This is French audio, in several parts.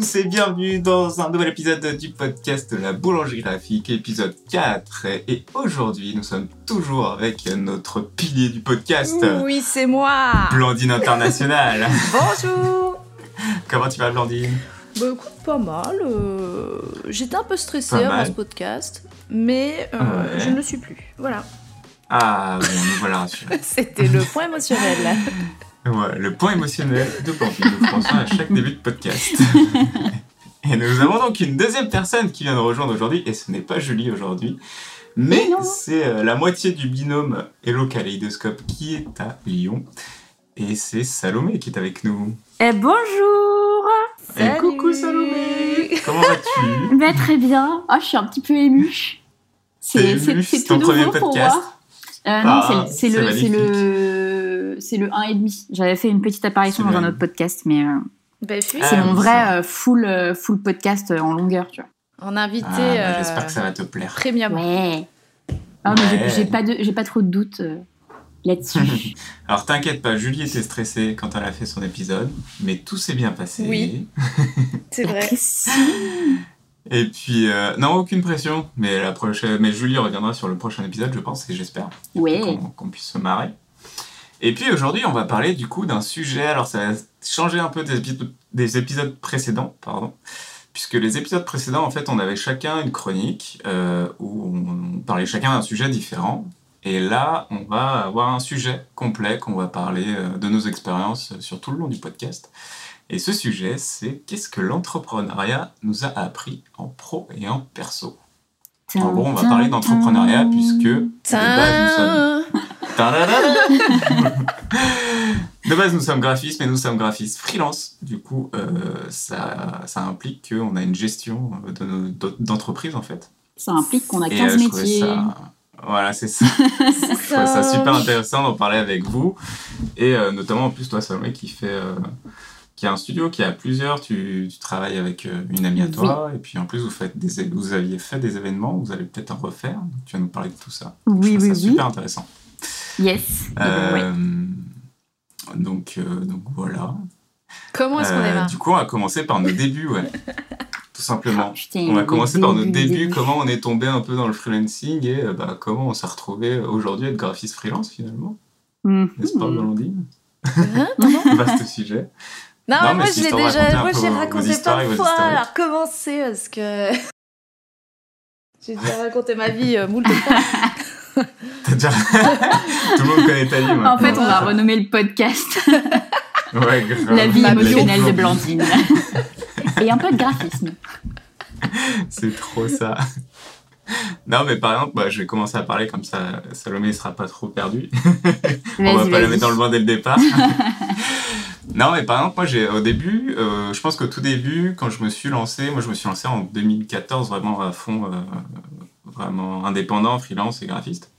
tous et bienvenue dans un nouvel épisode du podcast de la boulangerie graphique, épisode 4. Et aujourd'hui, nous sommes toujours avec notre pilier du podcast. Oui, c'est moi. Blandine International. Bonjour. Comment tu vas, Blandine? Bah écoute, pas mal. euh, J'étais un peu stressée avant ce podcast, mais euh, Ouais. je ne le suis plus. Voilà. Ah, bon, voilà. C'était le point émotionnel. Ouais, le point émotionnel de Blandine, nous ça à chaque début de podcast. Et nous avons donc une deuxième personne qui vient de rejoindre aujourd'hui, et ce n'est pas Julie aujourd'hui, mais c'est euh, la moitié du binôme Hello Kaleidoscope qui est à Lyon. Et c'est Salomé qui est avec nous. Eh, bonjour Et Salut. coucou Salomé Comment vas-tu? Bah, Très bien. Ah, je suis un petit peu émue. C'est ton premier pour podcast moi. Euh, non, Ah, c'est- le. Le, c'est le 1 et demi. J'avais fait une petite apparition dans un autre podcast, mais euh, Bah, Ah, c'est mon vrai ça. euh, full, euh, full podcast euh, en longueur, tu on a invité Ah, bah, euh, J'espère que ça va te plaire. Premium. vois. Ouais. Ah, mais j'ai- Ouais. j'ai pas de, j'ai pas trop de doutes euh, là-dessus. Alors t'inquiète pas, Julie était stressée quand elle a fait son épisode, mais tout s'est bien passé. Oui. C'est vrai. Et puis, euh, non, aucune pression, mais, la prochaine, mais Julie reviendra sur le prochain épisode, je pense, et j'espère Ouais. qu'on qu'on puisse se marrer. Et puis aujourd'hui, on va parler du coup d'un sujet, alors ça va changer un peu des, épi- des épisodes précédents, pardon, puisque les épisodes précédents, en fait, on avait chacun une chronique euh, où on parlait chacun d'un sujet différent. Et là, on va avoir un sujet complet qu'on va parler euh, de nos expériences euh, sur tout le long du podcast. Et ce sujet, c'est qu'est-ce que l'entrepreneuriat nous a appris en pro et en perso? En gros, on va parler d'entrepreneuriat puisque de base, nous sommes De base, nous sommes graphistes, mais nous sommes graphistes freelance. Du coup, euh, ça, ça implique qu'on a une gestion euh, de d'entreprise, en fait. Ça implique qu'on a Et, 15 euh, je trouvais métiers. ça- Voilà, c'est ça. Je trouvais ça super intéressant d'en parler avec vous. Et euh, notamment, en plus, toi, Salomé, qui fait... euh, qui a un studio, qui a plusieurs, tu, tu travailles avec euh, une amie à toi, et puis en plus vous, faites des, vous aviez fait des événements, vous allez peut-être en refaire, tu vas nous parler de tout ça. Oui, Je oui, ça oui. super intéressant. Yes. Euh, donc, euh, donc voilà. Comment est-ce qu'on Euh, démarre du coup, on va commencer par nos débuts, ouais. Tout simplement. Putain, On va le commencer par nos début, débuts, début. comment on est tombé un peu dans le freelancing et euh, bah, comment on s'est retrouvé aujourd'hui à être graphiste freelance finalement. Mhm. N'est-ce pas, Blandine Hein Vaste sujet. Non, Non, mais mais moi si je l'ai déjà. Moi j'ai raconté plein de fois. Alors commencez parce que. J'ai déjà raconté ma vie euh, moult de fois. Déjà... Tout le monde connaît ta vie maintenant. En fait, on va renommer le podcast Ouais. La vie émotionnelle de Blandine. Et un peu de graphisme. C'est trop ça. Non, mais par exemple, bah, je vais commencer à parler comme ça, Salomé ne sera pas trop perdu. On va pas la mettre dans le bain dès le départ. non, mais par exemple, moi, j'ai au début, euh, je pense qu'au tout début, quand je me suis lancé, moi, je me suis lancé en 2014 vraiment à fond, euh, vraiment indépendant, freelance et graphiste.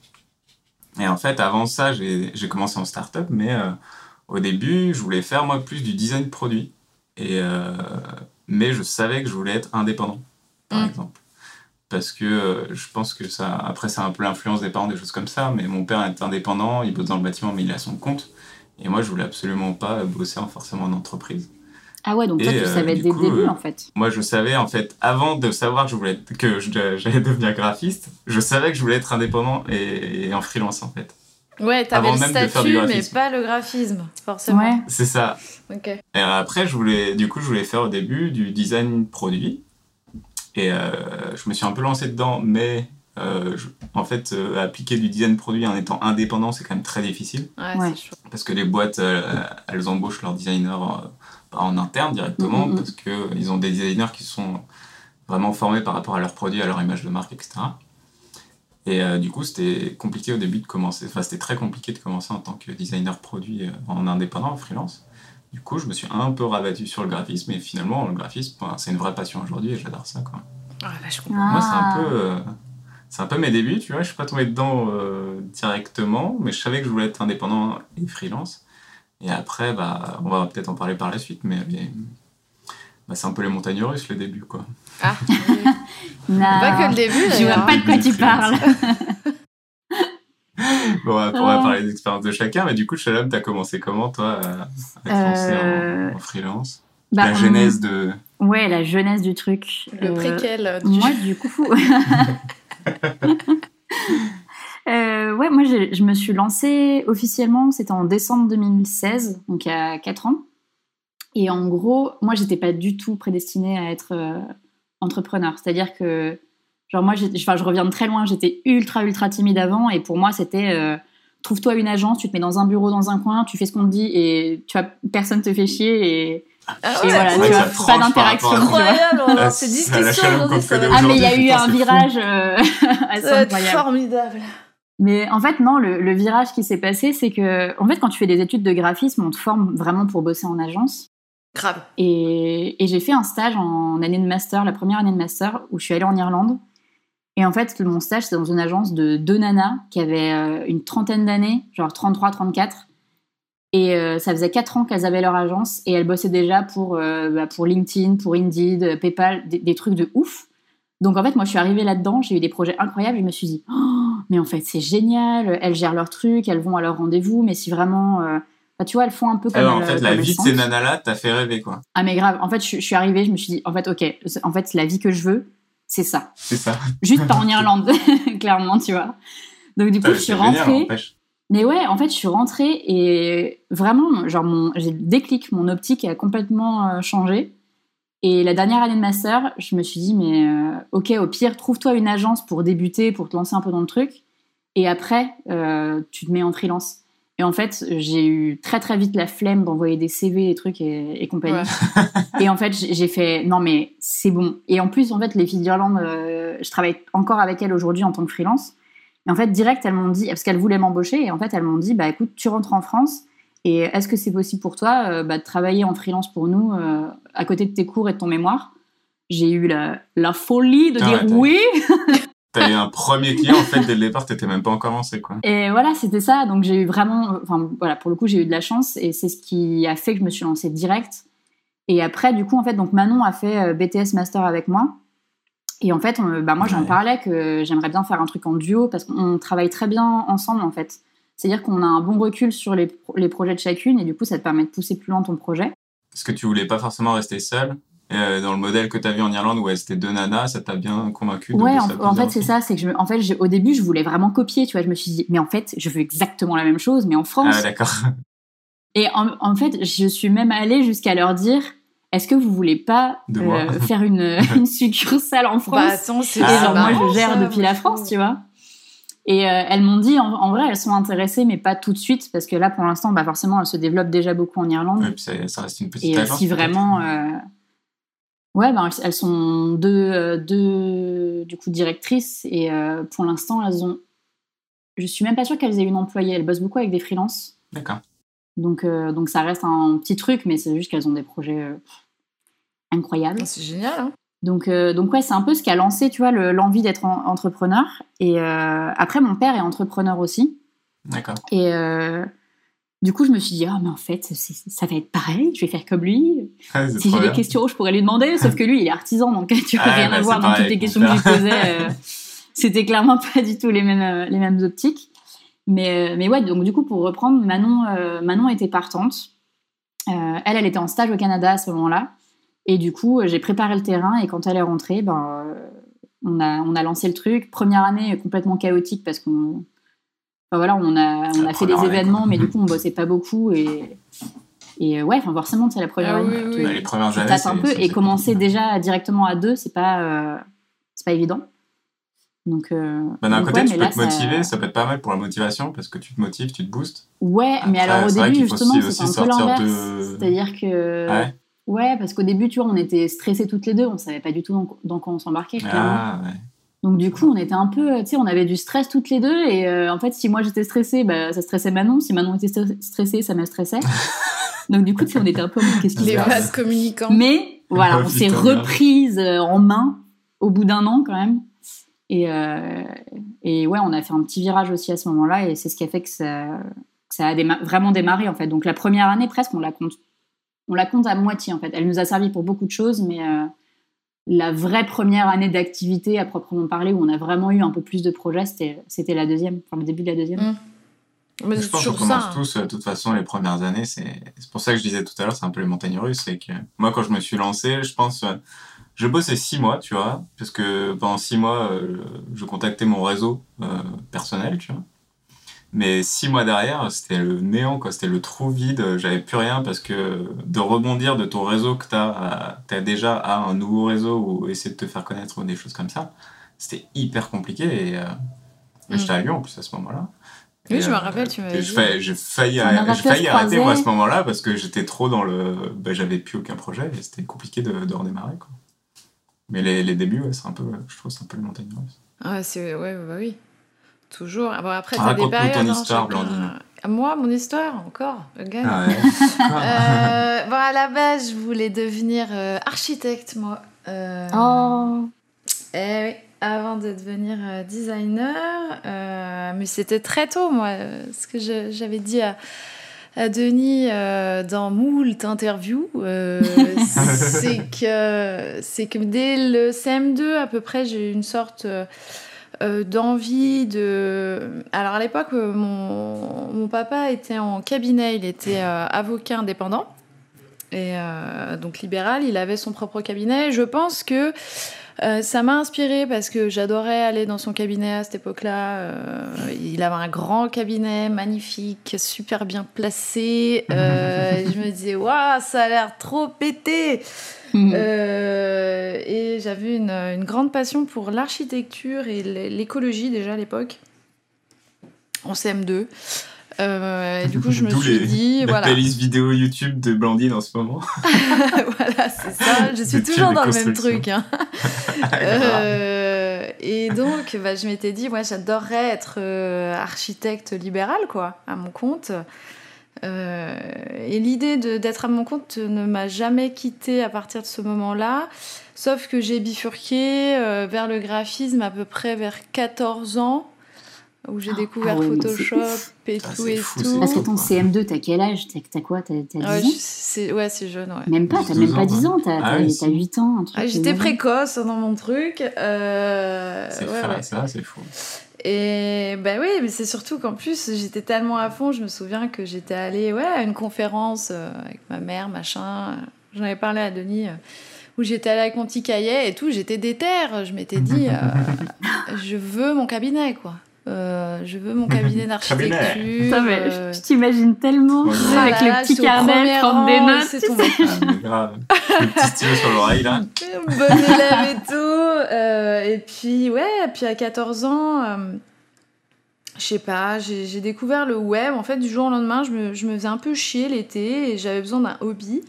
Et en fait, avant ça, j'ai commencé en start-up, mais euh, au début, je voulais faire moi plus du design produit. Et, euh, mais je savais que je voulais être indépendant, par Mm. exemple. Parce que euh, je pense que ça. Après, c'est un peu l'influence des parents, des choses comme ça. Mais mon père est indépendant, il bosse dans le bâtiment, mais il a son compte. Et moi, je voulais absolument pas bosser en, forcément en entreprise. Ah ouais, donc toi, Et, tu euh, savais du dès le début, euh, en fait. Moi, je savais, en fait, avant de savoir que je voulais être- que je- j'allais devenir graphiste, je savais que je voulais être indépendant et, et en freelance, en fait. Ouais, t'avais Avant le même de faire du statut, mais graphisme. pas le graphisme, forcément. Ouais. C'est ça. Et après, je voulais, du coup, je voulais faire au début du design produit. Et euh, je me suis un peu lancé dedans, mais euh, je- en fait, euh, appliquer du design produit en étant indépendant, c'est quand même très difficile. Ouais. Parce que les boîtes, euh, elles embauchent leurs designers euh, en interne directement, parce qu'ils ont des designers qui sont vraiment formés par rapport à leurs produits, à leur image de marque, etc. Et euh, du coup, c'était compliqué au début de commencer. Enfin, c'était très compliqué de commencer en tant que designer produit euh, en indépendant, en freelance. Du coup, je me suis un peu rabattu sur le graphisme, et finalement, le graphisme, ben, c'est une vraie passion aujourd'hui, et j'adore ça. Quoi. Ah, bah, je comprends. Moi, c'est un Ah. peu. euh, c'est un peu mes débuts, tu vois. Je suis pas tombé dedans euh, directement, mais je savais que je voulais être indépendant et freelance. Et après, bah, on va peut-être en parler par la suite, mais bah, c'est un peu les montagnes russes, le début, quoi. Ah. Non. Pas que le début, Je vois pas de quoi tu parles. Bon, on va, on va Ah. parler des expériences de chacun, mais du coup, Shalom, t'as commencé comment, toi, à, à Euh, en, en freelance? Bah, La on- genèse de, Ouais, la jeunesse du truc. Le Euh, préquel. du- Moi, du coup. Euh, ouais, moi, je, je me suis lancée officiellement, c'était en décembre 2016, donc il y a 4 ans. Et en gros, moi, j'étais pas du tout prédestinée à être euh, entrepreneur. C'est-à-dire que, genre, moi, enfin, je reviens de très loin, j'étais ultra, ultra timide avant, et pour moi, c'était. euh, Trouve-toi une agence, tu te mets dans un bureau dans un coin, tu fais ce qu'on te dit et tu vois, personne te fait chier et, Ah et voilà, tu vois, pas d'interaction. Incroyable, on a Ah, ça Ah, mais il y a eu un virage euh, assez incroyable. formidable. Mais en fait, non, le, le virage qui s'est passé, c'est que, en fait, quand tu fais des études de graphisme, on te forme vraiment pour bosser en agence. Grave. Et, et j'ai fait un stage en année de master, la première année de master, où je suis allée en Irlande. Et en fait, mon stage, c'était dans une agence de deux nanas qui avaient euh, une trentaine d'années, genre 33, 34. Et euh, ça faisait quatre ans qu'elles avaient leur agence et elles bossaient déjà pour, euh, bah, pour LinkedIn, pour Indeed, PayPal, des, des trucs de ouf. Donc en fait, moi, je suis arrivée là-dedans, j'ai eu des projets incroyables. Je me suis dit, oh, mais en fait, c'est génial. Elles gèrent leurs trucs, elles vont à leur rendez-vous. Mais si vraiment, euh, bah, tu vois, elles font un peu comme Ah ouais, en elles- fait, la comme vie de ces nanas-là t'a fait rêver, quoi. Ah mais grave, en fait, je, je suis arrivée, je me suis dit, en fait, ok, en fait, la vie que je veux, c'est ça. C'est ça. Juste pas en Irlande, clairement, tu vois. Donc du coup, je suis génial, rentrée. Mais ouais, en fait, je suis rentrée et vraiment, genre, mon, j'ai le déclic, mon optique a complètement euh, changé. Et la dernière année de master, je me suis dit, mais euh, ok, au pire, trouve-toi une agence pour débuter, pour te lancer un peu dans le truc. Et après, euh, tu te mets en freelance. Et en fait, j'ai eu très très vite la flemme d'envoyer des CV et trucs et, et compagnie. Ouais. Et en fait, j'ai j'ai fait non mais c'est bon. Et en plus, en fait, les filles d'Irlande, euh, je travaille encore avec elles aujourd'hui en tant que freelance. Et en fait, direct, elles m'ont dit parce qu'elles voulaient m'embaucher et en fait, elles m'ont dit bah écoute, tu rentres en France et est-ce que c'est possible pour toi euh, bah, de travailler en freelance pour nous euh, à côté de tes cours et de ton mémoire? J'ai eu la, la folie de Ah dire ouais, oui. T'as eu un premier client, en fait, dès le départ, t'étais même pas encore lancé, quoi. Et voilà, c'était ça. Donc j'ai eu vraiment, enfin voilà, pour le coup, j'ai eu de la chance et c'est ce qui a fait que je me suis lancée direct. Et après, du coup, en fait, donc Manon a fait euh, BTS Master avec moi. Et en fait, on- bah, moi, j'en parlais que j'aimerais bien faire un truc en duo parce qu'on travaille très bien ensemble, en fait. C'est-à-dire qu'on a un bon recul sur les, pro- les projets de chacune et du coup, ça te permet de pousser plus loin ton projet. Parce que tu voulais pas forcément rester seule. Euh, dans le modèle que t'as vu en Irlande, où c'était deux nanas, ça t'a bien convaincu de Ouais, en, fait, c'est ça. C'est que je, en fait, au début, je voulais vraiment copier, tu vois. Je me suis dit, mais en fait, je veux exactement la même chose, mais en France. Ah, d'accord. Et en, en fait, je suis même allée jusqu'à leur dire est-ce que vous voulez pas moi. euh, faire une, une succursale en Bah France? attends, c'est Et Ah, genre, moi, marrant, je gère ça, depuis la. France, tu vois. Et euh, elles m'ont dit, en, en vrai, elles sont intéressées, mais pas tout de suite, parce que là, pour l'instant, bah, forcément, elles se développent déjà beaucoup en Irlande. Ouais, puis ça, ça reste une petite Et euh, agence. si vraiment. euh, Ouais, ben, elles- sont deux, deux du coup, directrices, et euh, pour l'instant, elles ont. Je suis même pas sûre qu'elles aient une employée. Elles bossent beaucoup avec des freelances. D'accord. Donc, euh, donc ça reste un petit truc, mais c'est juste qu'elles ont des projets euh, incroyables. Ah, C'est génial, hein. Donc, euh, donc ouais, c'est un peu ce qui a lancé, tu vois, le- l'envie d'être en- entrepreneur. Et euh, après, mon père est entrepreneur aussi. D'accord. Et euh, du coup, je me suis dit, ah, mais en fait, ça va être pareil, je vais faire comme lui. C'est Si j'ai des questions, je pourrais lui demander. Sauf que lui, il est artisan, donc tu vois, Ah, rien bah, à voir. Donc pareil, toutes les questions que je lui posais, euh, c'était clairement pas du tout les mêmes, les mêmes optiques. Mais, mais ouais, donc du coup, pour reprendre, Manon, Manon était partante. Elle, elle était en stage au Canada à ce moment-là. Et du coup, euh, j'ai préparé le terrain. Et quand elle est rentrée, ben, euh, on, a, on a lancé le truc. Première année complètement chaotique parce qu'on enfin, voilà, on a, on a fait des année, événements, quoi. mais du coup, on bossait pas beaucoup. Et, et euh, ouais, enfin, forcément, c'est la première Ah année. oui, oui. Bah, les premières tu années. tâtes un c'est- peu c'est- et c'est commencer compliqué. déjà directement à deux, c'est pas, euh, c'est pas évident. Donc, euh, Bah, D'un côté, ouais, tu peux là, te ça- motiver, ça... peut être pas mal pour la motivation parce que tu te motives, tu te boostes. Ouais, mais alors au c'est début, justement, aussi un peu l'inverse. de- C'est-à-dire que. Ouais. Ouais, parce qu'au début, tu vois, on était stressés toutes les deux, on savait pas du tout dans, dans quoi on s'embarquait. Ah, ouais. Donc, du coup, on était un peu. Tu sais, on avait du stress toutes les deux, et euh, en fait, si moi j'étais stressée, bah, ça stressait Manon. Si Manon était stre- stressée, ça me stressait. Donc, du coup, tu sais, on était un peu qu'est-ce qui Les vases communicants. Mais voilà, on s'est reprise euh, en main au bout d'un an quand même. Et, euh, et ouais, on a fait un petit virage aussi à ce moment-là et c'est ce qui a fait que ça, que ça a déma- vraiment démarré en fait. Donc la première année presque, on la compte, on la compte à moitié en fait. Elle nous a servi pour beaucoup de choses, mais euh, la vraie première année d'activité à proprement parler où on a vraiment eu un peu plus de projets, c'était c'était la deuxième, enfin le début de la deuxième. Mm. Mais Je pense qu'on commence hein. tous, euh, de toute façon, les premières années. C'est c'est pour ça que je disais tout à l'heure, c'est un peu les montagnes russes. C'est que moi, quand je me suis lancé, je pense, euh, je bossais six mois, tu vois, parce que pendant six mois, je contactais mon réseau euh, personnel, tu vois. Mais six mois derrière, c'était le néant, quoi. C'était le trou vide. J'avais plus rien parce que de rebondir de ton réseau que t'as, t'as déjà à un nouveau réseau ou essayer de te faire connaître ou des choses comme ça, c'était hyper compliqué. Et, euh, et Mm. j'étais à Lyon en plus à ce moment-là. Oui, Et, je me euh, rappelle, tu m'avais dit. J'ai failli, arrêter- failli arrêter moi à ce moment-là parce que j'étais trop dans le. bah, j'avais plus aucun projet et c'était compliqué de, de redémarrer. Quoi. Mais les, les débuts, ouais, c'est un peu, je trouve, c'est un peu le montagne russe. Ah, c'est ouais, bah oui. Toujours. Ah, bon, après, t'as des Raconte-nous ton périodes. hein, histoire, chacun- Blandine. Ah, Moi, mon histoire, encore. gars. Ah ouais. Euh, bon, à la base, je voulais devenir euh, architecte, moi. Euh, Oh, Eh oui, avant de devenir euh, designer. euh, mais c'était très tôt, moi. euh, Ce que je- j'avais dit à, à Denis euh, dans moult interviews, euh, c'est que, c'est que dès le CM2, à peu près, j'ai eu une sorte euh, d'envie de... Alors à l'époque, euh, mon, mon papa était en cabinet, il était euh, avocat indépendant. Et donc libéral, il avait son propre cabinet. Je pense que euh, ça m'a inspiré parce que j'adorais aller dans son cabinet à cette époque-là. Euh, il avait un grand cabinet magnifique, super bien placé. Euh, je me disais, waouh, ça a l'air trop pété. Euh, et j'avais une, une grande passion pour l'architecture et l'é- l'écologie déjà à l'époque, en CM2. Euh, et du coup, je me suis les- dit, La voilà. playlist vidéo YouTube de Blandine en ce moment. voilà, c'est ça. Je suis toujours dans le même truc. hein. Euh, et donc, bah, je m'étais dit, moi, j'adorerais être euh, architecte libéral, quoi, à mon compte. Et l'idée d'être à mon compte ne m'a jamais quittée à partir de ce moment-là. Sauf que j'ai bifurqué vers le graphisme à peu près vers 14 ans, où j'ai Ah découvert ouais, c'est Photoshop et Ah, tout et fou, tout. Parce que ton CM2, t'as quel âge? T'as quoi? T'as t'as 10 Ouais, c'est ouais, c'est jeune, ouais. Même pas, t'as 12 même pas ans, 10 ans, t'as Ah t'as- oui, t'as si. 8 ans, un truc. Ah, de J'étais précoce dans mon truc. euh, C'est ouais, ça, ouais. ça, c'est fou. Et ben oui, mais c'est surtout qu'en plus, j'étais tellement à fond. Je me souviens que j'étais allée ouais, à une conférence euh, avec ma mère, machin. J'en avais parlé à Denis, euh, où j'étais allée avec mon petit cahier et tout. J'étais déterre. Je m'étais dit, euh, je veux mon cabinet, quoi. Euh, je veux mon cabinet d'architecture. Euh, je t'imagine tellement Ouais, avec voilà, le petit carnet, prendre des notes. c'est sais. Ah, mais grave. Le petit stylo sur l'oreille, là. bon élève et tout. Euh, et puis, ouais, puis à 14 ans, euh, je sais pas, j'ai j'ai découvert le web. En fait, du jour au lendemain, je me, je me faisais un peu chier l'été et j'avais besoin d'un hobby.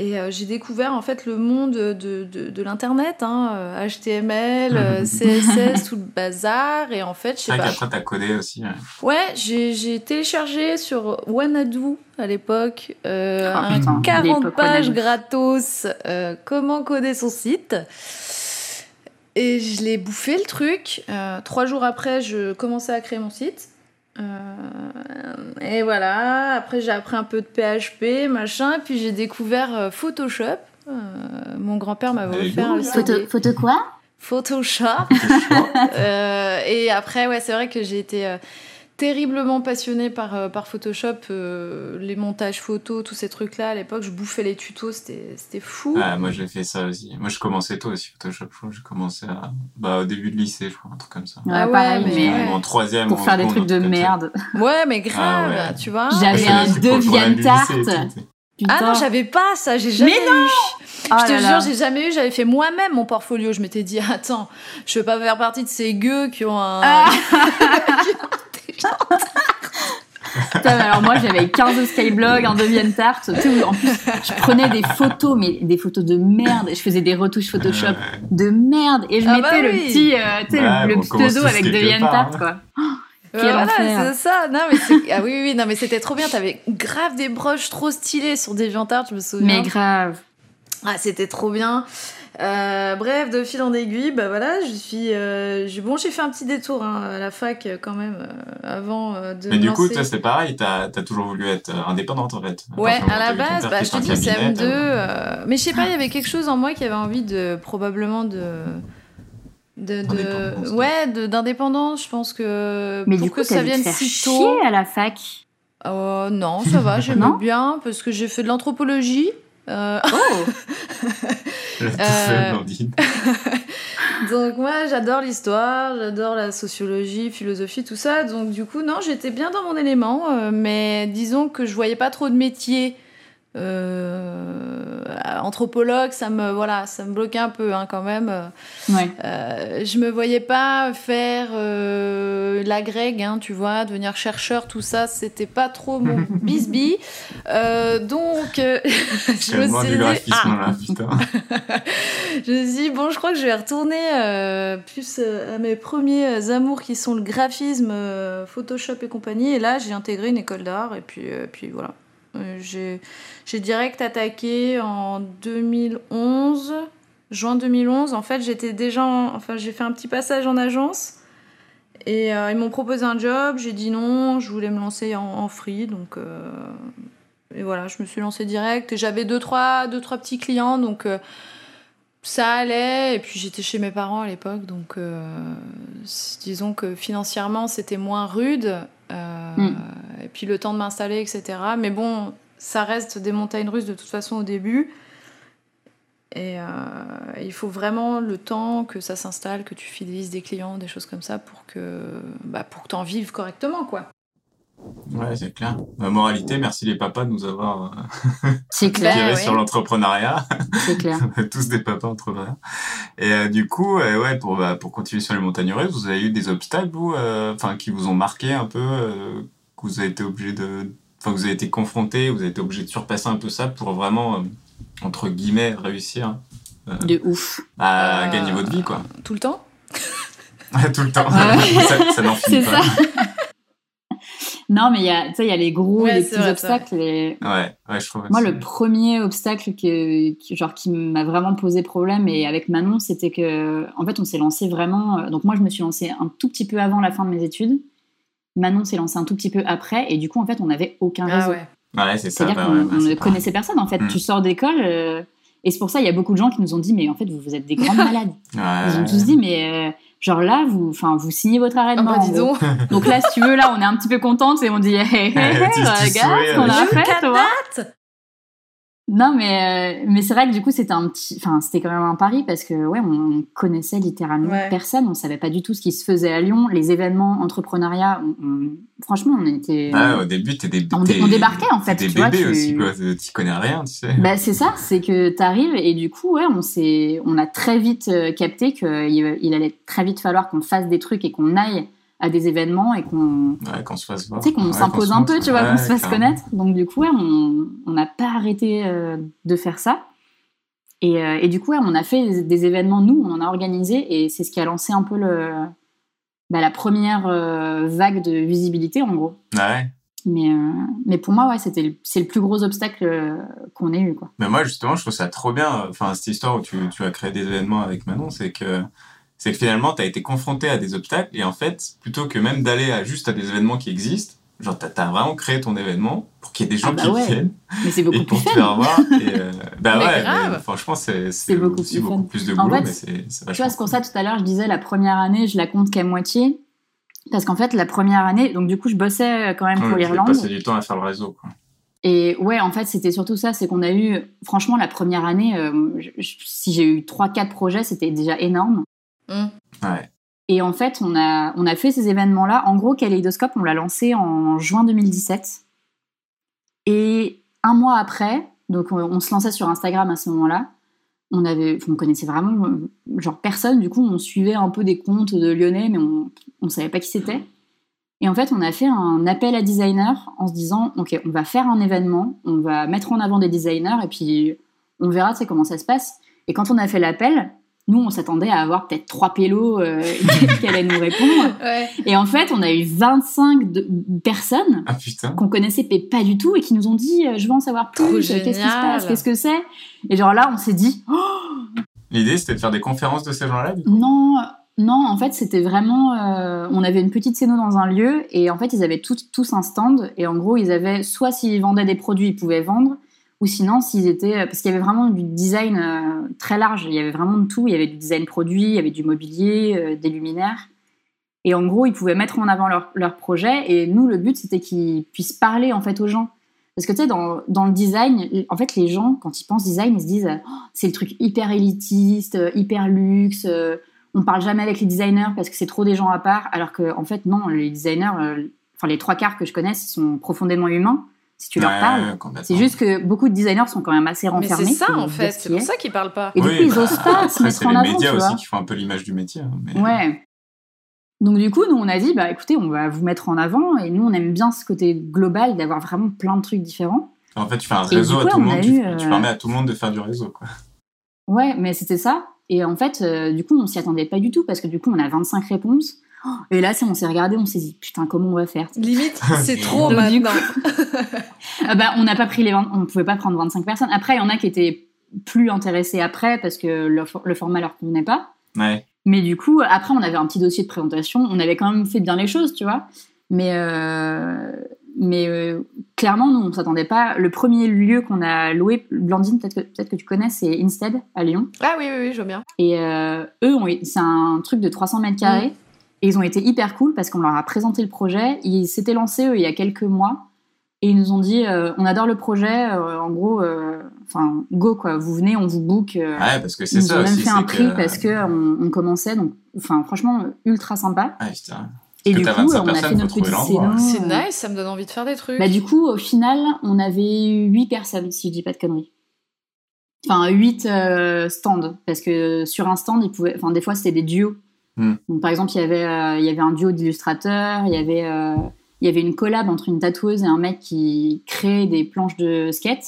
Et euh, j'ai découvert en fait le monde de, de, de l'internet, hein, euh, HTML, euh, CSS, tout le bazar. Et en fait, je C'est sais vrai pas. qu'après, t'as codé aussi. ouais. Ouais, j'ai téléchargé sur Wanadu à l'époque euh, Ah, un putain, 40 l'époque pages gratos euh, comment coder son site. Et je l'ai bouffé le truc. Euh, trois jours après, je commençais à créer mon site. Euh, et voilà, après j'ai appris un peu de PHP, machin, puis j'ai découvert euh, Photoshop. Euh, mon grand-père m'avait offert le Photo, photo quoi? Photoshop. Euh, et après, ouais, c'est vrai que j'ai été euh, terriblement passionnée par, euh, par Photoshop, euh, les montages photos, tous ces trucs-là. À l'époque, je bouffais les tutos, c'était c'était fou. Ah, moi, j'ai fait ça aussi. Moi, je commençais tôt aussi, Photoshop. J'ai commencé à... bah, au début de lycée, je crois, un truc comme ça. Ouais, Ah ouais, pareil, mais ouais. En troisième. pour en faire des trucs de ça. merde. Ouais, mais grave, Ah ouais. tu vois. J'avais un et Tarte. Putain. Ah non, j'avais pas ça, j'ai jamais Mais eu. Oh je te là jure, là. j'ai jamais eu. J'avais fait moi-même mon portfolio. Je m'étais dit, attends, je veux pas faire partie de ces gueux qui ont un. Ah. Alors moi j'avais 15 Skyblog, un DeviantArt, tu sais, où en plus je prenais des photos, mais des photos de merde, je faisais des retouches Photoshop de merde et je Ah mettais bah le oui. petit, euh, tu sais, Ouais, le, bon, le pseudo avec quelque DeviantArt part, quoi. Quel voilà, c'est ça. Non, mais c'est- ah oui, oui, oui, non, mais c'était trop bien. T'avais grave des broches trop stylées sur DeviantArt, je me souviens. Mais grave. Ah, c'était trop bien. Euh, bref, de fil en aiguille, bah voilà, je suis. euh, j'ai- bon, j'ai fait un petit détour hein, à la fac euh, quand même euh, avant euh, de. Mais du coup, toi, c'est pareil, t'as as toujours voulu être indépendante en fait. Ouais, à la base, bah, je te dis en cabinet, CM2. t'as- euh, mais je sais pas, il y avait quelque chose en moi qui avait envie de probablement de De, de- ouais, de- d'indépendance, je pense que Mais pour du coup, que ça vienne faire si chier tôt. à la fac. Euh, non, ça va, j'aime bien parce que j'ai fait de l'anthropologie. Euh, Oh Euh, donc moi, j'adore l'histoire, j'adore la sociologie, philosophie, tout ça. Donc du coup, non, j'étais bien dans mon élément, euh, mais disons que je voyais pas trop de métiers. Euh, anthropologue, ça me voilà, ça me bloquait un peu hein, quand même. Ouais. Euh, je me voyais pas faire euh, la greg, hein, tu vois, devenir chercheur, tout ça, c'était pas trop mon bisbis. Euh, donc, euh, je me suis dit, ah, là, putain. je me suis dit, bon, je crois que je vais retourner euh, plus à mes premiers amours qui sont le graphisme, euh, Photoshop et compagnie. Et là, j'ai intégré une école d'art et puis, euh, puis voilà. Euh, j'ai direct attaqué en 2011, juin 2011. En fait, j'étais déjà, en- enfin, j'ai fait un petit passage en agence et euh, ils m'ont proposé un job. J'ai dit non, je voulais me lancer en, free, donc euh, et voilà, je me suis lancée direct. J'avais deux trois, deux trois petits clients, donc ça allait. Et puis j'étais chez mes parents à l'époque, donc disons que financièrement c'était moins rude. Euh, Mm. Et puis le temps de m'installer, etc. Mais bon, ça reste des montagnes russes de toute façon au début. Et euh, il faut vraiment le temps que ça s'installe, que tu fidélises des clients, des choses comme ça, pour que, bah, pour que tu en vives correctement, quoi. Ouais, c'est clair. Ma moralité, merci les papas de nous avoir euh, C'est clair, tiré ouais. sur l'entrepreneuriat. c'est clair. On est tous des papas entrepreneurs. Et euh, du coup, euh, ouais, pour, bah, pour continuer sur les montagnes russes, vous avez eu des obstacles, vous, euh, enfin, qui vous ont marqué un peu, euh, que vous avez été obligé de, enfin, vous avez été confronté, vous avez été obligé de surpasser un peu ça pour vraiment, euh, entre guillemets, réussir De ouf. à Euh, gagner votre vie, quoi. Tout le temps? Tout le temps. Ouais. ça, ça n'en finit C'est pas. ça. Non, mais il y a, tu sais, il y a les gros, Ouais, les petits vrai, obstacles. et- Ouais, ouais, je trouve. Moi, le premier obstacle que, qui- genre, qui m'a vraiment posé problème, et avec Manon, c'était que, en fait, on s'est lancé vraiment. euh, Donc, moi, je me suis lancée un tout petit peu avant la fin de mes études. Manon s'est lancée un tout petit peu après, et du coup, en fait, on n'avait aucun réseau. Ah ouais. Ouais, c'est ça. C'est-à-dire bah qu'on ouais, bah, on ne pas- connaissait personne, en fait. Mm. Tu sors d'école, euh, et c'est pour ça, il y a beaucoup de gens qui nous ont dit, mais en fait, vous, vous êtes des grandes malades. Ils ont Ouais. tous dit, mais euh, genre là, vous, enfin, vous signez votre arrêt de Ah bah gros. donc Donc là, si tu veux, là, on est un petit peu contente et on dit, hey, hey, hey, Tu- tu regarde ce qu'on a avec- fait. Date Non, mais, euh, mais c'est vrai que du coup, c'était un petit, enfin, c'était quand même un pari parce que, ouais, on connaissait littéralement Ouais. personne. On savait pas du tout ce qui se faisait à Lyon. Les événements entrepreneuriat, on- on- franchement, on était. Ouais, au début, t'es des, On dé- on débarquait, en fait, t'es des tu vois, bébés tu- aussi, quoi. Tu connais rien, tu sais. Bah, c'est ça, c'est que t'arrives et du coup, ouais, on s'est, on a très vite euh, capté qu'il il allait très vite falloir qu'on fasse des trucs et qu'on aille à des événements et qu'on, Ouais, qu'on se fasse voir. tu sais, qu'on Ouais, s'impose se un peu, tu vois, qu'on se fasse connaître. Donc du coup, ouais, on n'a pas arrêté euh, de faire ça. Et, euh, et du coup, ouais, on a fait des, des événements, nous, on en a organisé et c'est ce qui a lancé un peu le, bah, la première euh, vague de visibilité, en gros. Ouais. Mais, mais pour moi, ouais, c'était c'est le plus gros obstacle qu'on ait eu, quoi. Mais moi, justement, je trouve ça trop bien. Enfin, cette histoire où tu, tu as créé des événements avec Manon, c'est que, c'est que finalement, tu as été confronté à des obstacles et en fait, plutôt que même d'aller à juste à des événements qui existent, genre, tu as, vraiment créé ton événement pour qu'il y ait des gens Ah bah qui ouais. viennent Mais c'est et beaucoup plus pour te fun. faire voir. Et, euh, bah Mais ouais, mais franchement, c'est beaucoup aussi plus beaucoup plus de En boulot, fait, mais c'est c'est Tu vachement vois, c'est pour ça tout à l'heure, je disais la première année, je la compte qu'à moitié. Parce qu'en fait, la première année, donc du coup, je bossais quand même Ouais, pour l'Irlande. passé du temps à faire le réseau, quoi. Et ouais, en fait, c'était surtout ça, c'est qu'on a eu, franchement, la première année, euh, je- je- si j'ai eu 3-4 projets, c'était déjà énorme. Ouais. Et en fait, on a, on a fait ces événements-là. En gros, Kaleidoscope, on l'a lancé en juin 2017. Et un mois après, donc on, on se lançait sur Instagram à ce moment-là. On avait, on connaissait vraiment euh, genre personne. Du coup, on suivait un peu des comptes de Lyonnais, mais on, on savait pas qui c'était. Et en fait, on a fait un appel à designers en se disant, ok, on va faire un événement, on va mettre en avant des designers et puis on verra, comment ça se passe. Et quand on a fait l'appel, nous, on s'attendait à avoir peut-être trois pélos euh, qui allaient nous répondre. Ouais. Et en fait, on a eu 25 de- personnes Ah qu'on connaissait mais pas du tout et qui nous ont dit euh, je veux en savoir plus, euh, qu'est-ce qui se passe, qu'est-ce que c'est? Et genre là, on s'est dit oh, L'idée, c'était de faire des conférences de ces gens-là, non, non, en fait, c'était vraiment euh, on avait une petite scéno dans un lieu et en fait, ils avaient tous tous un stand et en gros, ils avaient soit s'ils vendaient des produits, ils pouvaient vendre ou sinon s'ils étaient parce qu'il y avait vraiment du design euh, très large. Il y avait vraiment de tout. Il y avait du design produit il y avait du mobilier euh, des luminaires. Et en gros ils pouvaient mettre en avant leur, leur projet. Et nous le but c'était qu'ils puissent parler en fait aux gens. Parce que tu sais dans, dans le design en fait les gens quand ils pensent design ils se disent oh, c'est le truc hyper élitiste euh, hyper luxe on parle jamais avec les designers parce que c'est trop des gens à part. Alors que en fait non les designers enfin les trois quarts que je connais ils sont profondément humains si tu leur parles. C'est juste que beaucoup de designers sont quand même assez renfermés. C'est ça en fait, c'est pour ça qu'ils parlent pas. Et du coup, ils osent pas se mettre en avant. C'est les médias aussi qui font un peu l'image du métier. Hein, ouais. Donc du coup, nous on a dit, bah écoutez, on va vous mettre en avant et nous on aime bien ce côté global d'avoir vraiment plein de trucs différents. En fait, tu fais un réseau à tout le monde, tu, euh, permets à tout le monde de faire du réseau, quoi. Ouais, mais c'était ça. Et en fait, euh, du coup, on s'y attendait pas du tout parce que du coup, on a 25 réponses. Et là, on s'est regardé, on s'est dit, putain, comment on va faire? Limite, c'est trop maintenant. ah bah, on n'a pas pris les on pouvait pas prendre 25 personnes. Après, il y en a qui étaient plus intéressés après parce que le, le format leur convenait pas. Ouais. Mais du coup, après, on avait un petit dossier de présentation. On avait quand même fait bien les choses, tu vois. Mais, euh, mais euh, clairement, nous, on s'attendait pas. Le premier lieu qu'on a loué, Blandine, peut-être que, peut que tu connais, c'est Instead à Lyon. Ah oui, oui, oui, je vois bien. Et euh, eux, c'est un truc de 300 mètres carrés. Et ils ont été hyper cool parce qu'on leur a présenté le projet. Ils s'étaient lancés eux, il y a quelques mois. Et ils nous ont dit, euh, on adore le projet, euh, en gros, euh, enfin, go quoi, vous venez, on vous book. ouais, parce que c'est ça. Ils ont même fait un prix parce que on, commençait, donc, enfin, franchement, ultra sympa. Ah, putain. Et du coup, on a fait notre petit C'est nice, ça me donne envie de faire des trucs. Bah, du coup, au final, on avait 8 personnes, si je dis pas de conneries. Enfin, 8 stands, parce que sur un stand, ils pouvaient, enfin, des fois, c'était des duos. Hmm. Donc, par exemple, il y avait, euh, il y avait un duo d'illustrateurs, il y avait, euh, il y avait une collab entre une tatoueuse et un mec qui créait des planches de skate.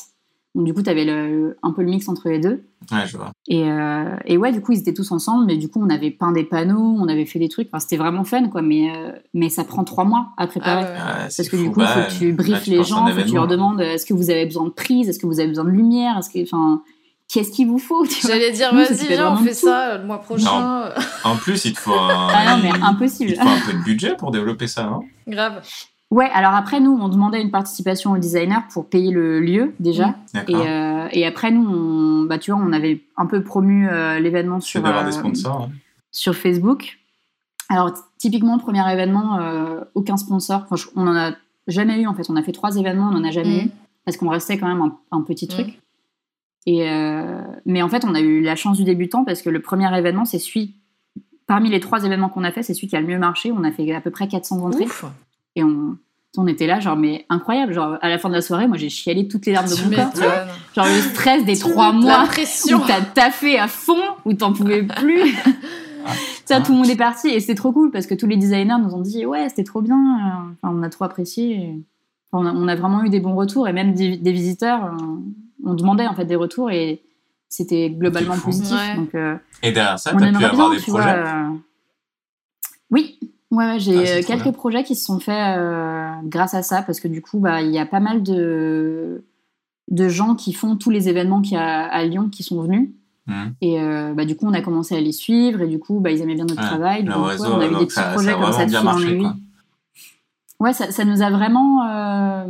Donc, du coup, tu avais le, un peu le mix entre les deux. Ouais, je vois. Et, euh, et, ouais, du coup, ils étaient tous ensemble, mais du coup, on avait peint des panneaux, on avait fait des trucs. Enfin, c'était vraiment fun, quoi. Mais, mais ça prend trois mois à préparer. Ah Parce que du coup, il faut que tu briefes les gens, faut que tu leur demandes est-ce que vous avez besoin de prise, est-ce que vous avez besoin de lumière, est-ce que, enfin, qu'est-ce qu'il vous faut J'allais dire, vas-y, viens, on fait ça le mois prochain. En plus, il te faut un... Ah non, mais impossible. Il te faut un peu de budget pour développer ça, hein Grave. Ouais, alors après, nous, on demandait une participation au designer pour payer le lieu, déjà. Mmh. Et, euh, et, après, nous, on, bah, tu vois, on avait un peu promu euh, l'événement sur, d'avoir des sponsors, hein. sur Facebook. Alors, typiquement, premier événement, euh, aucun sponsor. Enfin, on en a jamais eu, en fait. On a fait trois événements, on en a jamais Mmh. eu. Parce qu'on restait quand même un, un petit truc. Et euh, mais en fait, on a eu la chance du débutant parce que le premier événement, c'est celui, parmi les trois événements qu'on a fait, c'est celui qui a le mieux marché. On a fait à peu près 400 entrées. Ouf. Et on, on était là, genre, mais incroyable. Genre, à la fin de la soirée, moi, j'ai chialé toutes les larmes de Tu mon corps. Genre, le stress des trois La mois pression. où t'as taffé à fond, où t'en pouvais plus. Ça, tout le monde est parti et c'est trop cool parce que tous les designers nous ont dit ouais, c'était trop bien. Enfin, on a trop apprécié. Enfin, on, a, on a vraiment eu des bons retours et même des, des visiteurs. euh, on demandait en fait des retours et c'était globalement positif. Ouais. Donc, euh, Et derrière ça, as pu avoir des tu projets. vois. euh, Oui, ouais, ouais, j'ai Ah, euh, quelques projets qui se sont faits euh, grâce à ça, parce que du coup, bah, il y a pas mal de, de gens qui font tous les événements qu'il y a à Lyon qui sont venus. Mhm. Et euh, bah, du coup, on a commencé à les suivre, et du coup, bah, ils aimaient bien notre Ouais, travail. le Donc, réseau, on a eu des petits ça- projets comme ça de en marché, aiguille. quoi. Ouais, ça, ça nous a vraiment.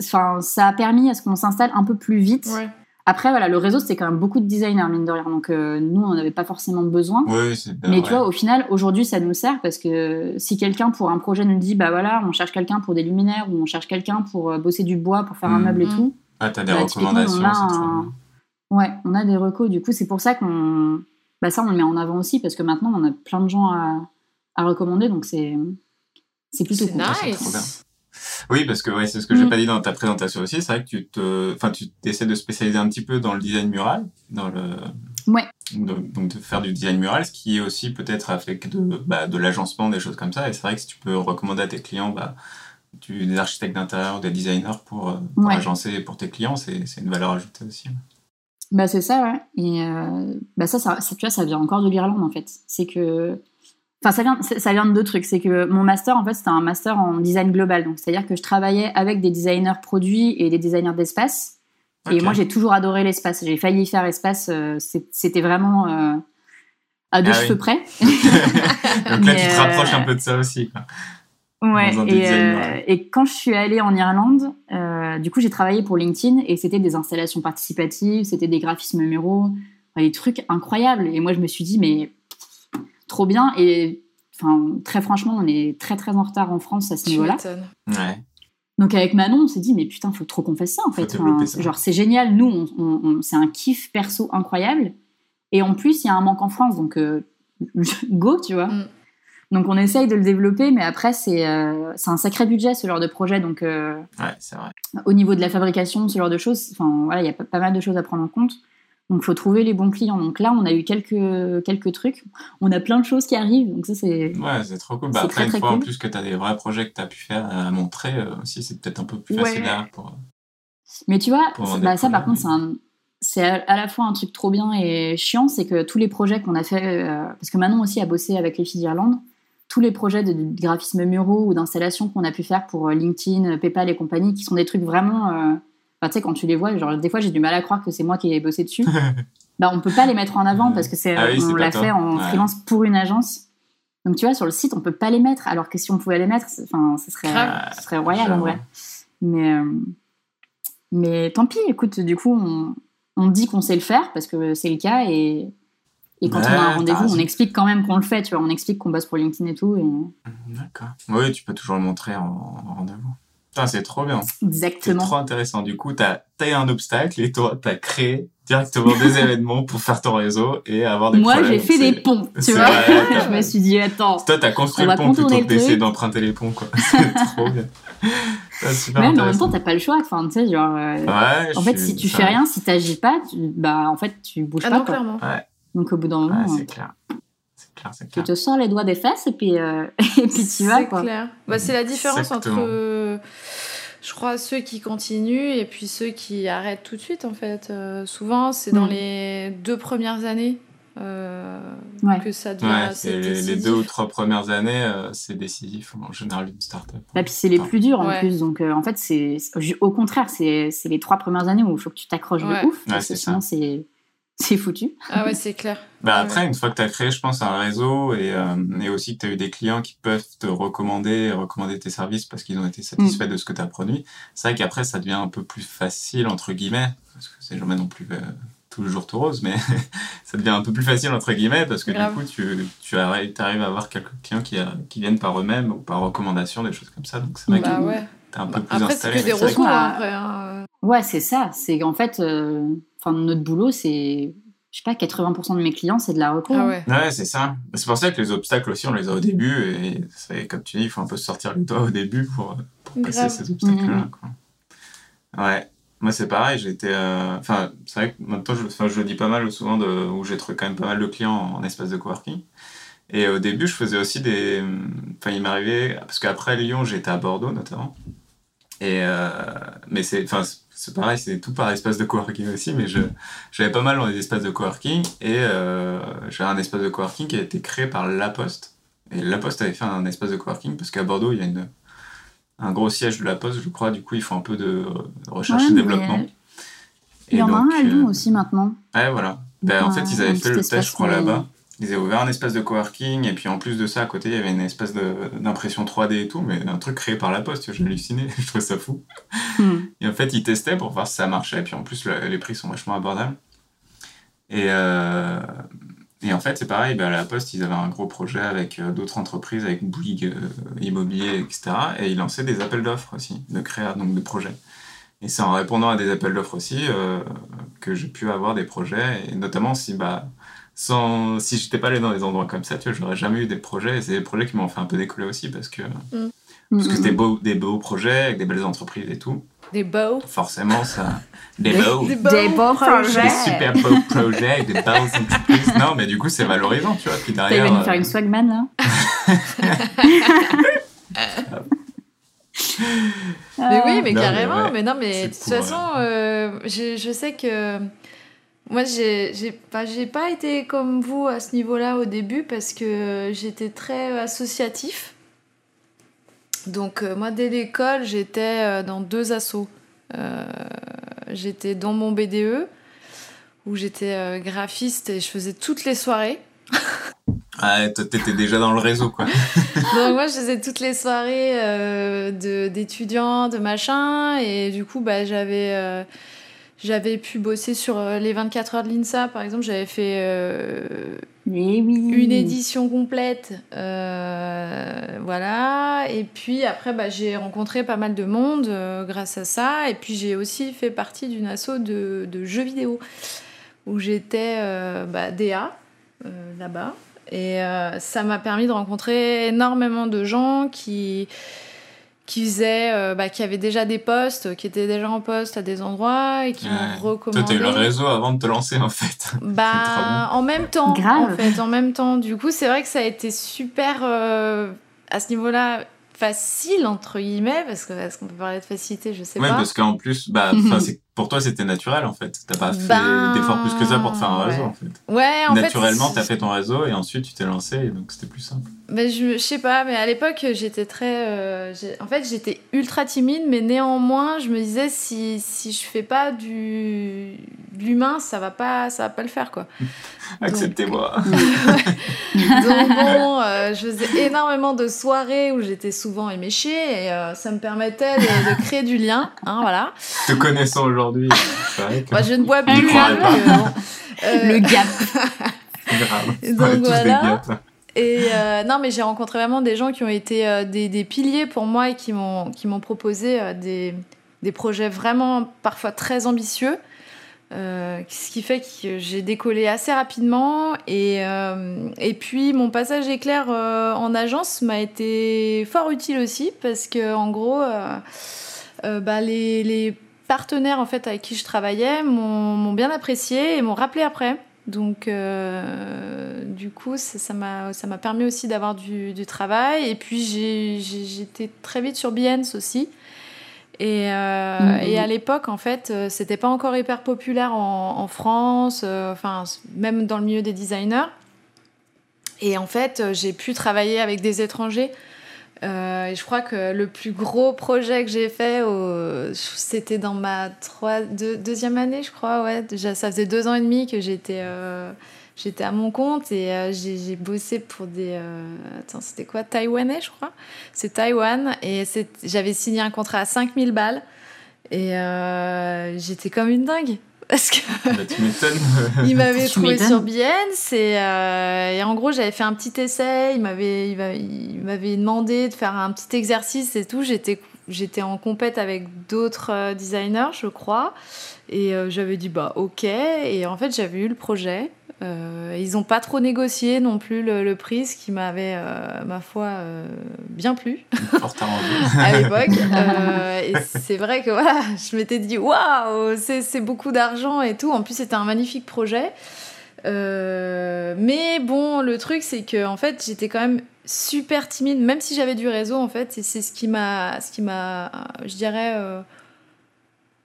Enfin, ça a permis à ce qu'on s'installe un peu plus vite. Ouais. Après, voilà, le réseau, c'est quand même beaucoup de designers, mine de rien. Donc, euh, nous, on n'avait pas forcément besoin. Oui, c'est Mais tu vois, au final, aujourd'hui, ça nous sert parce que si quelqu'un pour un projet nous dit, bah voilà, on cherche quelqu'un pour des luminaires ou on cherche quelqu'un pour euh, bosser du bois, pour faire un Mhm. meuble et tout, Ah, t'as des bah, recommandations, on a un- ouais, on a des recos. Du coup, c'est pour ça qu'on, bah ça, on le met en avant aussi parce que maintenant, on a plein de gens à, à recommander, donc c'est c'est plutôt cool. c'est trop bien. nice. Oui, parce que ouais, c'est ce que j'ai Mm. pas dit dans ta présentation aussi. C'est vrai que tu te, enfin, tu essaies de spécialiser un petit peu dans le design mural, dans le, Ouais. donc, donc de faire du design mural, ce qui est aussi peut-être avec de, bah, de l'agencement, des choses comme ça. Et c'est vrai que si tu peux recommander à tes clients, bah, du, des architectes d'intérieur, des designers pour, euh, pour Ouais. agencer pour tes clients, c'est c'est une valeur ajoutée aussi. Bah c'est ça, ouais. Et euh, bah ça, ça, ça, tu vois, ça vient encore de l'Irlande en fait. C'est que, enfin, ça vient, ça vient de deux trucs. C'est que mon master, en fait, c'était un master en design global. Donc, c'est-à-dire que je travaillais avec des designers produits et des designers d'espace. Et moi, j'ai toujours adoré l'espace. J'ai failli faire espace. euh, C'était vraiment euh, à deux Ah oui. cheveux près. Donc là, Mais, tu te euh, rapproches un peu de ça aussi. Quoi. Ouais, et, design euh, mural. et quand je suis allée en Irlande, euh, euh, du coup, j'ai travaillé pour LinkedIn et c'était des installations participatives, c'était des graphismes muraux, des trucs incroyables. Et moi, je me suis dit, mais trop bien. Et enfin, très franchement, on est très très en retard en France à ce niveau-là. Ouais. Donc avec Manon, on s'est dit, mais putain, faut trop qu'on fasse ça en fait. ça. Genre, c'est génial. Nous, on, c'est un kiff perso incroyable. Et en plus, il y a un manque en France, donc euh, go, tu vois. Mm. Donc on essaye de le développer, mais après c'est euh, c'est un sacré budget ce genre de projet. Donc euh, ouais, c'est vrai. Au niveau de la fabrication, ce genre de choses, enfin voilà, il y a pas, mal de choses à prendre en compte. Donc il faut trouver les bons clients. Donc là, on a eu quelques quelques trucs. On a plein de choses qui arrivent. Donc ça c'est ouais, c'est trop cool. Bah, après une fois en plus que tu as des vrais projets que tu as pu faire à montrer aussi, c'est peut-être un peu plus facile pour. Mais tu vois, bah, ça par contre c'est un c'est à la fois un truc trop bien et chiant, c'est que tous les projets qu'on a fait, euh, parce que Manon aussi a bossé avec les filles d'Irlande, tous les projets de, graphisme muraux ou d'installation qu'on a pu faire pour euh, LinkedIn, PayPal et compagnie, qui sont des trucs vraiment, euh, tu sais, quand tu les vois, genre des fois j'ai du mal à croire que c'est moi qui ai bossé dessus. bah on peut pas les mettre en avant parce que c'est, ah on l'a fait en freelance pour une agence. Donc tu vois, sur le site, on peut pas les mettre, alors que si on pouvait les mettre, enfin, ce serait, ce serait royal en vrai. Mais, mais tant pis, écoute, du coup, on, on dit qu'on sait le faire parce que c'est le cas et, et quand on a un rendez-vous, on explique quand même qu'on le fait, tu vois, on explique qu'on bosse pour LinkedIn et tout. Et... D'accord. Oui, tu peux toujours le montrer en, rendez-vous. C'est trop bien. Exactement. C'est trop intéressant. Du coup, tu as, un obstacle et toi, tu as créé directement des événements pour faire ton réseau et avoir des Moi, j'ai fait des ponts, tu vois. je me suis dit, attends. Toi, tu as construit le pont plutôt que d'essayer d'emprunter les ponts, quoi. c'est trop bien. mais en même temps, t'as pas le choix. Enfin, tu sais, genre. Euh, en fait, si tu fais rien, si t'agis pas, bah, en fait, tu bouges ah pas. Non, clairement. Donc, au bout d'un moment. c'est clair. Clair, clair. Tu te sors les doigts des fesses et puis, euh, et puis tu vas. C'est clair. Bah, c'est la différence entre. je crois ceux qui continuent et puis ceux qui arrêtent tout de suite en fait. Euh, souvent c'est dans mm. les deux premières années euh, que ça devient ouais, les, deux ou trois premières années, euh, c'est décisif en général une startup. Et puis c'est les plus durs en plus, donc euh, en fait c'est au contraire c'est les trois premières années où il faut que tu t'accroches de ouf, parce que sinon c'est c'est foutu. Ah ouais, c'est clair. bah après, une fois que tu as créé, je pense, un réseau et, et aussi que tu as eu des clients qui peuvent te recommander, recommander tes services parce qu'ils ont été satisfaits mm. de ce que tu as produit, c'est vrai qu'après, ça devient un peu plus facile, entre guillemets, parce que c'est jamais non plus tout le jour tout rose, mais ça devient un peu plus facile entre guillemets parce que du coup tu, tu arrives, arrives, à avoir quelques clients qui, qui viennent par eux-mêmes ou par recommandation, des choses comme ça. Donc c'est vrai bah que t'es un peu plus après, installé. Après, c'est que des recours après. Hein. Ouais, c'est ça. C'est qu'en fait, euh, enfin notre boulot, c'est je sais pas, 80% de mes clients, c'est de la recours. Ah ouais, ouais c'est ça. C'est pour ça que les obstacles aussi, on les a au début. Et comme tu dis, il faut un peu sortir le doigt au début pour, pour passer ces obstacles-là. Mhm. Ouais. Moi, c'est pareil, j'étais. Euh, enfin, c'est vrai que maintenant, je, enfin, je le dis pas mal souvent, de, où j'ai trouvé quand même pas mal de clients en, espace de coworking. Et au début, je faisais aussi des. Enfin, il m'arrivait. Parce qu'après Lyon, j'étais à Bordeaux notamment. Et. Euh, mais c'est. Enfin, c'est pareil, c'est tout par espace de coworking aussi, mais je, j'avais pas mal dans des espaces de coworking. Et euh, j'avais un espace de coworking qui a été créé par La Poste. Et La Poste avait fait un espace de coworking parce qu'à Bordeaux, il y a une un gros siège de la Poste, je crois. Du coup, ils font un peu de recherche et développement. Il y en a un à Lyon euh, aussi maintenant. Ouais, voilà. Ben, en fait, ils avaient fait le test, je crois, là-bas. Ils avaient ouvert un espace de coworking, et puis en plus de ça, à côté, il y avait une espèce d'impression 3D et tout, mais un truc créé par la Poste, j'ai halluciné, je trouve ça fou. Hmm. Et en fait, ils testaient pour voir si ça marchait, et puis en plus, les prix sont vachement abordables. Et, euh, et en fait, c'est pareil, bah, à la Poste, ils avaient un gros projet avec euh, d'autres entreprises, avec Bouygues euh, Immobilier, etc. Et ils lançaient des appels d'offres aussi, de créa, donc de projets. Et c'est en répondant à des appels d'offres aussi que j'ai pu avoir des projets, et notamment si, bah, sans, si j'étais pas allé dans des endroits comme ça, tu vois, j'aurais jamais eu des projets, et c'est des projets qui m'ont fait un peu décoller aussi, parce que mm. parce que c'était mm, beau, des beaux projets, avec des belles entreprises et tout. Des beaux Forcément, ça... Des beaux. Des beaux, projets. Des super beaux projets des belles entreprises. Non, mais du coup, c'est valorisant, tu vois. Puis derrière. Tu vas nous faire une swagman, là Mais oui, mais carrément. Mais, non, mais de toute façon, euh, je, je, sais que. Moi, j'ai pas, pas été comme vous à ce niveau-là au début parce que j'étais très associatif. Donc, euh, moi, dès l'école, j'étais euh, dans deux assos. Euh, j'étais dans mon BDE où j'étais graphiste et je faisais toutes les soirées. Ah, t'étais déjà dans le réseau, quoi. Donc moi, je faisais toutes les soirées euh, de- d'étudiants, de, machin, et du coup, bah, j'avais euh, j'avais pu bosser sur euh, les 24 heures de l'INSA, par exemple. J'avais fait euh, oui. une édition complète, euh, voilà. Et puis après, bah, j'ai rencontré pas mal de monde euh, grâce à ça. Et puis j'ai aussi fait partie d'une asso de, de jeux vidéo où j'étais bah, DA là-bas. Et ça m'a permis de rencontrer énormément de gens qui qui faisaient, euh, bah, qui avaient déjà des postes, qui étaient déjà en poste à des endroits et qui Ouais. m'ont Toi, recommandé. t'as eu le réseau avant de te lancer, en fait. Bah, en même temps, Grave. en fait, en même temps. Du coup, c'est vrai que ça a été super euh, à ce niveau-là facile entre guillemets parce que est-ce qu'on peut parler de facilité, je sais Ouais, pas. parce qu'en plus, bah, enfin, c'est- pour toi, c'était naturel, en fait. T'as pas fait Ben, d'efforts plus que ça pour te faire un réseau, ouais. en fait. Ouais, en Naturellement, fait, t'as fait ton réseau et ensuite tu t'es lancé, et donc c'était plus simple. Ben, je, je sais pas, mais à l'époque, j'étais très. euh, en fait, j'étais ultra timide, mais néanmoins, je me disais si, si je fais pas du de l'humain, ça va pas, ça va pas le faire, quoi. Acceptez-moi. Donc bon, euh, je faisais énormément de soirées où j'étais souvent éméchée et euh, ça me permettait de, de créer du lien, hein, voilà. Te connaissant aujourd'hui, Moi, je ne bois plus. donc, pas. euh, Le gap. grave. Donc voilà. Et euh, non, mais j'ai rencontré vraiment des gens qui ont été euh, des, des piliers pour moi et qui m'ont qui m'ont proposé euh, des, des projets vraiment parfois très ambitieux. Euh, ce qui fait que j'ai décollé assez rapidement et, euh, et puis mon passage éclair euh, en agence m'a été fort utile aussi parce que en gros euh, euh, bah, les, les partenaires en fait avec qui je travaillais m'ont bien apprécié et m'ont rappelé après donc, euh, du coup, ça m'a ça m'a permis aussi d'avoir du, du travail. Et puis, j'étais très vite sur Behance aussi. Et, euh, Mhm. et à l'époque, en fait, euh, c'était pas encore hyper populaire en, en France, euh, enfin, même dans le milieu des designers. Et en fait, j'ai pu travailler avec des étrangers. Euh, et je crois que le plus gros projet que j'ai fait, c'était dans ma trois, deux- deuxième année, je crois. Ouais, ça faisait deux ans et demi que j'étais euh, à mon compte et euh, j'ai bossé pour des. attends, c'était quoi? Taïwanais, je crois. C'est Taïwan. Et j'avais signé un contrat à 5000 balles. Et j'étais comme une dingue. Parce que. Bah, tu m'étonnes. Il m'avait trouvé sur Behance et, euh, et en gros j'avais fait un petit essai. Il m'avait il m'a- il m'avait demandé de faire un petit exercice et tout. J'étais j'étais en compète avec d'autres euh, designers, je crois. Et euh, j'avais dit bah ok. Et en fait j'avais eu le projet. Euh, ils n'ont pas trop négocié non plus le, le prix, ce qui m'avait euh, ma foi bien plu à l'époque. Et c'est vrai que voilà, je m'étais dit waouh, c'est beaucoup d'argent et tout. En plus, c'était un magnifique projet. Mais bon, le truc, c'est que en fait, j'étais quand même super timide, même si j'avais du réseau. En fait, et c'est ce qui m'a, ce qui m'a, je dirais.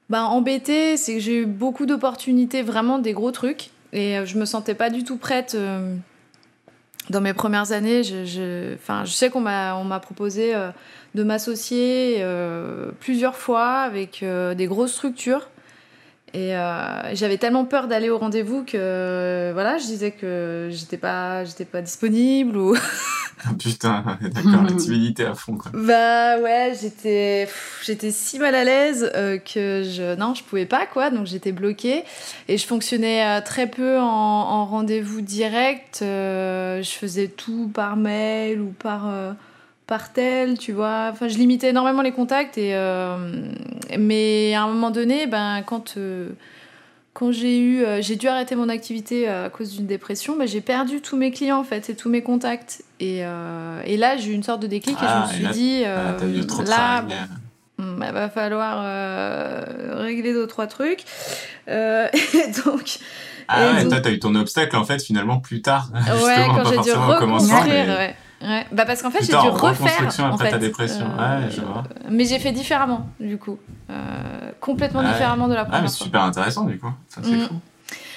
Ben, embêté, c'est que j'ai eu beaucoup d'opportunités, vraiment des gros trucs, et euh, je me sentais pas du tout prête. euh, dans mes premières années, je, sais qu'on m'a, proposé euh, de m'associer plusieurs fois avec des grosses structures. Et euh, j'avais tellement peur d'aller au rendez-vous que voilà, je disais que j'étais pas, j'étais pas disponible ou Putain, d'accord, la timidité à fond, quoi. bah ouais, j'étais j'étais si mal à l'aise euh, que je non, je pouvais pas quoi, donc j'étais bloquée et je fonctionnais euh, très peu en, en rendez-vous direct. je faisais tout par mail ou par par tel, tu vois. Enfin, je limitais énormément les contacts et euh, mais à un moment donné, ben quand euh, quand j'ai eu, euh, j'ai dû arrêter mon activité à cause d'une dépression, ben, j'ai perdu tous mes clients en fait et tous mes contacts. Et, et là, j'ai eu une sorte de déclic Ah, et je me là, suis dit, Ah, là, bon, il va falloir euh, régler deux trois trucs. Euh, et donc, Ah et ouais, donc- toi, t'as eu ton obstacle, en fait, finalement, plus tard. ouais, quand j'ai dû reconstruire, mais ouais. Ouais. Bah parce qu'en fait, j'ai dû refaire. reconstruction en après ta dépression. Euh, Ouais, je vois. Mais j'ai fait différemment, du coup. Euh, complètement Ouais. différemment de la Ah, première mais fois. c'est super intéressant, du coup. Ça, c'est Mm. fou.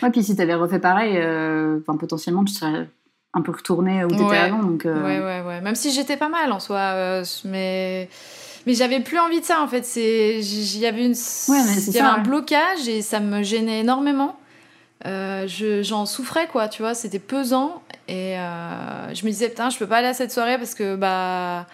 Ouais, puis si t'avais refait pareil, euh, enfin, potentiellement, tu serais un peu retourné où t'étais Ouais. avant. Donc, euh, Ouais, ouais, ouais. Même si j'étais pas mal en soi, euh, mais mais j'avais plus envie de ça en fait. C'est, il y avait une, Ouais, mais c'est il y avait ça, un ouais. blocage et ça me gênait énormément. Euh, je- j'en souffrais, quoi, tu vois, c'était pesant. Et euh, je me disais, putain, je peux pas aller à cette soirée parce que bah,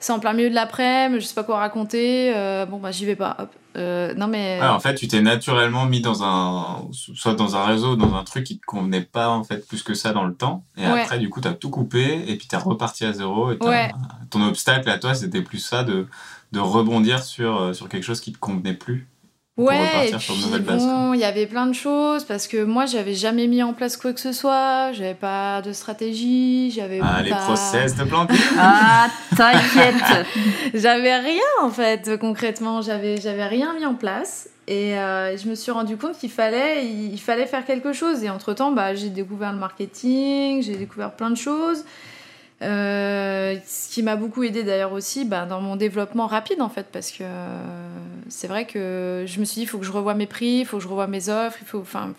c'est en plein milieu de l'après-midi, je sais pas quoi raconter. euh, bon, bah, j'y vais pas. Hop. Euh, non, mais. Ouais, en fait, tu t'es naturellement mis dans un, soit dans un réseau, dans un truc qui te convenait pas, en fait, plus que ça dans le temps. Et Ouais. après, du coup, t'as tout coupé, et puis t'es reparti à zéro. Et Ouais. ton obstacle à toi, c'était plus ça de, de rebondir sur, sur quelque chose qui te convenait plus. Ouais, et puis bon, il y avait plein de choses parce que moi, j'avais jamais mis en place quoi que ce soit, j'avais pas de stratégie, j'avais Ah, les pas... process de planter. Ah, t'inquiète. J'avais rien en fait, concrètement, j'avais j'avais rien mis en place et euh, je me suis rendu compte qu'il fallait il, il fallait faire quelque chose et entre temps, bah, j'ai découvert le marketing, j'ai découvert plein de choses. Euh, ce qui m'a beaucoup aidé d'ailleurs aussi bah, dans mon développement rapide en fait parce que euh, c'est vrai que je me suis dit il faut que je revoie mes prix, il faut que je revoie mes offres, il faut enfin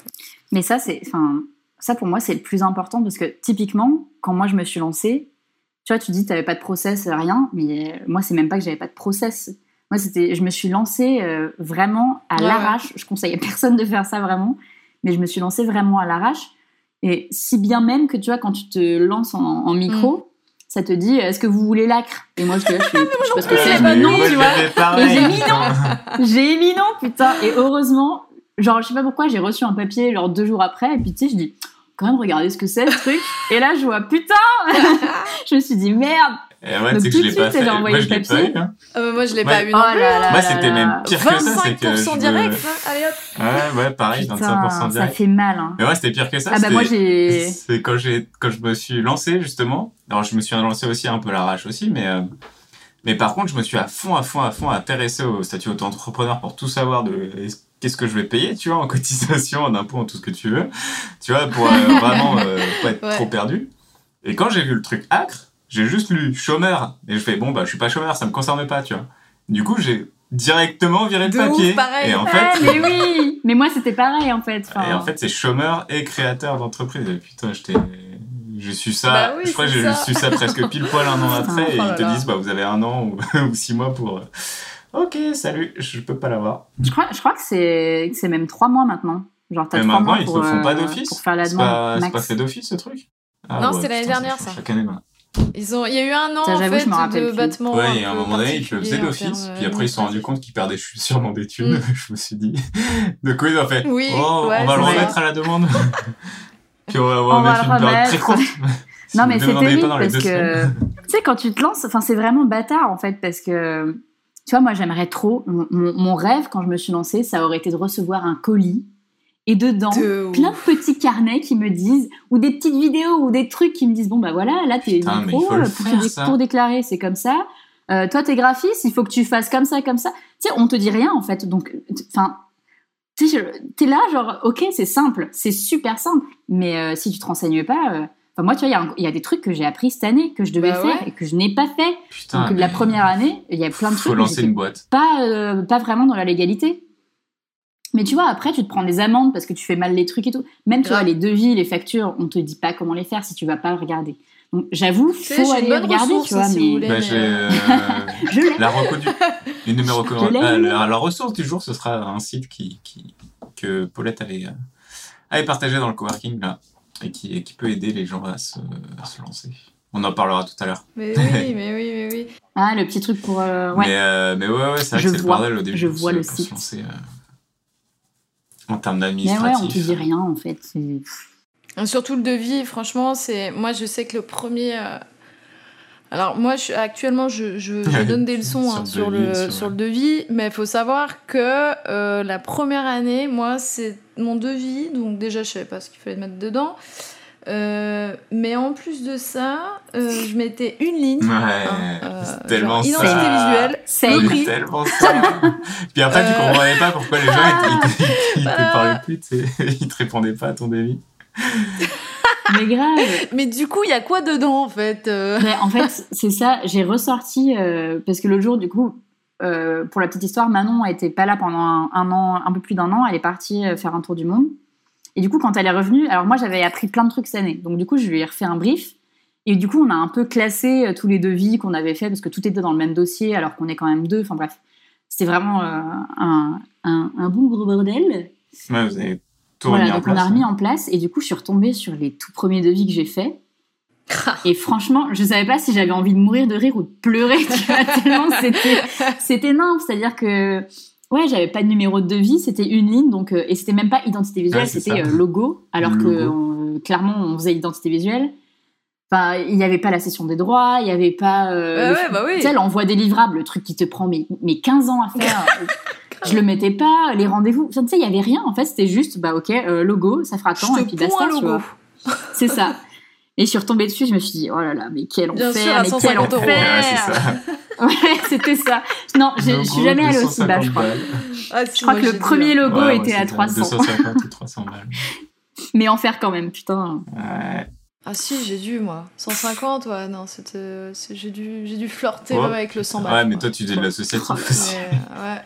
Mais ça, c'est, enfin, ça pour moi, c'est le plus important parce que typiquement, quand moi je me suis lancée, tu vois, tu dis, tu n'avais pas de process, rien, mais moi, c'est même pas que j'avais pas de process. Moi, c'était, je me suis lancée euh, vraiment à Ouais, l'arrache. Je conseille à personne de faire ça vraiment, mais je me suis lancée vraiment à l'arrache. Et si bien même que tu vois, quand tu te lances en, en micro, ça te dit, est-ce que vous voulez l'acre Et moi, je, te- je, fais, je pas ce que c'est, je de non, tu je vois. j'ai mis non. J'ai mis non, putain. Et heureusement, genre, je sais pas pourquoi, j'ai reçu un papier, genre, deux jours après, et puis, tu sais, je dis, quand même, regardez ce que c'est, ce truc. Et là, je vois, putain Je me suis dit, merde Et ouais, Donc, tu sais que je l'ai pas fait. j'ai envoyé Moi, je l'ai pas eu. hein. Ah bah, moi je l'ai Ouais. pas eu non Oh plus. là là Moi, c'était même pire que ça. C'est que 25% je me- direct, hein. allez hop. Ouais, ouais, pareil, 25% Putain, ça direct. fait mal, hein. Mais ouais, c'était pire que ça. Ah bah, moi, j'ai... C'est quand j'ai quand je me suis lancé justement. Alors je me suis lancé aussi un peu l'arrache aussi, mais euh, mais par contre je me suis à fond à fond à fond intéressé au statut auto-entrepreneur pour tout savoir de est-ce- qu'est-ce que je vais payer, tu vois, en cotisation, en impôt, en tout ce que tu veux, tu vois, pour euh, vraiment euh, pas être Ouais. trop perdu. Et quand j'ai vu le truc acre, j'ai juste lu chômeur et je fais bon bah je suis pas chômeur, ça me concerne pas, tu vois. Du coup j'ai directement viré le De papier. ouf, pareil. Et en Ah, fait, mais oui Mais moi, c'était pareil, en fait. Enfin, et en fait, c'est chômeur et créateur d'entreprise. Et putain, je t'ai. J'ai su ça, Bah oui, je crois que c'est j'ai su ça presque pile poil un an après, et oh ils te là. disent, bah, vous avez un an ou, ou six mois pour. euh, Ok, salut, je peux pas l'avoir. je, crois, je crois que c'est c'est même trois mois maintenant. Genre, t'as Mais trois maintenant, mois ils pour, te font pas euh, d'office. pour faire la C'est demande. c'est pas fait d'office ce truc? Ah Non, c'était l'année putain, dernière, ça. Chaque année, maintenant. Ils ont, il y a eu un an Ça, en fait je me rappelle de battement. Ouais, et à un peu moment donné, ils le faisaient d'office, puis euh, après, ils se sont rendus compte qu'ils perdaient sûrement des thunes. Mm. je me suis dit. De quoi ils ont fait Oui, Oh, ouais, on va le remettre à la demande. puis on va, on va On va une période très courte. Si Non, mais c'est terrible parce que, tu sais, quand tu te lances, enfin, c'est vraiment bâtard en fait parce que, tu vois, moi j'aimerais trop, mon, mon- mon rêve quand je me suis lancée, ça aurait été de recevoir un colis et dedans, De plein de petits carnets qui me disent, ou des petites vidéos ou des trucs qui me disent, bon bah voilà, là t'es micro, faut euh, pour, pour déclarer, c'est comme ça. Euh, toi t'es graphiste, il faut que tu fasses comme ça, comme ça. Tu sais, on te dit rien en fait, donc, enfin. Tu t'es là, genre, ok, c'est simple, c'est super simple, mais euh, si tu te renseignes pas, euh, Enfin, moi, tu vois, il y a y, des trucs que j'ai appris cette année, que je devais Bah faire et que je n'ai pas fait. Putain, Donc, la première année, il y a plein de trucs Faut lancer une boîte. pas, pas vraiment dans la légalité. Mais tu vois, après, tu te prends des amendes parce que tu fais mal les trucs et tout. Même, tu vois, les devis, les factures, on te dit pas comment les faire si tu vas pas regarder. Donc, j'avoue, faut aller bonne regarder, ressource, tu vois, si mais vous voulez. Bah, mais, j'ai euh, je l'ai. la reco du... Une de mes recommandations. Je l'ai, Ah, la, la ressource du jour, ce sera un site qui, qui, que Paulette avait, euh, avait partagé dans le coworking là, et qui, et qui peut aider les gens à se, à se lancer. On en parlera tout à l'heure. Mais oui, mais oui, mais oui. Ah, le petit truc pour. euh, ouais. Mais, euh, mais ouais, ouais, c'est vrai Je que c'est le bordel au début. je pour vois se- le site. se lancer, euh, en termes Mais d'administratif. ouais, on te dit rien, en fait. Surtout le devis, franchement, c'est. Moi, je sais que le premier. euh, Alors, moi, je... actuellement, je, je- je donne des leçons hein, Sur sur, le devis, sur- sur le devis, mais il faut savoir que euh, la première année, moi, c'est mon devis, donc déjà, je savais pas ce qu'il fallait mettre dedans. Euh, mais en plus de ça, euh, je mettais une ligne. Ouais, hein, euh, c'est tellement genre identité ça. visuelle, C'est tellement ça. Puis après, tu Euh. comprenais pas pourquoi les gens ils, te- ils te- ils te Voilà. parlaient plus, tu sais. ils te répondaient pas à ton devis. Mais grave. Mais du coup, il y a quoi dedans, en fait Mais en fait, c'est ça. J'ai ressorti euh, parce que le jour, du coup, euh, pour la petite histoire, Manon était pas là pendant un, un an, un peu plus d'un an. Elle est partie faire un tour du monde. Et du coup, quand elle est revenue, alors moi, j'avais appris plein de trucs cette année. Donc du coup, je lui ai refait un brief. Et du coup, on a un peu classé euh, tous les devis qu'on avait fait parce que tout était dans le même dossier, alors qu'on est quand même deux. Enfin bref, c'était vraiment euh, un, un, un bon gros bordel. Ouais, vous avez tout Voilà, remis en donc on a remis en place et du coup je suis retombée sur les tout premiers devis que j'ai faits et franchement je savais pas si j'avais envie de mourir de rire ou de pleurer tu vois, tellement c'était c'était énorme c'est à dire que ouais j'avais pas de numéro de devis c'était une ligne donc euh, et c'était même pas identité visuelle Ouais, c'était euh, logo alors que clairement on faisait identité visuelle enfin il y avait pas la session des droits il y avait pas euh, Ouais, ouais, bah oui. tu sais l'envoi des livrables le truc qui te prend mais, mais 15 ans à faire je le mettais pas les rendez-vous tu sais il y avait rien en fait c'était juste bah ok euh, logo ça fera tant et puis basta c'est ça. Et je suis retombée dessus, je me suis dit, oh là là, mais quel enfer, mais quel 150 euros. enfer. Ouais, c'était ça. Non, je Logo, suis jamais allée aussi bas, je 250 crois. Ah, Je crois que le premier logo Ouais, était à c'était 300. 250 ou 300 balles. Mais enfer quand même, putain. Ouais. Ah si, j'ai dû moi. 150, ouais, non, c'était. J'ai dû, j'ai dû flirter Ouais. même avec le 100 balles. Ouais, mais toi, tu faisais de l'associatif aussi. Mais, ouais.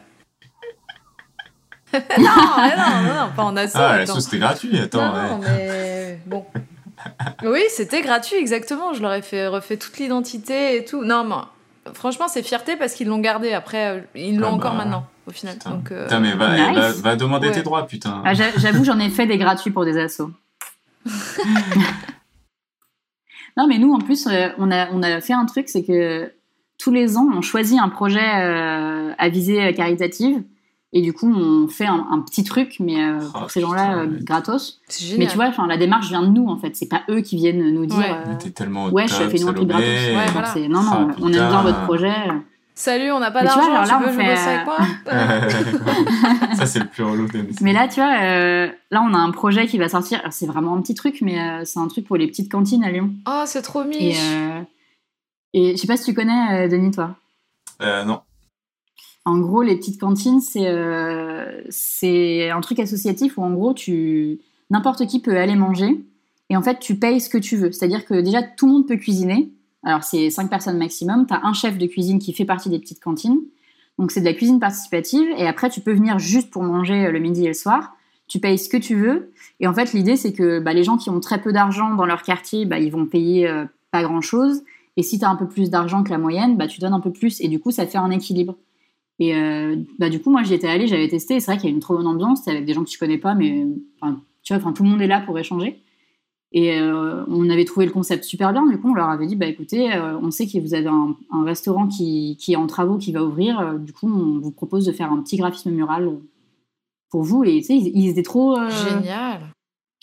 non, non, non, non, pas en asso. Ah, la attends. sauce, c'était gratuit. Attends, non, non, mais bon. Oui, c'était gratuit, exactement. Je leur ai fait refait toute l'identité et tout. Non, mais franchement, c'est fierté parce qu'ils l'ont gardé. Après, euh, ils l'ont Ah encore bah, maintenant, au final. Putain, Donc, euh, Putain, mais va, Nice. va, va demander Ouais. tes droits, putain. Ah, j'a- J'avoue, j'en ai fait des gratuits pour des assos. non, mais nous, en plus, euh, on a, on a fait un truc, c'est que tous les ans, on choisit un projet euh, à visée caritative. Et du coup, on fait un, un petit truc, mais euh, Oh, pour ces gens-là, euh, gratos. Mais tu vois, enfin, la démarche vient de nous, en fait. C'est pas eux qui viennent nous dire. Ouais. euh, tellement au Ouais, je fais une un truc gratos. Ouais, voilà. Non, non, Ah, on aime bien votre projet. Salut, on n'a pas Mais tu vois, d'argent, alors là, tu on veux jouer fait, avec moi ça, c'est le plus relou Mais là, tu vois, euh, là, on a un projet qui va sortir. Alors, C'est vraiment un petit truc, mais euh, c'est un truc pour les petites cantines à Lyon. Oh, c'est trop Et, miche. euh, et je sais pas si tu connais, euh, Denis, toi? Euh, non. En gros, les petites cantines, c'est euh, c'est un truc associatif où, en gros, n'importe qui peut aller manger. Et en fait, tu payes ce que tu veux. C'est-à-dire que déjà, tout le monde peut cuisiner. Alors, c'est cinq personnes maximum. Tu as un chef de cuisine qui fait partie des petites cantines. Donc, c'est de la cuisine participative. Et après, tu peux venir juste pour manger euh, le midi et le soir. Tu payes ce que tu veux. Et en fait, l'idée, c'est que bah, les gens qui ont très peu d'argent dans leur quartier, bah, ils vont payer euh, pas grand-chose. Et si tu as un peu plus d'argent que la moyenne, bah, tu donnes un peu plus. Et du coup, ça fait un équilibre. Et euh, bah, du coup, moi, j'y étais allée, j'avais testé. C'est vrai qu'il y a une trop bonne ambiance. Avec des gens que tu connais pas, mais tu vois, tout le monde est là pour échanger. Et euh, on avait trouvé le concept super bien. Du coup, on leur avait dit, bah écoutez, euh, on sait que vous avez un, un restaurant qui, qui est en travaux, qui va ouvrir. Du coup, on vous propose de faire un petit graphisme mural pour vous. Et tu sais, ils, ils étaient trop. Génial.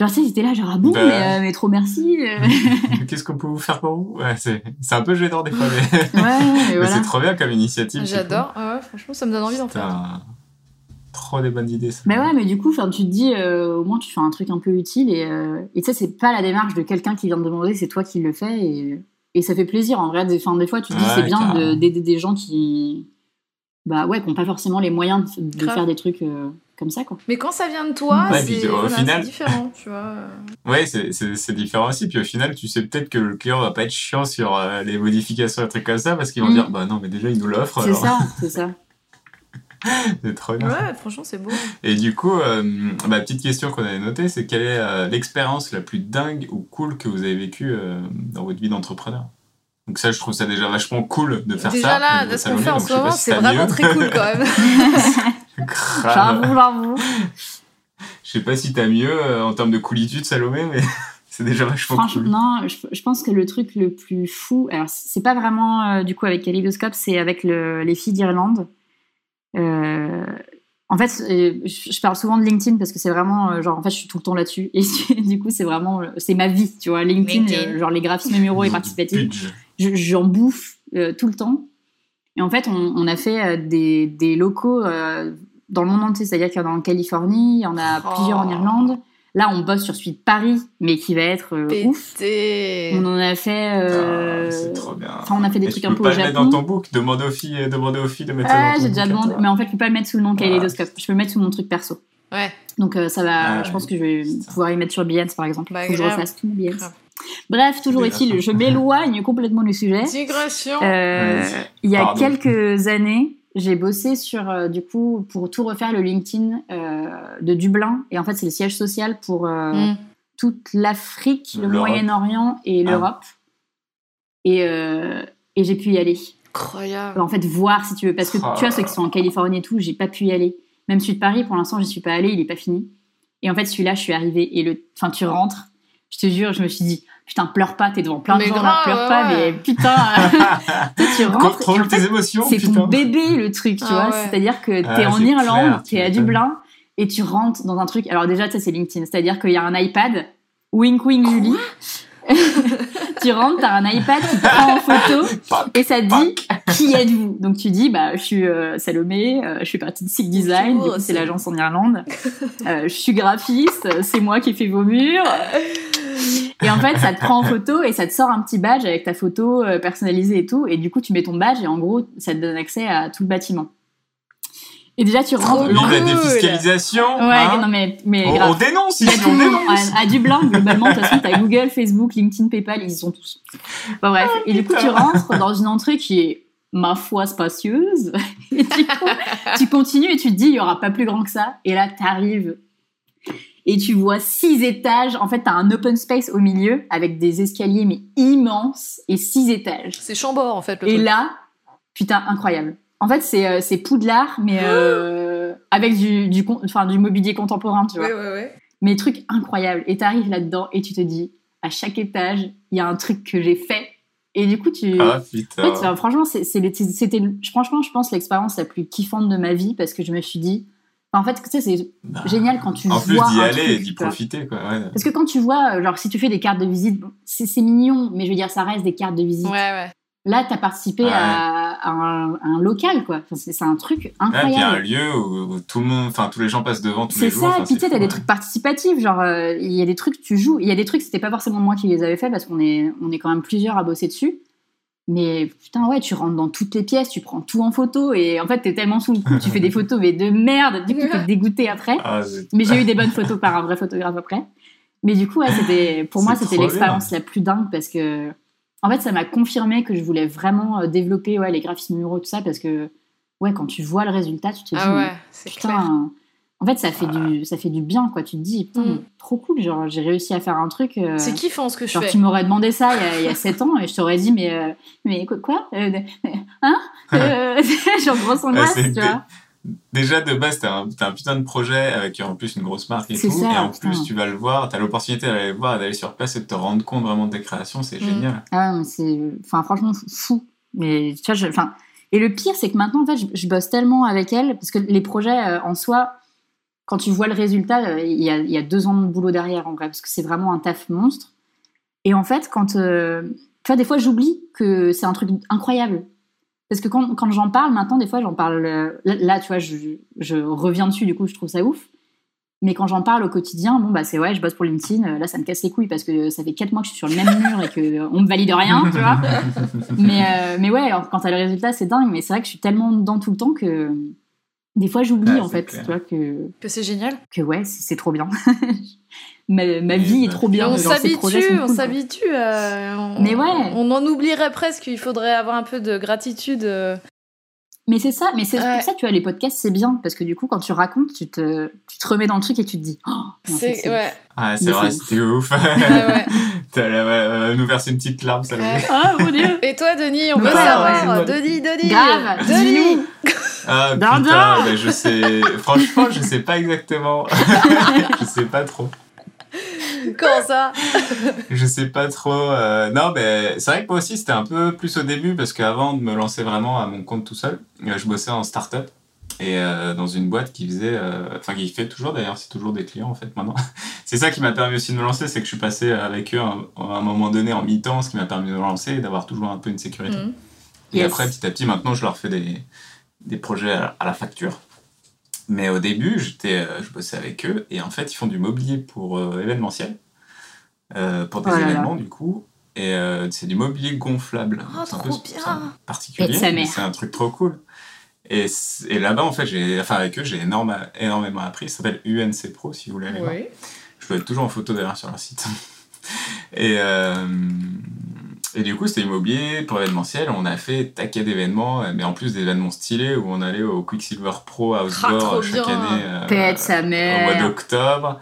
Genre, ils étaient là, genre, ah bon, Bah. mais, euh, mais trop merci. euh. Qu'est-ce qu'on peut vous faire pour vous? Ouais, C'est un peu gênant des fois, mais, ouais, ouais, mais mais voilà. c'est trop bien comme initiative. J'adore. Ah ouais, franchement, ça me donne envie d'en faire. Trop des bonnes idées, ça. Mais ouais, mais du coup, tu te dis, euh, au moins, tu fais un truc un peu utile. Et euh, et tu sais, c'est pas la démarche de quelqu'un qui vient te demander, c'est toi qui le fais. Et, et ça fait plaisir. En vrai, des, enfin, des fois, tu te dis, Ouais, c'est bien de- d'aider des gens qui. Bah ouais, qui n'ont pas forcément les moyens de, faire des trucs euh, comme ça, quoi. Mais quand ça vient de toi, Ouais, c'est final- différent, tu vois. Ouais, c'est- différent aussi. Puis au final, tu sais peut-être que le client va pas être chiant sur euh, les modifications et trucs comme ça parce qu'ils vont Mm. dire, bah non, mais déjà, il nous l'offre. C'est ça, c'est ça. C'est trop bien. Ouais, franchement, c'est beau. Et du coup, euh, ma petite question qu'on avait notée, c'est quelle est euh, l'expérience la plus dingue ou cool que vous avez vécue euh, dans votre vie d'entrepreneur? Donc ça, je trouve ça déjà vachement cool de faire Déjà ça. là, au niveau de ce qu'on fait en ce moment, c'est vraiment mieux. très cool quand même. J'avoue, j'avoue. Je sais pas si t'as mieux euh, en termes de coolitude, Salomé, mais c'est déjà vachement Franchement, cool. non, je, je pense que le truc le plus fou, alors c'est pas vraiment euh, du coup avec Kaleidoscope, c'est avec le- les filles d'Irlande. Euh, en fait, euh, je, je parle souvent de LinkedIn parce que c'est vraiment, euh, genre, en fait, je suis tout le temps là-dessus. Et du coup, c'est vraiment, c'est ma vie, tu vois. LinkedIn, LinkedIn. euh, genre les graphismes muraux et participatifs, j'en bouffe euh, tout le temps. Et en fait, on, on a fait euh, des, des locaux euh, dans le monde entier, c'est-à-dire qu'il y en a en Californie, il y en a Oh. plusieurs en Irlande. Là, on bosse sur celui de Paris, mais qui va être euh, ouf. On en a fait. euh, Ah, c'est trop bien. Enfin, on a fait des Et trucs tu un peux peu pas au le mettre Japon. dans ton book, demander aux filles, demander aux filles de mettre ça Ah, dans ton j'ai déjà demandé. Mais en fait, je peux pas le mettre sous le nom Kaleidoscope. Je peux le mettre sous mon truc perso. Ouais, Donc euh, ça va. Ah, je pense que je vais pouvoir y mettre sur Behance, par exemple. Bah, Faut que je refasse tout mon Behance. Grave. Bref, toujours est-il, je m'éloigne complètement du sujet. digression. Euh, il y a Pardon. quelques années, j'ai bossé sur, euh, du coup, pour tout refaire le LinkedIn euh, de Dublin. Et en fait, c'est le siège social pour euh, Mm. toute l'Afrique, le. Moyen-Orient et Ah. l'Europe. Et, euh, et j'ai pu y aller. Incroyable. En fait, voir si tu veux. Parce que Oh tu vois, là ceux qui sont en Californie et tout, j'ai pas pu y aller. Même celui de Paris, pour l'instant, j'y suis pas allée, il est pas fini. Et en fait, celui-là, je suis arrivée et le, enfin, tu rentres. Je te jure, je me suis dit, putain, pleure pas, t'es devant plein de Mais gens, là, grave, pleure ouais, pas, ouais. mais putain, tu rentres. Contrôle tes émotions, c'est ton bébé le truc, tu Ah vois. ouais. C'est-à-dire que Ah, t'es en Irlande, t'es à. Dublin et tu rentres dans un truc. Alors déjà, tu sais, c'est LinkedIn, c'est-à-dire qu'il y a un iPad, wink wink Julie. tu rentres, t'as un iPad qui te prend en photo et ça te dit qui êtes-vous. Donc tu dis bah je suis euh, Salomé, euh, je suis partie de Sick Design, c'est- l'agence en Irlande. Euh, je suis graphiste, c'est moi qui ai fait vos murs. Et en fait, ça te prend en photo et ça te sort un petit badge avec ta photo euh, personnalisée et tout. Et du coup, tu mets ton badge et en gros, ça te donne accès à tout le bâtiment. Et déjà, tu rentres. Vive la défiscalisation. Ouais, hein. non mais, mais on, grave. on dénonce ici, on dénonce. À, à Dublin, globalement, de toute façon, t'as Google, Facebook, LinkedIn, PayPal, ils y sont tous. Bon, bref. et du coup, tu rentres dans une entrée qui est, ma foi, spacieuse. Et du coup, tu continues et tu te dis, il y aura pas plus grand que ça. Et là, t'arrives et tu vois six étages. En fait, t'as un open space au milieu avec des escaliers, mais immenses, et six étages. C'est Chambord, en fait, le Et truc. là, putain, incroyable. En fait, c'est euh, c'est Poudlard, mais euh, avec du, du, con- enfin, du mobilier contemporain, tu vois Ouais, ouais, ouais. mais truc incroyable. Et t'arrives là-dedans et tu te dis, à chaque étage, il y a un truc que j'ai fait. Et du coup, tu. Ah En putain. fait, enfin, franchement, c'était, franchement, je pense, l'expérience la plus kiffante de ma vie parce que je me suis dit. Enfin, en fait, tu sais, c'est Bah, génial quand tu En plus vois. d'y un aller et d'y tu profiter, quoi. ouais. Parce que quand tu vois, euh, genre, si tu fais des cartes de visite, bon, c'est mignon, mais je veux dire, ça reste des cartes de visite. Ouais, ouais. Là, t'as participé Ouais. à, à un, à un local, quoi. Enfin, c'est un truc Ouais, puis il y a un incroyable. lieu où, où tout le monde, enfin tous les gens passent devant tous C'est les jours. ça, et puis tu sais, fou, t'as des trucs participatifs, genre euh, il y a des trucs tu joues, il y a des trucs c'était pas forcément moi qui les avais fait parce qu'on est on est quand même plusieurs à bosser dessus. Mais putain ouais, tu rentres dans toutes les pièces, tu prends tout en photo et en fait t'es tellement sous le coup, tu fais des photos mais de merde, du coup t'es dégoûté après. Ah, Mais j'ai eu des bonnes photos par un vrai photographe après. Mais du coup ouais, c'était pour moi c'était l'expérience la plus dingue parce que en fait ça m'a confirmé que je voulais vraiment euh, développer ouais les graphismes muraux tout ça parce que ouais quand tu vois le résultat tu te dis Ah ouais, c'est putain, clair. En fait, ça fait, du, ça fait du bien, quoi. Tu te dis, Mm. trop cool, genre, j'ai réussi à faire un truc. euh, C'est kiffant ce que je genre, fais. tu m'aurais demandé ça il y a, il y a 7 ans et je t'aurais dit, mais, euh, mais quoi, quoi Euh, Hein euh, Genre, grosse angoisse, tu vois. Déjà de base, t'as un, t'as un putain de projet avec en plus une grosse marque et tout, ça, et en putain. plus tu vas le voir, t'as l'opportunité d'aller le voir, d'aller sur place et de te rendre compte vraiment de tes créations, c'est Mm. génial. Ah ouais, mais c'est, enfin, franchement, fou-. Mais, tu vois, je- enfin, et le pire, c'est que maintenant, en fait, je, je bosse tellement avec elle, parce que les projets, euh, en soi, quand tu vois le résultat, euh, il y, a, il y a deux ans de boulot derrière, en vrai, parce que c'est vraiment un taf monstre. Et en fait, quand, euh, tu vois, des fois, j'oublie que c'est un truc incroyable. Parce que quand, quand j'en parle maintenant, des fois, j'en parle. euh, Là, là, tu vois, je, je reviens dessus, du coup, je trouve ça ouf. Mais quand j'en parle au quotidien, bon, bah, c'est ouais, je bosse pour LinkedIn. euh, Là, ça me casse les couilles parce que ça fait quatre mois que je suis sur le même mur et qu'on me valide rien, tu vois. mais, euh, mais ouais, alors, quand t'as le résultat, c'est dingue. Mais c'est vrai que je suis tellement dedans tout le temps que des fois, j'oublie, Ouais, en fait, clair. tu vois, que, Que c'est génial. que ouais, c'est trop bien. ma, ma vie est bah, trop bien. on genre, ces projets s'habitue, on s'habitue. euh, Mais ouais. On en oublierait presque. Il faudrait avoir un peu de gratitude. euh. Mais c'est ça, mais c'est Ouais. pour ça, tu vois, les podcasts, c'est bien, parce que du coup, quand tu racontes, tu te, tu te remets dans le truc et tu te dis, oh, mais en fait, C'est ouais. Ah, c'est vrai, c'est c'était ouf. ouais, ouais. T'as euh, nous verser une petite larme, ça. Ah, mon dieu Et toi, Denis, on veut savoir. Denis, Denis. Grave, Denis. Ah Dindon putain, mais je sais. Franchement, je sais pas exactement. je sais pas trop. Comment ça? Je sais pas trop. euh, Non, mais c'est vrai que moi aussi, c'était un peu plus au début parce qu'avant de me lancer vraiment à mon compte tout seul, euh, je bossais en start-up et euh, dans une boîte qui faisait. euh, Enfin, qui fait toujours d'ailleurs, c'est toujours des clients en fait maintenant. c'est ça qui m'a permis aussi de me lancer, c'est que je suis passé avec eux à un, à un moment donné en mi-temps, ce qui m'a permis de me lancer et d'avoir toujours un peu une sécurité. Mhm. Et Yes. après, petit à petit, maintenant, je leur fais des, des projets à, la facture. Mais au début, j'étais, euh, je bossais avec eux et en fait, ils font du mobilier pour euh, événementiel, euh, pour des Oh là là. événements du coup. Et euh, c'est du mobilier gonflable. Oh, c'est un peu un particulier, c'est un truc trop cool. Et, là-bas, en fait, j'ai, enfin, avec eux, j'ai énorme, énormément appris. Ça s'appelle UNC Pro, si vous voulez aller voir. Oui. Je dois être toujours en photo d'ailleurs sur leur site. et, euh, et du coup, c'était immobilier pour événementiel. On a fait taquet d'événements, euh, mais en plus d'événements stylés où on allait au Quicksilver Pro Ah, Outdoor trop chaque bien. année euh, Pète sa au mois mère. d'octobre.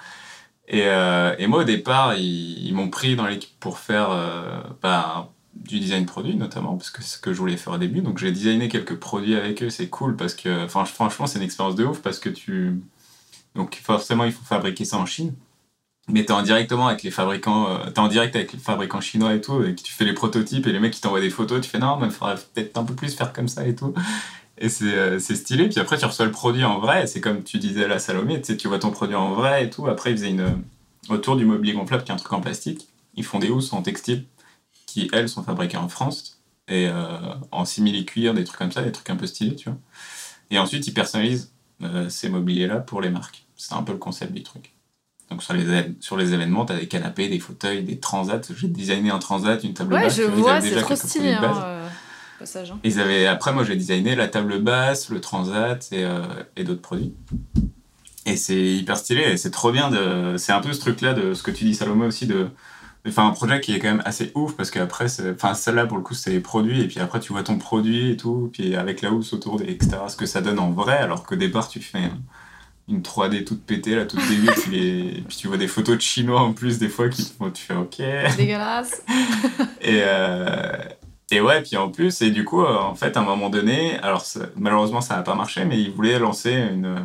Et, euh, et moi, au départ, ils, ils m'ont pris dans l'équipe pour faire euh, bah, du design produit, notamment, parce que c'est ce que je voulais faire au début. Donc, j'ai designé quelques produits avec eux. C'est cool parce que, franchement, c'est une expérience de ouf parce que tu. Donc forcément, il faut fabriquer ça en Chine. Mais t'es en directement avec les fabricants, euh, t'es en direct avec les fabricants chinois et tout, et tu fais les prototypes et les mecs qui t'envoient des photos, tu fais non, mais il faudrait peut-être un peu plus faire comme ça et tout. Et c'est euh, c'est stylé. Puis après, tu reçois le produit en vrai. C'est comme tu disais à la Salomé, tu vois ton produit en vrai et tout. Après, ils faisaient une. euh, Autour du mobilier gonflable, qui est un truc en plastique, ils font des housses en textile, qui elles sont fabriquées en France, et en simili-cuir, des trucs comme ça, des trucs un peu stylés, tu vois. Et ensuite, ils personnalisent ces mobiliers-là pour les marques. C'est un peu le concept du truc. Donc sur les, sur les événements, tu as des canapés, des fauteuils, des transats. J'ai designé un transat, une table Ouais, basse. je tu vois, ils vois, avaient c'est trop stylé. Hein, euh, passage. hein. Ils avaient, après, moi, j'ai designé la table basse, le transat et, euh, et d'autres produits. Et c'est hyper stylé c'est trop bien de. C'est un peu ce truc-là de ce que tu dis, Salomé, aussi, de. faire un projet qui est quand même assez ouf parce qu'après, enfin, celle-là, pour le coup, c'est les produits et puis après, tu vois ton produit et tout, puis avec la housse autour, et etc., ce que ça donne en vrai, alors qu'au départ, tu fais une 3D toute pétée, là, toute dégueu, puis, les- et puis tu vois des photos de chinois en plus, des fois, qui te font- tu fais OK. Dégueulasse. Et, euh, et ouais, puis en plus, et du coup, euh, en fait, à un moment donné, alors ça- malheureusement, ça n'a pas marché, mais ils voulaient lancer une,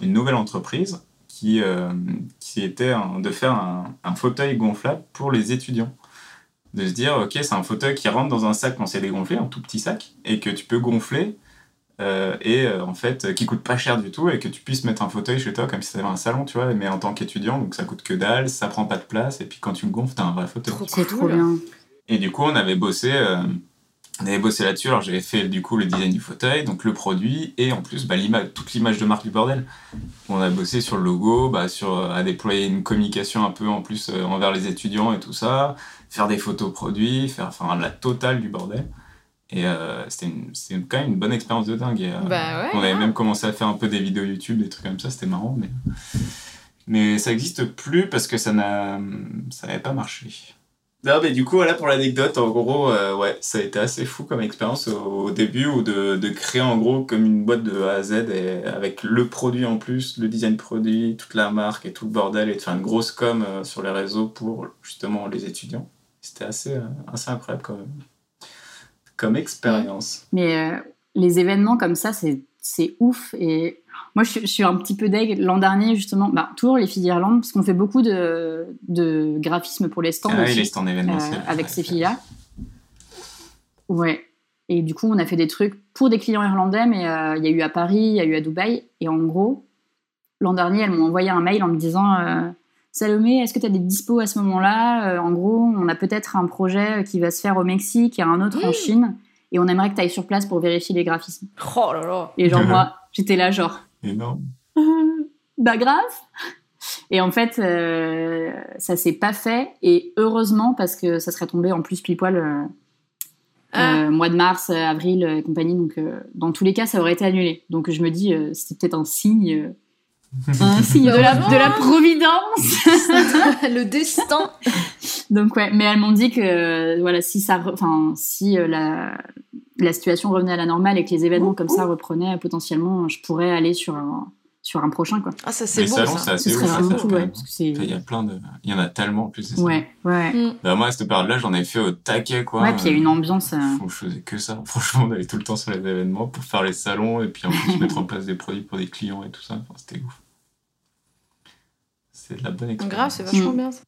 une nouvelle entreprise qui, euh, qui était un- de faire un, un fauteuil gonflable pour les étudiants. De se dire, ok, c'est un fauteuil qui rentre dans un sac quand c'est dégonflé, un tout petit sac, et que tu peux gonfler, euh, et euh, en fait, euh, qui coûte pas cher du tout, et que tu puisses mettre un fauteuil chez toi comme si c'était un salon, tu vois, mais en tant qu'étudiant, donc ça coûte que dalle, ça prend pas de place, et puis quand tu le gonfles, t'as un vrai fauteuil. Trop C'est cool. trop bien. Et du coup, on avait bossé, euh, on avait bossé là-dessus. Alors, j'avais fait du coup le design du fauteuil, donc le produit, et en plus, bah, l'image, toute l'image de marque du bordel. On a bossé sur le logo, bah, sur, à déployer une communication un peu en plus euh, envers les étudiants et tout ça, faire des photos produits, faire enfin, la totale du bordel. Et euh, c'était une- quand même une bonne expérience de dingue. Et, euh, Bah ouais. on avait même commencé à faire un peu des vidéos YouTube, des trucs comme ça, c'était marrant, mais, mais ça n'existe plus parce que ça n'a ça n'avait pas marché. Non, mais du coup, voilà pour l'anecdote, en gros, euh, ouais, ça a été assez fou comme expérience au, au début, ou de, de créer en gros comme une boîte de A à Z, et avec le produit en plus, le design produit, toute la marque et tout le bordel, et de faire une grosse com euh, sur les réseaux pour justement les étudiants. C'était assez, assez incroyable quand même. Comme expérience. Mais euh, les événements comme ça, c'est c'est ouf. Et moi, je, suis- je suis un petit peu deg. L'an dernier, justement, bah, toujours les filles d'Irlande, parce qu'on fait beaucoup de, de graphisme pour les stands Ah, aussi, il est en euh, avec ces filles-là. Ouais. Et du coup, on a fait des trucs pour des clients irlandais, mais euh, il y a eu à Paris, il y a eu à Dubaï. Et en gros, l'an dernier, elles m'ont envoyé un mail en me disant euh, Salomé, est-ce que tu as des dispos à ce moment-là? Euh, En gros, on a peut-être un projet qui va se faire au Mexique et un autre en Chine. Et on aimerait que tu ailles sur place pour vérifier les graphismes. Oh là là. Et genre, moi, j'étais là, genre, Énorme. bah grave. Et en fait, euh, ça s'est pas fait. Et heureusement, parce que ça serait tombé en plus pile poil euh, Ah. euh, mois de mars, euh, avril euh, et compagnie. Donc, euh, dans tous les cas, ça aurait été annulé. Donc, je me dis, euh, c'était peut-être un signe. euh, un signe de la, de la providence. le destin. Donc ouais, mais elles m'ont dit que voilà, si ça, enfin si euh, la, la situation revenait à la normale et que les événements comme ça reprenaient, potentiellement, je pourrais aller sur un, sur un prochain quoi. Ah, ça c'est Les beau salons, ça. c'est vraiment faire, cool, ouais, Il y a plein de. Il y en a tellement en plus. ouais, ouais, Mm. Bah, moi, à cette période-là, j'en ai fait au taquet, quoi. ouais, puis il y a une ambiance. euh, Je faisais que ça. Franchement, on allait tout le temps sur les événements pour faire les salons et puis en plus mettre en place des produits pour des clients et tout ça. Enfin, c'était ouf. C'est de la bonne expérience. Grave, c'est vachement Mm. bien ça.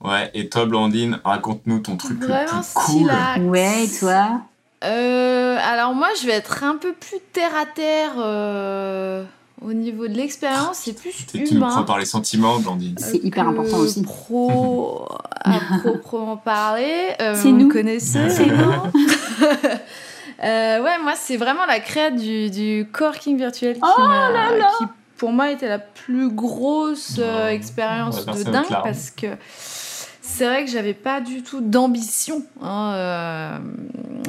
Ouais, et toi, Blandine, raconte-nous ton truc le Vraiment plus cool. Ouais, et toi Euh, alors moi, je vais être un peu plus terre à terre euh, au niveau de l'expérience. C'est plus Tu nous prends par les sentiments, Blandine. C'est hyper que important aussi. Pro, à proprement parler. Euh, C'est nous. connaissez. C'est nous. Euh, ouais, moi, c'est vraiment la créa du, du coworking virtuel qui, Oh là là. qui, pour moi, était la plus grosse euh, expérience de dingue parce que c'est vrai que j'avais pas du tout d'ambition. hein, euh,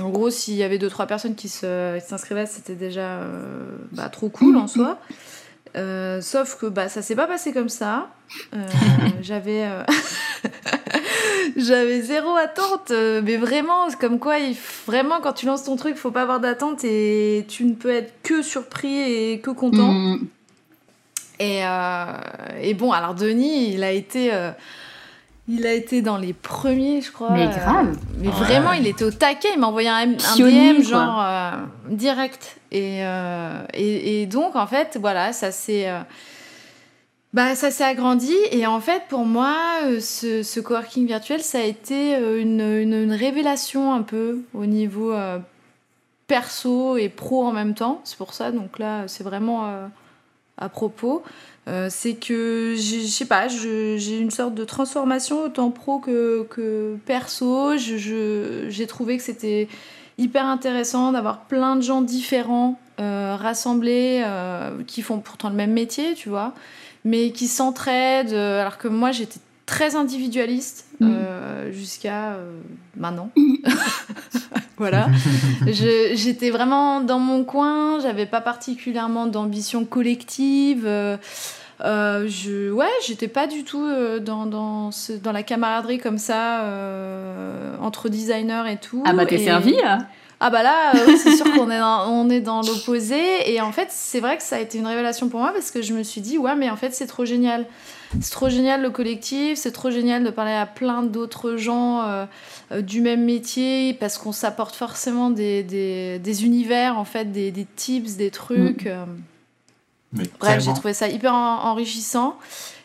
en gros, s'il y avait deux trois personnes qui s'inscrivaient, c'était déjà euh, bah, trop cool en soi. Euh, sauf que bah, ça s'est pas passé comme ça. Euh, j'avais euh, j'avais zéro attente, mais vraiment, comme quoi, il vraiment quand tu lances ton truc, faut pas avoir d'attente et tu ne peux être que surpris et que content. Mm. Et, euh, et bon, alors Denis, il a été, euh, il a été dans les premiers, je crois. Mais euh, grave. mais Ouais. vraiment, il était au taquet. Il m'a envoyé un, Pionnier, DM quoi. genre euh, direct. Et, euh, et, et donc, en fait, voilà, ça s'est. euh, bah, ça s'est agrandi et en fait pour moi euh, ce, ce coworking virtuel ça a été euh, une, une, une révélation un peu au niveau euh, perso et pro en même temps. C'est pour ça donc là c'est vraiment euh, à propos. Euh, c'est que je sais pas, j'ai une sorte de transformation autant pro que, que perso. J'ai trouvé que c'était hyper intéressant d'avoir plein de gens différents euh, rassemblés euh, qui font pourtant le même métier, tu vois, mais qui s'entraident. alors que moi j'étais très individualiste Mm. euh, jusqu'à euh, maintenant. voilà. Je- J'étais vraiment dans mon coin, j'avais pas particulièrement d'ambition collective. euh, je, ouais, j'étais pas du tout dans, dans, ce- dans la camaraderie comme ça entre designers et tout. Ah bah t'es Et- servi là Ah bah là, oui, c'est sûr qu'on est dans, on est dans l'opposé. Et en fait, c'est vrai que ça a été une révélation pour moi parce que je me suis dit, ouais, mais en fait, c'est trop génial. C'est trop génial le collectif, c'est trop génial de parler à plein d'autres gens euh, euh, du même métier parce qu'on s'apporte forcément des, des, des univers, en fait, des, des tips, des trucs. euh. Mais Bref, j'ai trouvé ça hyper en- enrichissant.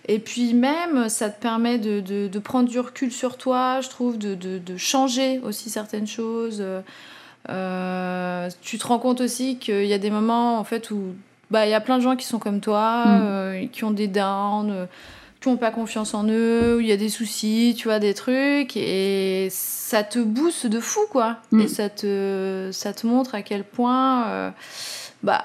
Et puis même, ça te permet de, de- de prendre du recul sur toi, je trouve, de, de- changer aussi certaines choses. Euh, euh, tu te rends compte aussi qu'il y a des moments en fait où bah, il y a plein de gens qui sont comme toi, Mm. euh, qui ont des downs, euh, qui n'ont pas confiance en eux, où il y a des soucis, tu vois, des trucs, et ça te booste de fou, quoi. Mm. Et ça te, ça te montre à quel point, euh, bah,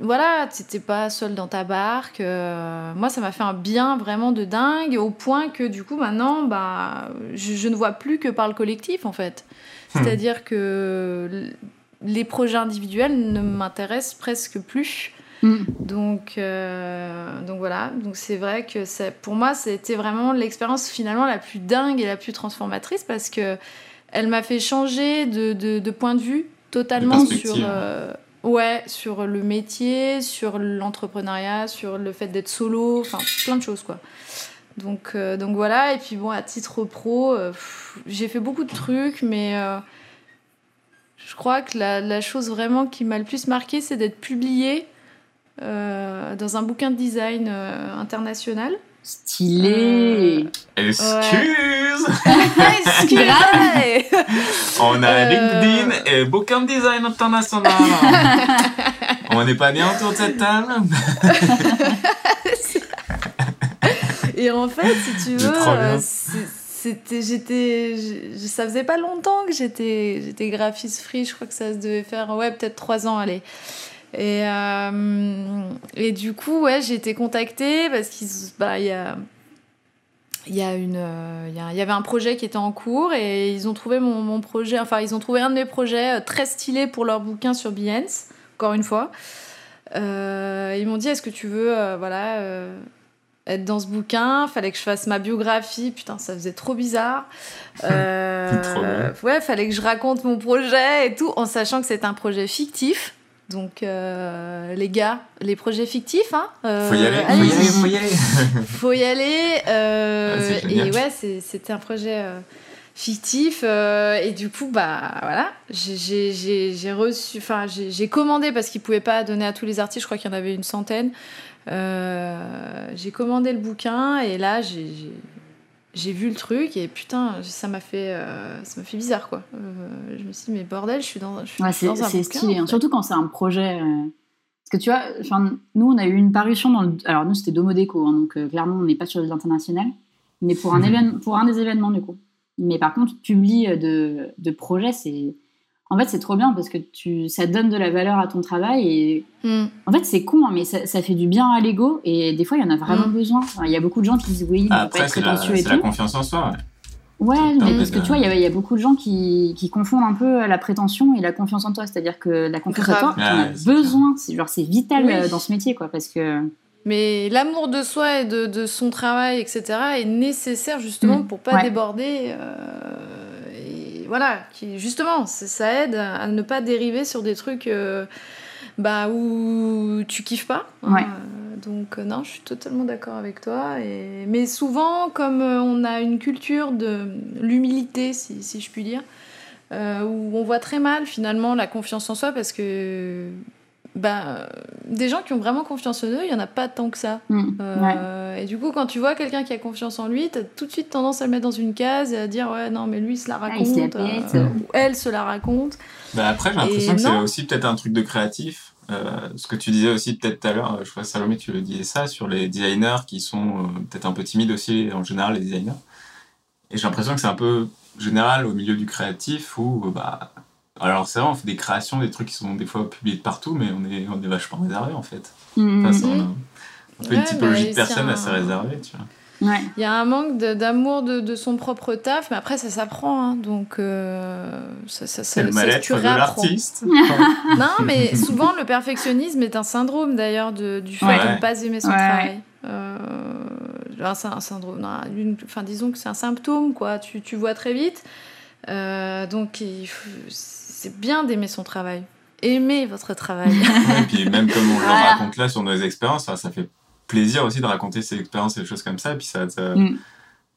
voilà, t'étais pas seul dans ta barque. euh, moi, ça m'a fait un bien vraiment de dingue, au point que du coup, maintenant, bah, je, je ne vois plus que par le collectif, en fait. Hmm. C'est-à-dire que les projets individuels ne m'intéressent presque plus. Mm. Donc, euh, donc voilà, donc c'est vrai que ça- pour moi, c'était vraiment l'expérience finalement la plus dingue et la plus transformatrice parce que elle m'a fait changer de, de- de point de vue totalement De sur, euh, ouais, sur le métier, sur l'entrepreneuriat, sur le fait d'être solo, enfin plein de choses quoi. Donc, euh, donc voilà, et puis bon, à titre pro, euh, j'ai fait beaucoup de trucs, mais euh, je crois que la, la chose vraiment qui m'a le plus marqué, c'est d'être publiée dans un bouquin de design euh, international. Stylé Excuse Excusez On a Euh. LinkedIn et Bookham Design International. On n'est pas né autour de cette table Et en fait, si tu veux, bien. euh, c'était, j'étais, je- ça faisait pas longtemps que j'étais, j'étais graphiste free. Je crois que ça se devait faire, ouais, peut-être trois ans, allez. Et, euh, et du coup, ouais, j'ai été contactée parce qu'il bah, y a, il y a une, euh, il y, avait un projet qui était en cours et ils ont trouvé mon, mon projet, enfin, ils ont trouvé un de mes projets euh, très stylé pour leur bouquin sur Behance, encore une fois. Euh, ils m'ont dit, est-ce que tu veux, euh, voilà. euh, être dans ce bouquin, fallait que je fasse ma biographie, putain, ça faisait trop bizarre. Ouais, fallait que je raconte mon projet et tout, en sachant que c'est un projet fictif. Donc, euh, les gars, les projets fictifs, hein. euh, Faut y aller, faut y aller, faut y aller. Faut y aller. euh, Ah, et ouais, c'était un projet euh, fictif. euh, et du coup, bah voilà, j'ai- j'ai j'ai- j'ai reçu, enfin, j'ai j'ai commandé parce qu'ils pouvaient pas donner à tous les artistes. Je crois qu'il y en avait une centaine. Euh, j'ai commandé le bouquin et là, j'ai j'ai- vu le truc et putain, ça m'a fait, euh, ça m'a fait bizarre quoi. Euh, je me suis dit mais bordel, je suis dans, je suis Ouais, c'est dans un c'est stylé, en hein. fait. surtout quand c'est un projet. euh, Parce que tu vois, enfin, nous, on a eu une parution dans le. Alors, nous, c'était Domo Déco, hein, donc euh, clairement, on n'est pas sur l'international, mais pour un, événement, pour un des événements, du coup. Mais par contre, publie de, de projets, c'est. En fait, c'est trop bien parce que tu, ça donne de la valeur à ton travail et Hmm. en fait, c'est con, hein, mais ça, ça fait du bien à l'ego et des fois, il y en a vraiment Mm. besoin. Enfin, Il y a beaucoup de gens qui disent oui, pas Après, être c'est la, et c'est la tout. confiance en soi. ouais. Mais parce que de- tu vois, il y a- y, a beaucoup de gens qui, qui confondent un peu la prétention et la confiance en toi. C'est-à-dire que la confiance en toi, Ouais, as c'est besoin. C'est genre, c'est vital Oui. euh, dans ce métier, quoi. Parce que. Mais l'amour de soi et de, de son travail, etc., est nécessaire justement Mm. pour pas Ouais. déborder. euh, voilà, qui, justement, ça- aide à ne pas dériver sur des trucs euh, bah, où tu kiffes pas. hein. Ouais. Euh, Donc, euh, non, je suis totalement d'accord avec toi. Et... Mais souvent, comme on a une culture de l'humilité, si, si je puis dire, euh, où on voit très mal finalement la confiance en soi parce que bah, des gens qui ont vraiment confiance en eux, il y en a pas tant que ça. Mm. Ouais. Euh, Et du coup, quand tu vois quelqu'un qui a confiance en lui, t'as tout de suite tendance à le mettre dans une case et à dire ouais non mais lui il se la Ah, raconte, se la euh, ou elle se la raconte. Bah après, j'ai l'impression que c'est aussi peut-être un truc de créatif. Euh, ce que tu disais aussi peut-être tout à l'heure, euh, je crois que Salomé, tu le disais ça, sur les designers qui sont euh, peut-être un peu timides aussi, en général, les designers. Et j'ai l'impression que c'est un peu général au milieu du créatif où, euh, bah, alors c'est vrai, on fait des créations, des trucs qui sont des fois publiés de partout, mais on est, on est vachement réservé en fait. Mm, Enfin, on a peu une typologie mais de personnes assez un- réservée, tu vois. Ouais. Il y a un manque d'amour de, de son propre taf, mais après ça s'apprend, hein, donc euh, ça, ça, ça, C'est le ça, tu de l'artiste. Non, mais souvent le perfectionnisme est un syndrome d'ailleurs de- du fait Ouais. de ne pas aimer son Ouais, travail. Euh, c'est un syndrome. non, une- enfin, disons que c'est un symptôme, quoi. Tu, tu vois très vite. Euh, donc, il faut- c'est bien d'aimer son travail. Aimez votre travail. Ouais, et puis même comme on le Voilà. raconte là sur nos expériences, ça fait plaisir aussi de raconter ses expériences et des choses comme ça, et puis ça te, Mm.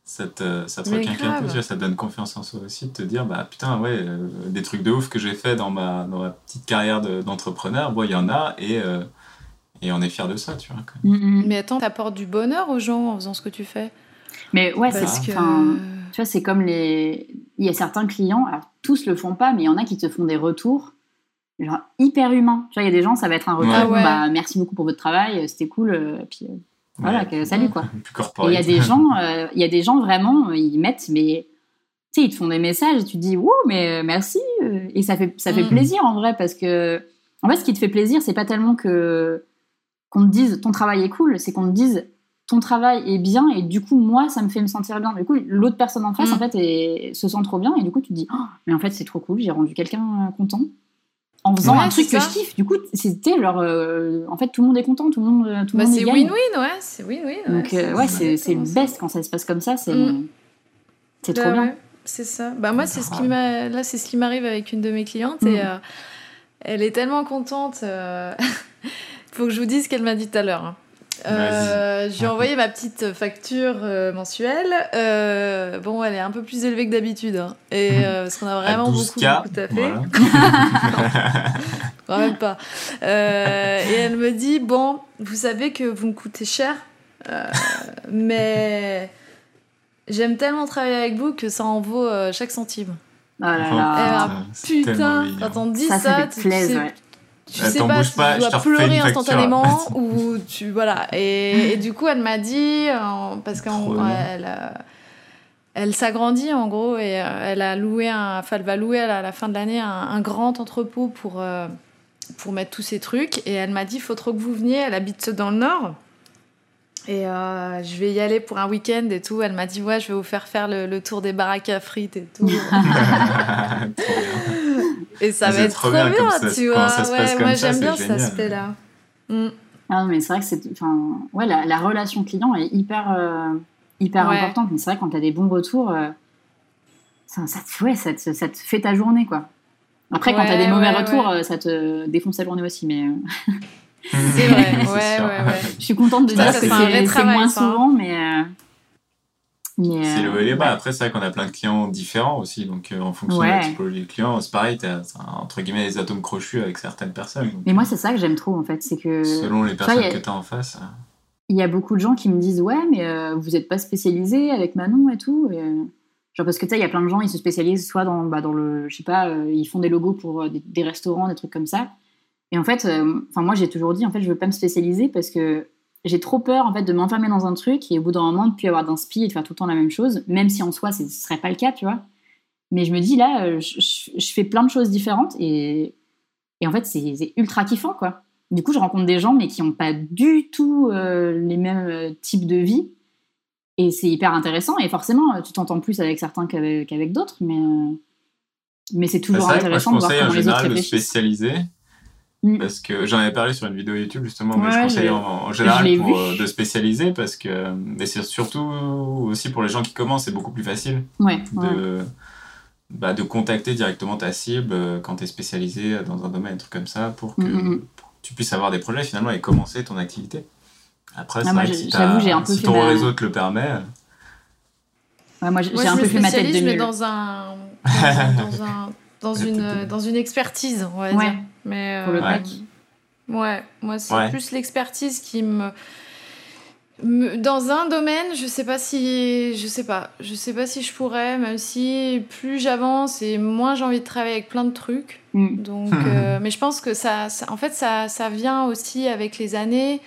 ça te, ça te un peu, grave. tu vois, ça te donne confiance en soi aussi, de te dire, bah putain, ouais, euh, des trucs de ouf que j'ai fait dans ma, dans ma petite carrière de- d'entrepreneur, bon, il y en a, et, euh, et on est fier de ça, tu vois. Mm, mm. mais attends, t'apportes du bonheur aux gens en faisant ce que tu fais? Mais ouais, Parce c'est que. Tu vois, c'est comme les. Il y a certains clients, alors tous le font pas, mais il y en a qui te font des retours, genre hyper humains. Tu vois, il y a des gens, ça va être un retour, Ouais. Ah bah merci beaucoup pour votre travail, c'était cool, euh, puis euh, voilà, Ouais, salut quoi. il y a des gens, euh, il y a des gens vraiment, ils mettent, mais tu sais, ils te font des messages et tu te dis, wow, mais euh, merci. euh, Et ça fait, ça fait Mm. plaisir en vrai parce que, en fait, ce qui te fait plaisir, c'est pas tellement que qu'on te dise ton travail est cool, c'est qu'on te dise ton travail est bien et du coup, moi, ça me fait me sentir bien. Du coup, l'autre personne en face, Mm. en fait, est- se sent trop bien et du coup, tu te dis, Oh, mais en fait, c'est trop cool, j'ai rendu quelqu'un euh, content. En faisant Ouais, un truc que je kiffe, du coup, c'était genre, euh, en fait, tout le monde est content, tout le monde, tout le Bah, c'est win-win, ouais. C'est win-win. Donc, euh, ouais, c'est c'est le best quand ça se passe comme ça. C'est Mm. c'est Bah trop bien. ouais, c'est ça. Bah moi, c'est ce qui m'a. Là, c'est ce qui m'arrive avec une de mes clientes Mm. et euh, elle est tellement contente. Faut que je vous dise ce qu'elle m'a dit tout à l'heure. Euh, je lui ai envoyé ma petite facture euh, mensuelle. Euh, bon, elle est un peu plus élevée que d'habitude. hein. Et euh, parce qu'on a À vraiment beaucoup, 12K, beaucoup taffé. voilà. Quand même pas. Euh, et elle me dit Bon, vous savez que vous me coûtez cher, euh, mais j'aime tellement travailler avec vous que ça en vaut euh, chaque centime. Oh là Eh là. ben, C'est tellement Putain, quand on dit ça, ça, ça tu, fait plaisir. sais, ouais. Tu sais pas bouges si pas, tu dois pleurer instantanément ou tu voilà. Et, et du coup, elle m'a dit parce qu'elle elle, euh, elle s'agrandit en gros et euh, elle a loué un, enfin, elle va louer à la, fin de l'année un, un grand entrepôt pour euh, pour mettre tous ces trucs. Et elle m'a dit, il faut trop que vous veniez. Elle habite dans le nord. Et euh, je vais y aller pour un week-end et tout. Elle m'a dit, ouais, je vais vous faire faire le, le tour des baraques à frites et tout. Et ça va être trop bien bien, comme ça- tu vois. ça se ouais, passe comme moi j'aime bien génial. cet aspect-là. Mm. Ah non, mais c'est vrai que c'est, enfin, ouais, la, la relation client est hyper, euh, hyper Ouais. importante. Mais c'est vrai quand t'as des bons retours, euh, ça, ça te, ouais, ça te, ça te fait ta journée, quoi. Après, quand t'as des mauvais ouais, retours, ouais. euh, ça te défonce la journée aussi. Mais euh, C'est vrai, ouais, ouais, ouais. je suis contente de dire que c'est, moins hein. souvent, mais. Euh, C'est le euh, haut et les bas. ouais. Après, c'est vrai qu'on a plein de clients différents aussi. Donc, euh, en fonction de Ouais. la typologie de client, c'est pareil, t'as t'as, entre guillemets les atomes crochus avec certaines personnes. Donc, Mais moi, c'est ça que j'aime trop, en fait. C'est que. selon les personnes a- que t'as en face. euh, il y a beaucoup de gens qui me disent ouais mais euh, vous n'êtes pas spécialisé avec Manon et tout et, euh, genre parce que tu sais il y a plein de gens ils se spécialisent soit dans bah, dans le je sais pas euh, ils font des logos pour euh, des, des restaurants des trucs comme ça et en fait euh, enfin moi j'ai toujours dit en fait je veux pas me spécialiser parce que j'ai trop peur en fait de m'enfermer dans un truc et au bout d'un moment de plus avoir d'inspi et de faire tout le temps la même chose même si en soi ce serait pas le cas tu vois mais je me dis là euh, je, fais plein de choses différentes et et en fait c'est ultra kiffant quoi du coup, je rencontre des gens, mais qui n'ont pas du tout euh, les mêmes euh, types de vie. Et c'est hyper intéressant. Et forcément, tu t'entends plus avec certains qu'avec d'autres. Mais, euh, mais c'est Bah, toujours vrai que moi, je intéressant de voir en comment les autres de réfléchissent. spécialiser. Mm. Parce que j'en avais parlé sur une vidéo YouTube justement, mais Ouais, je ouais, conseille je- en, en je général pour, euh, de spécialiser parce que, et c'est surtout aussi pour les gens qui commencent, c'est beaucoup plus facile Ouais, ouais. de, bah, de contacter directement ta cible euh, quand tu es spécialisé dans un domaine, un truc comme ça, pour que, Mm, mm, pour que tu puisses avoir des projets finalement et commencer ton activité. Après, Ah, moi, vrai que j'ai- si, un peu ton ma- réseau te le permet, Ouais, moi, j'ai je un peu fait ma tête spécialise, de mais dans un. Dans, un- dans un- une, dans une expertise, on va Ouais. dire. Mais, Pour le euh. Ouais, moi c'est Ouais. plus l'expertise qui me... Dans un domaine, je sais pas si je sais pas, je sais pas si je pourrais, même si plus j'avance et moins j'ai envie de travailler avec plein de trucs. Mm. Donc, euh, mais je pense que ça, ça- en fait, ça, ça vient aussi avec les années.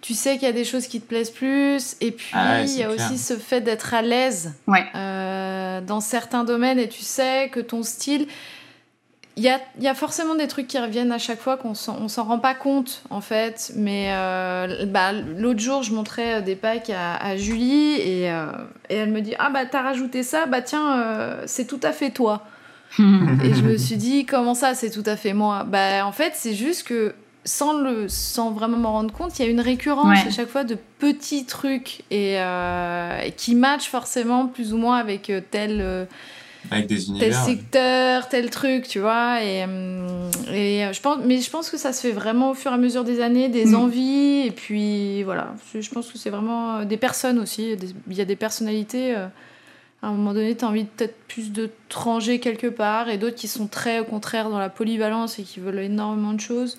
Tu sais qu'il y a des choses qui te plaisent plus, et puis Ah ouais, il y a clair. aussi ce fait d'être à l'aise Ouais. euh, dans certains domaines, et tu sais que ton style, il y a, il y a forcément des trucs qui reviennent à chaque fois qu'on s'en, rend pas compte en fait. Mais euh, bah, l'autre jour, je montrais euh, des packs à, à Julie et, euh, et elle me dit ah bah t'as rajouté ça, bah tiens euh, c'est tout à fait toi. Et je me suis dit, comment ça, c'est tout à fait moi Bah, en fait, c'est juste que sans, le, sans vraiment m'en rendre compte, il y a une récurrence Ouais. à chaque fois de petits trucs et, qui matchent forcément plus ou moins avec tel, Avec des tel univers. secteur, tel truc, tu vois. Et, hum, et euh, je pense, mais je pense que ça se fait vraiment au fur et à mesure des années, des Mm. envies, et puis voilà. Je pense que c'est vraiment euh, des personnes aussi. Il y a des personnalités. euh, à un moment donné, tu as envie de peut-être plus de te ranger quelque part, et d'autres qui sont très au contraire dans la polyvalence et qui veulent énormément de choses.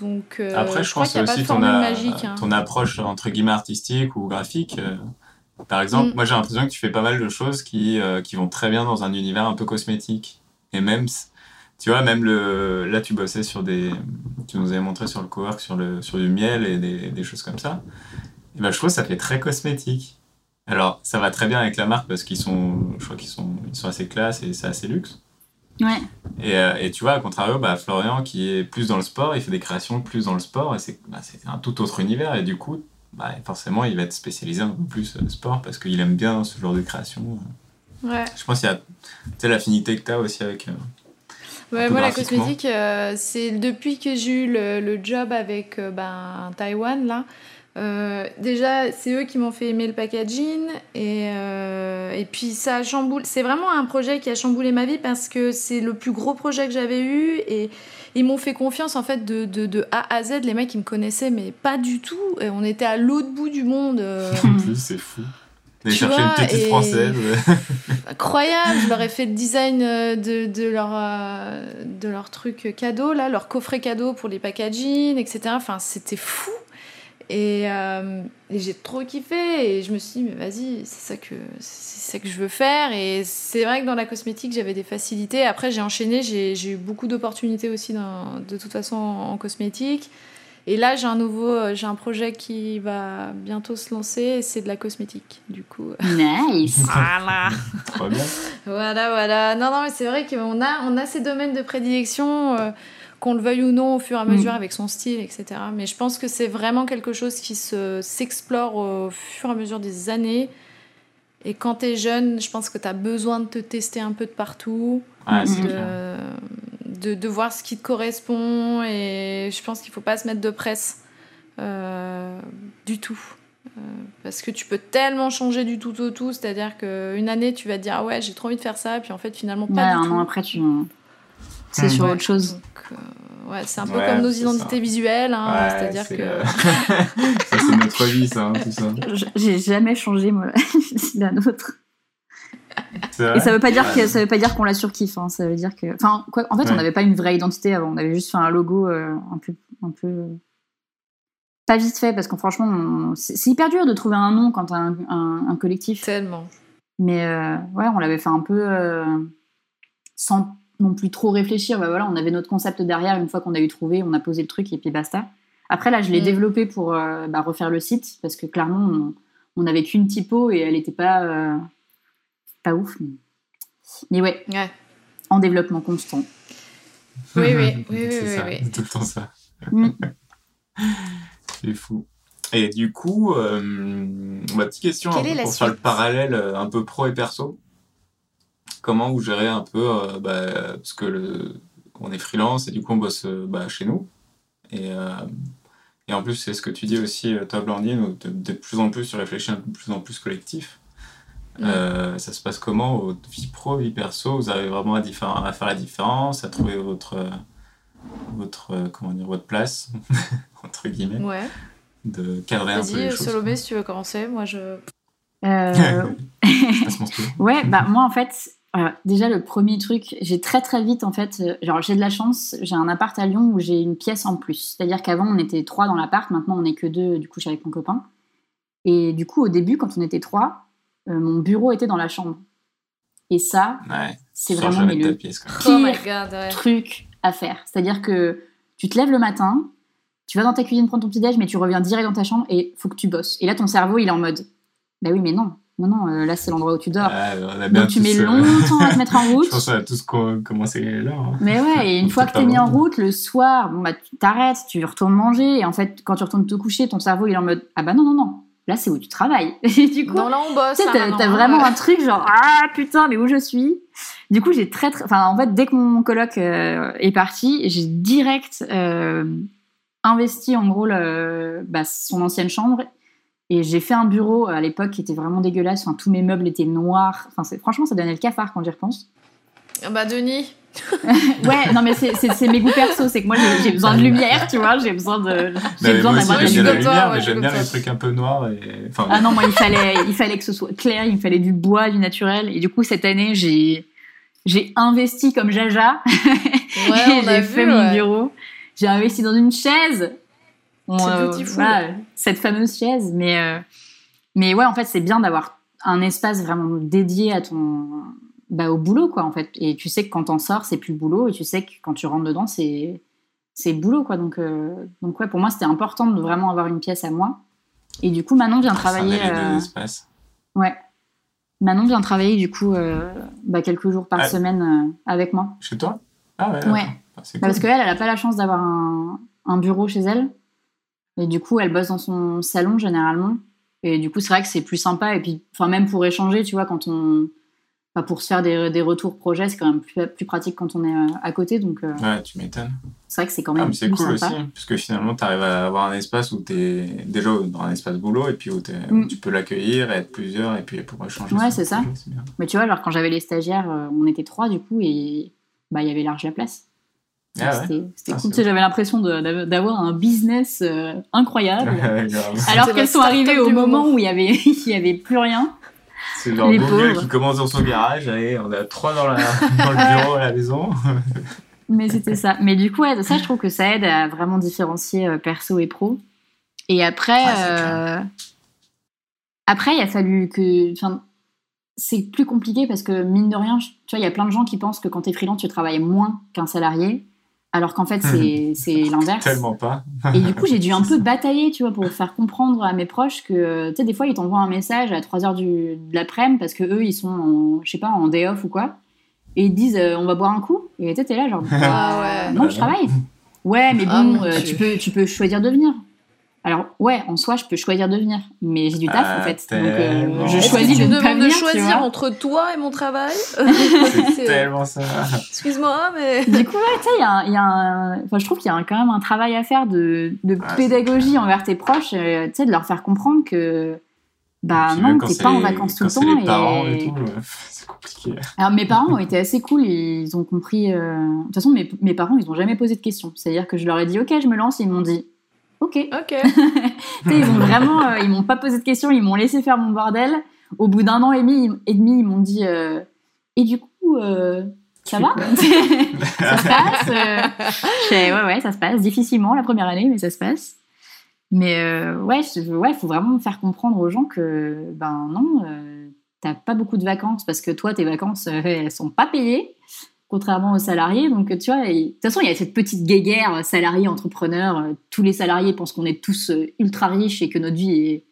Donc, euh, Après, je, crois pense qu'il n'y a pas aussi ton, formule a- magique. hein. ton approche entre guillemets artistique ou graphique. euh, par exemple, Mm. moi j'ai l'impression que tu fais pas mal de choses qui, euh, qui vont très bien dans un univers un peu cosmétique. Et même, tu vois, même le, là tu bossais sur des. Tu nous avais montré sur le cowork sur, le, sur du miel et des, des choses comme ça. Et ben, je trouve que ça fait très cosmétique. Alors, ça va très bien avec la marque parce qu'ils sont, je crois qu'ils sont, ils sont assez classe et c'est assez luxe. Ouais. Et, euh, et tu vois, à contrario, bah, Florian, qui est plus dans le sport, il fait des créations plus dans le sport, et c'est bah, c'est un tout autre univers, et du coup, bah, forcément, il va être spécialisé un peu plus euh, sport, parce qu'il aime bien ce genre de création. Ouais. Je pense qu'il y a l'affinité que tu as aussi avec... euh, Ouais, moi, la cosmétique, euh, c'est depuis que j'ai eu le, le job avec euh, ben, Taïwan, là. euh, déjà, c'est eux qui m'ont fait aimer le packaging. Et, euh, et puis, ça chamboule. C'est vraiment un projet qui a chamboulé ma vie parce que c'est le plus gros projet que j'avais eu. Et ils m'ont fait confiance, en fait, de, de, de A à Z. Les mecs, ils me connaissaient, mais pas du tout. Et on était à l'autre bout du monde. euh, En plus, c'est fou. D'aller chercher vois, une petite et- française. incroyable. Je leur ai fait le design euh, de, de leur, euh, de leur truc cadeau, là, leur coffret cadeau pour les packaging, etc. Enfin, c'était fou. Et, euh, et j'ai trop kiffé. Et je me suis dit, mais vas-y, c'est ça, que, c'est ça que je veux faire. Et c'est vrai que dans la cosmétique, j'avais des facilités. Après, j'ai enchaîné. J'ai, j'ai eu beaucoup d'opportunités aussi, dans- de toute façon, en, en cosmétique. Et là, j'ai un nouveau, euh, j'ai un projet qui va bientôt se lancer. et C'est de la cosmétique, du coup. Nice. Voilà. Trop bien. Voilà, voilà. Non, non, mais c'est vrai qu'on a, on a ces domaines de prédilection, euh, qu'on le veuille ou non, au fur et à mesure Mm. avec son style, etc. Mais je pense que c'est vraiment quelque chose qui se, s'explore au fur et à mesure des années. Et quand t'es jeune, je pense que t'as besoin de te tester un peu de partout, clair. de, de, de voir ce qui te correspond. Et je pense qu'il faut pas se mettre de presse euh, du tout. Euh, parce que tu peux tellement changer du tout au tout, c'est-à-dire qu'une année tu vas te dire ah ouais j'ai trop envie de faire ça, puis en fait finalement pas Ouais, du un tout. an après, tu. C'est sur Ouais. autre chose. Donc, euh, ouais, c'est un peu Ouais, comme nos identités ça. visuelles, hein, Ouais, c'est-à-dire c'est, que euh, ça, c'est notre vie, ça, hein, tout ça. J'ai jamais changé, moi, la nôtre. Et ça veut pas dire que ça veut pas dire qu'on la surkiffe. Hein. Ça veut dire que, enfin, quoi, en fait, Ouais. on n'avait pas une vraie identité avant. On avait juste fait un logo euh, un peu, un peu pas vite fait parce que franchement, on- c'est c'est hyper dur de trouver un nom quand t'as un, un, un collectif. tellement. Mais euh, ouais, on l'avait fait un peu euh, sans non plus trop réfléchir. Bah voilà, on avait notre concept derrière. Une fois qu'on a eu trouvé, on a posé le truc et puis basta. Après là, je l'ai Mm. développé pour euh, bah, refaire le site parce que clairement, on, on avait qu'une typo et elle était pas euh, pas ouf. Mais, mais ouais, Ouais. en développement constant. Oui, oui, oui, oui, c'est oui, ça, oui. c'est tout le temps ça. Mm. C'est fou. Et du coup, euh, ma petite question pour faire le parallèle un peu pro et perso. Comment vous gérez un peu, euh, bah, parce que le, on est freelance et du coup on bosse euh, bah, chez nous. Et, euh, et en plus, c'est ce que tu dis aussi, toi, Blandine, où de, de plus en plus tu réfléchis un peu plus en plus collectif. Euh, ça se passe comment, votre vie pro, vie perso? Vous arrivez vraiment à, faire la différence, à trouver votre, votre, comment dire, votre place, entre guillemets Ouais. de cadrer un peu les Vas-y, choses. Salomé, si tu veux commencer. Moi, je. Euh, ouais, bah moi en fait, Voilà. Déjà, le premier truc, j'ai très très vite en fait, euh, genre j'ai de la chance, j'ai un appart à Lyon où j'ai une pièce en plus. C'est-à-dire qu'avant on était trois dans l'appart, maintenant on est que deux, du coup je suis avec mon copain. Et du coup au début quand on était trois, euh, mon bureau était dans la chambre. Et ça, Ouais. c'est vraiment mais le pièce. Oh god, ouais. truc à faire. C'est-à-dire que tu te lèves le matin, tu vas dans ta cuisine prendre ton petit déj, mais tu reviens direct dans ta chambre et faut que tu bosses. Et là ton cerveau il est en mode, bah oui mais non, non non, euh, là c'est l'endroit où tu dors. Donc tu mets euh, longtemps à te mettre en route. Je pense qu'on a tous co- commencé là. hein. Mais ouais, et une fois que t'es mis en route, le soir, bon bah tu t'arrêtes, tu retournes manger, et en fait, quand tu retournes te coucher, ton cerveau il est en mode ah bah non non non, là c'est où tu travailles. Et du coup, Non, là on bosse. tu sais, là, t'as hein, vraiment ouais. un truc genre ah putain mais où je suis? Du coup j'ai très très, enfin en fait dès que mon coloc euh, est parti, j'ai direct euh, investi en gros le, bah, son ancienne chambre. Et j'ai fait un bureau à l'époque qui était vraiment dégueulasse. Enfin, tous mes meubles étaient noirs. Enfin, franchement, ça donnait le cafard quand j'y repense. Ah Bah, Denis. Ouais, non, mais c'est- mes goûts perso. C'est que moi, j'ai- besoin de lumière, tu vois. J'ai besoin de. J'ai besoin d'avoir de la lumière. mais j'aime bien les trucs un peu noirs. Et... Enfin, Ah non, moi, il fallait, il fallait que ce soit clair, il me fallait du bois, du naturel. Et du coup, cette année, j'ai j'ai investi comme Jaja. Ouais, j'ai vu. fait mon ouais. bureau. J'ai investi dans une chaise. Euh, beautiful. voilà, cette fameuse chaise. Mais, euh, mais ouais, en fait, c'est bien d'avoir un espace vraiment dédié à ton, bah, au boulot, quoi, en fait. Et tu sais que quand t'en sors, c'est plus le boulot. Et tu sais que quand tu rentres dedans, c'est, c'est le boulot, quoi. Donc, euh, donc ouais, pour moi, c'était important de vraiment avoir une pièce à moi. Et du coup, Manon vient ça en a travailler. euh, ouais. Manon vient travailler, du coup, euh, bah, quelques jours par Ah. semaine euh, avec moi. Chez toi? Ah ouais. Ah, Bah, cool. parce qu'elle, elle n'a pas la chance d'avoir un, un bureau chez elle. Et du coup, elle bosse dans son salon généralement. Et du coup, c'est vrai que c'est plus sympa. Et puis, enfin, même pour échanger, tu vois, quand on. Enfin, pour se faire des, des retours projets, c'est quand même plus, plus pratique quand on est euh, à côté. Donc, euh, Ouais, tu m'étonnes. c'est vrai que c'est quand Ah, même mais c'est cool sympa. aussi, parce que finalement, tu arrives à avoir un espace où tu es déjà dans un espace boulot, et puis où, Mm. tu peux l'accueillir, être plusieurs, et puis pour échanger. Ouais, c'est ça. projet. Mais tu vois, genre, quand j'avais les stagiaires, euh, on était trois, du coup, et bah, il y avait large la place. Ah ouais. C'était c'était Ah, cool. c'est Tu sais, J'avais l'impression d'avoir un business euh, incroyable. Ouais. Alors qu'elles sont arrivées au moment, moment. où il y avait, y avait plus rien. C'est genre pauvres. qui commence dans son garage, allez, on a trois dans, la, dans le bureau à la maison. Mais c'était ça. Mais du coup, ouais, ça, je trouve que ça aide à vraiment différencier euh, perso et pro. Et après, Ah, euh, après, il a fallu que, enfin, c'est plus compliqué parce que mine de rien, je- tu vois, il y a plein de gens qui pensent que quand t'es freelance, tu travailles moins qu'un salarié, alors qu'en fait, c'est c'est l'inverse. Tellement pas. Et du coup, j'ai dû un peu batailler, tu vois, pour faire comprendre à mes proches que, tu sais, des fois, ils t'envoient un message à 3h du, de l'après-midi parce que eux, ils sont, en, je sais pas, en day off ou quoi. Et ils te disent, euh, on va boire un coup. Et tu sais, t'es là, genre, bah, Ah ouais. non, je travaille. Ouais, mais Ah, bon, euh, Dieu. tu, peux, tu peux choisir de venir. Alors, ouais, en soi, je peux choisir de venir. Mais j'ai du taf, Ah, en fait. Donc, euh, je choisis tu de ne pas venir, de choisir entre toi et mon travail C'est tellement ça. Excuse-moi, mais. Du coup, ouais, tu sais, il y a, un- il y a un- enfin, je trouve qu'il y a un- quand même un travail à faire de, de Ah, pédagogie envers tes proches, euh, tu sais, de leur faire comprendre que, bah Puis non, t'es c'est pas en vacances tout le c'est temps. les parents et et- tout, euh, c'est compliqué. Alors, mes parents ont été assez cool, ils ont compris. euh, De toute façon, mes, mes parents, ils ont jamais posé de questions. C'est-à-dire que je leur ai dit, ok, je me lance, et ils m'ont dit, ok. Ok. Ils ont vraiment, euh, ils m'ont pas posé de questions, ils m'ont laissé faire mon bordel. Au bout d'un an et demi, et demi ils m'ont dit, euh, et du coup, euh, ça va Ça se passe Ouais, ouais, ça se passe. Difficilement la première année, mais ça se passe. Mais ouais, il ouais, faut vraiment faire comprendre aux gens que, ben non, t'as pas beaucoup de vacances parce que toi, tes vacances, elles sont pas payées, contrairement aux salariés. Donc, tu vois, de toute façon, il y a cette petite guéguerre euh, salarié-entrepreneur. euh, Tous les salariés pensent qu'on est tous euh, ultra riches et que notre vie est,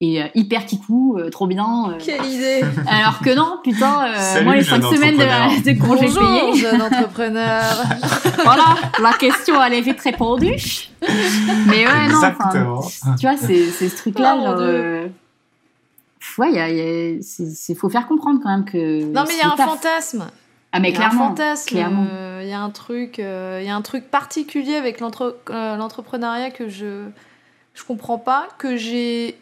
est, hyper kikou, trop bien. Quelle idée Alors que non, putain, euh, Salut, moi, les 5 semaines de, de congés Bonjour, payés. jeune entrepreneur. voilà, la question elle est vite répondue. Mais ouais, non, tu vois, c'est ce truc-là, Oh, genre. Euh, Ouais, il faut faire comprendre quand même que. Non, mais il y a un taf. fantasme. Ah, mais Il y a un clairement. fantasme. euh, Il y a un truc, euh, il y a un truc particulier avec euh, l'entrepreneuriat que je je comprends pas, que j'ai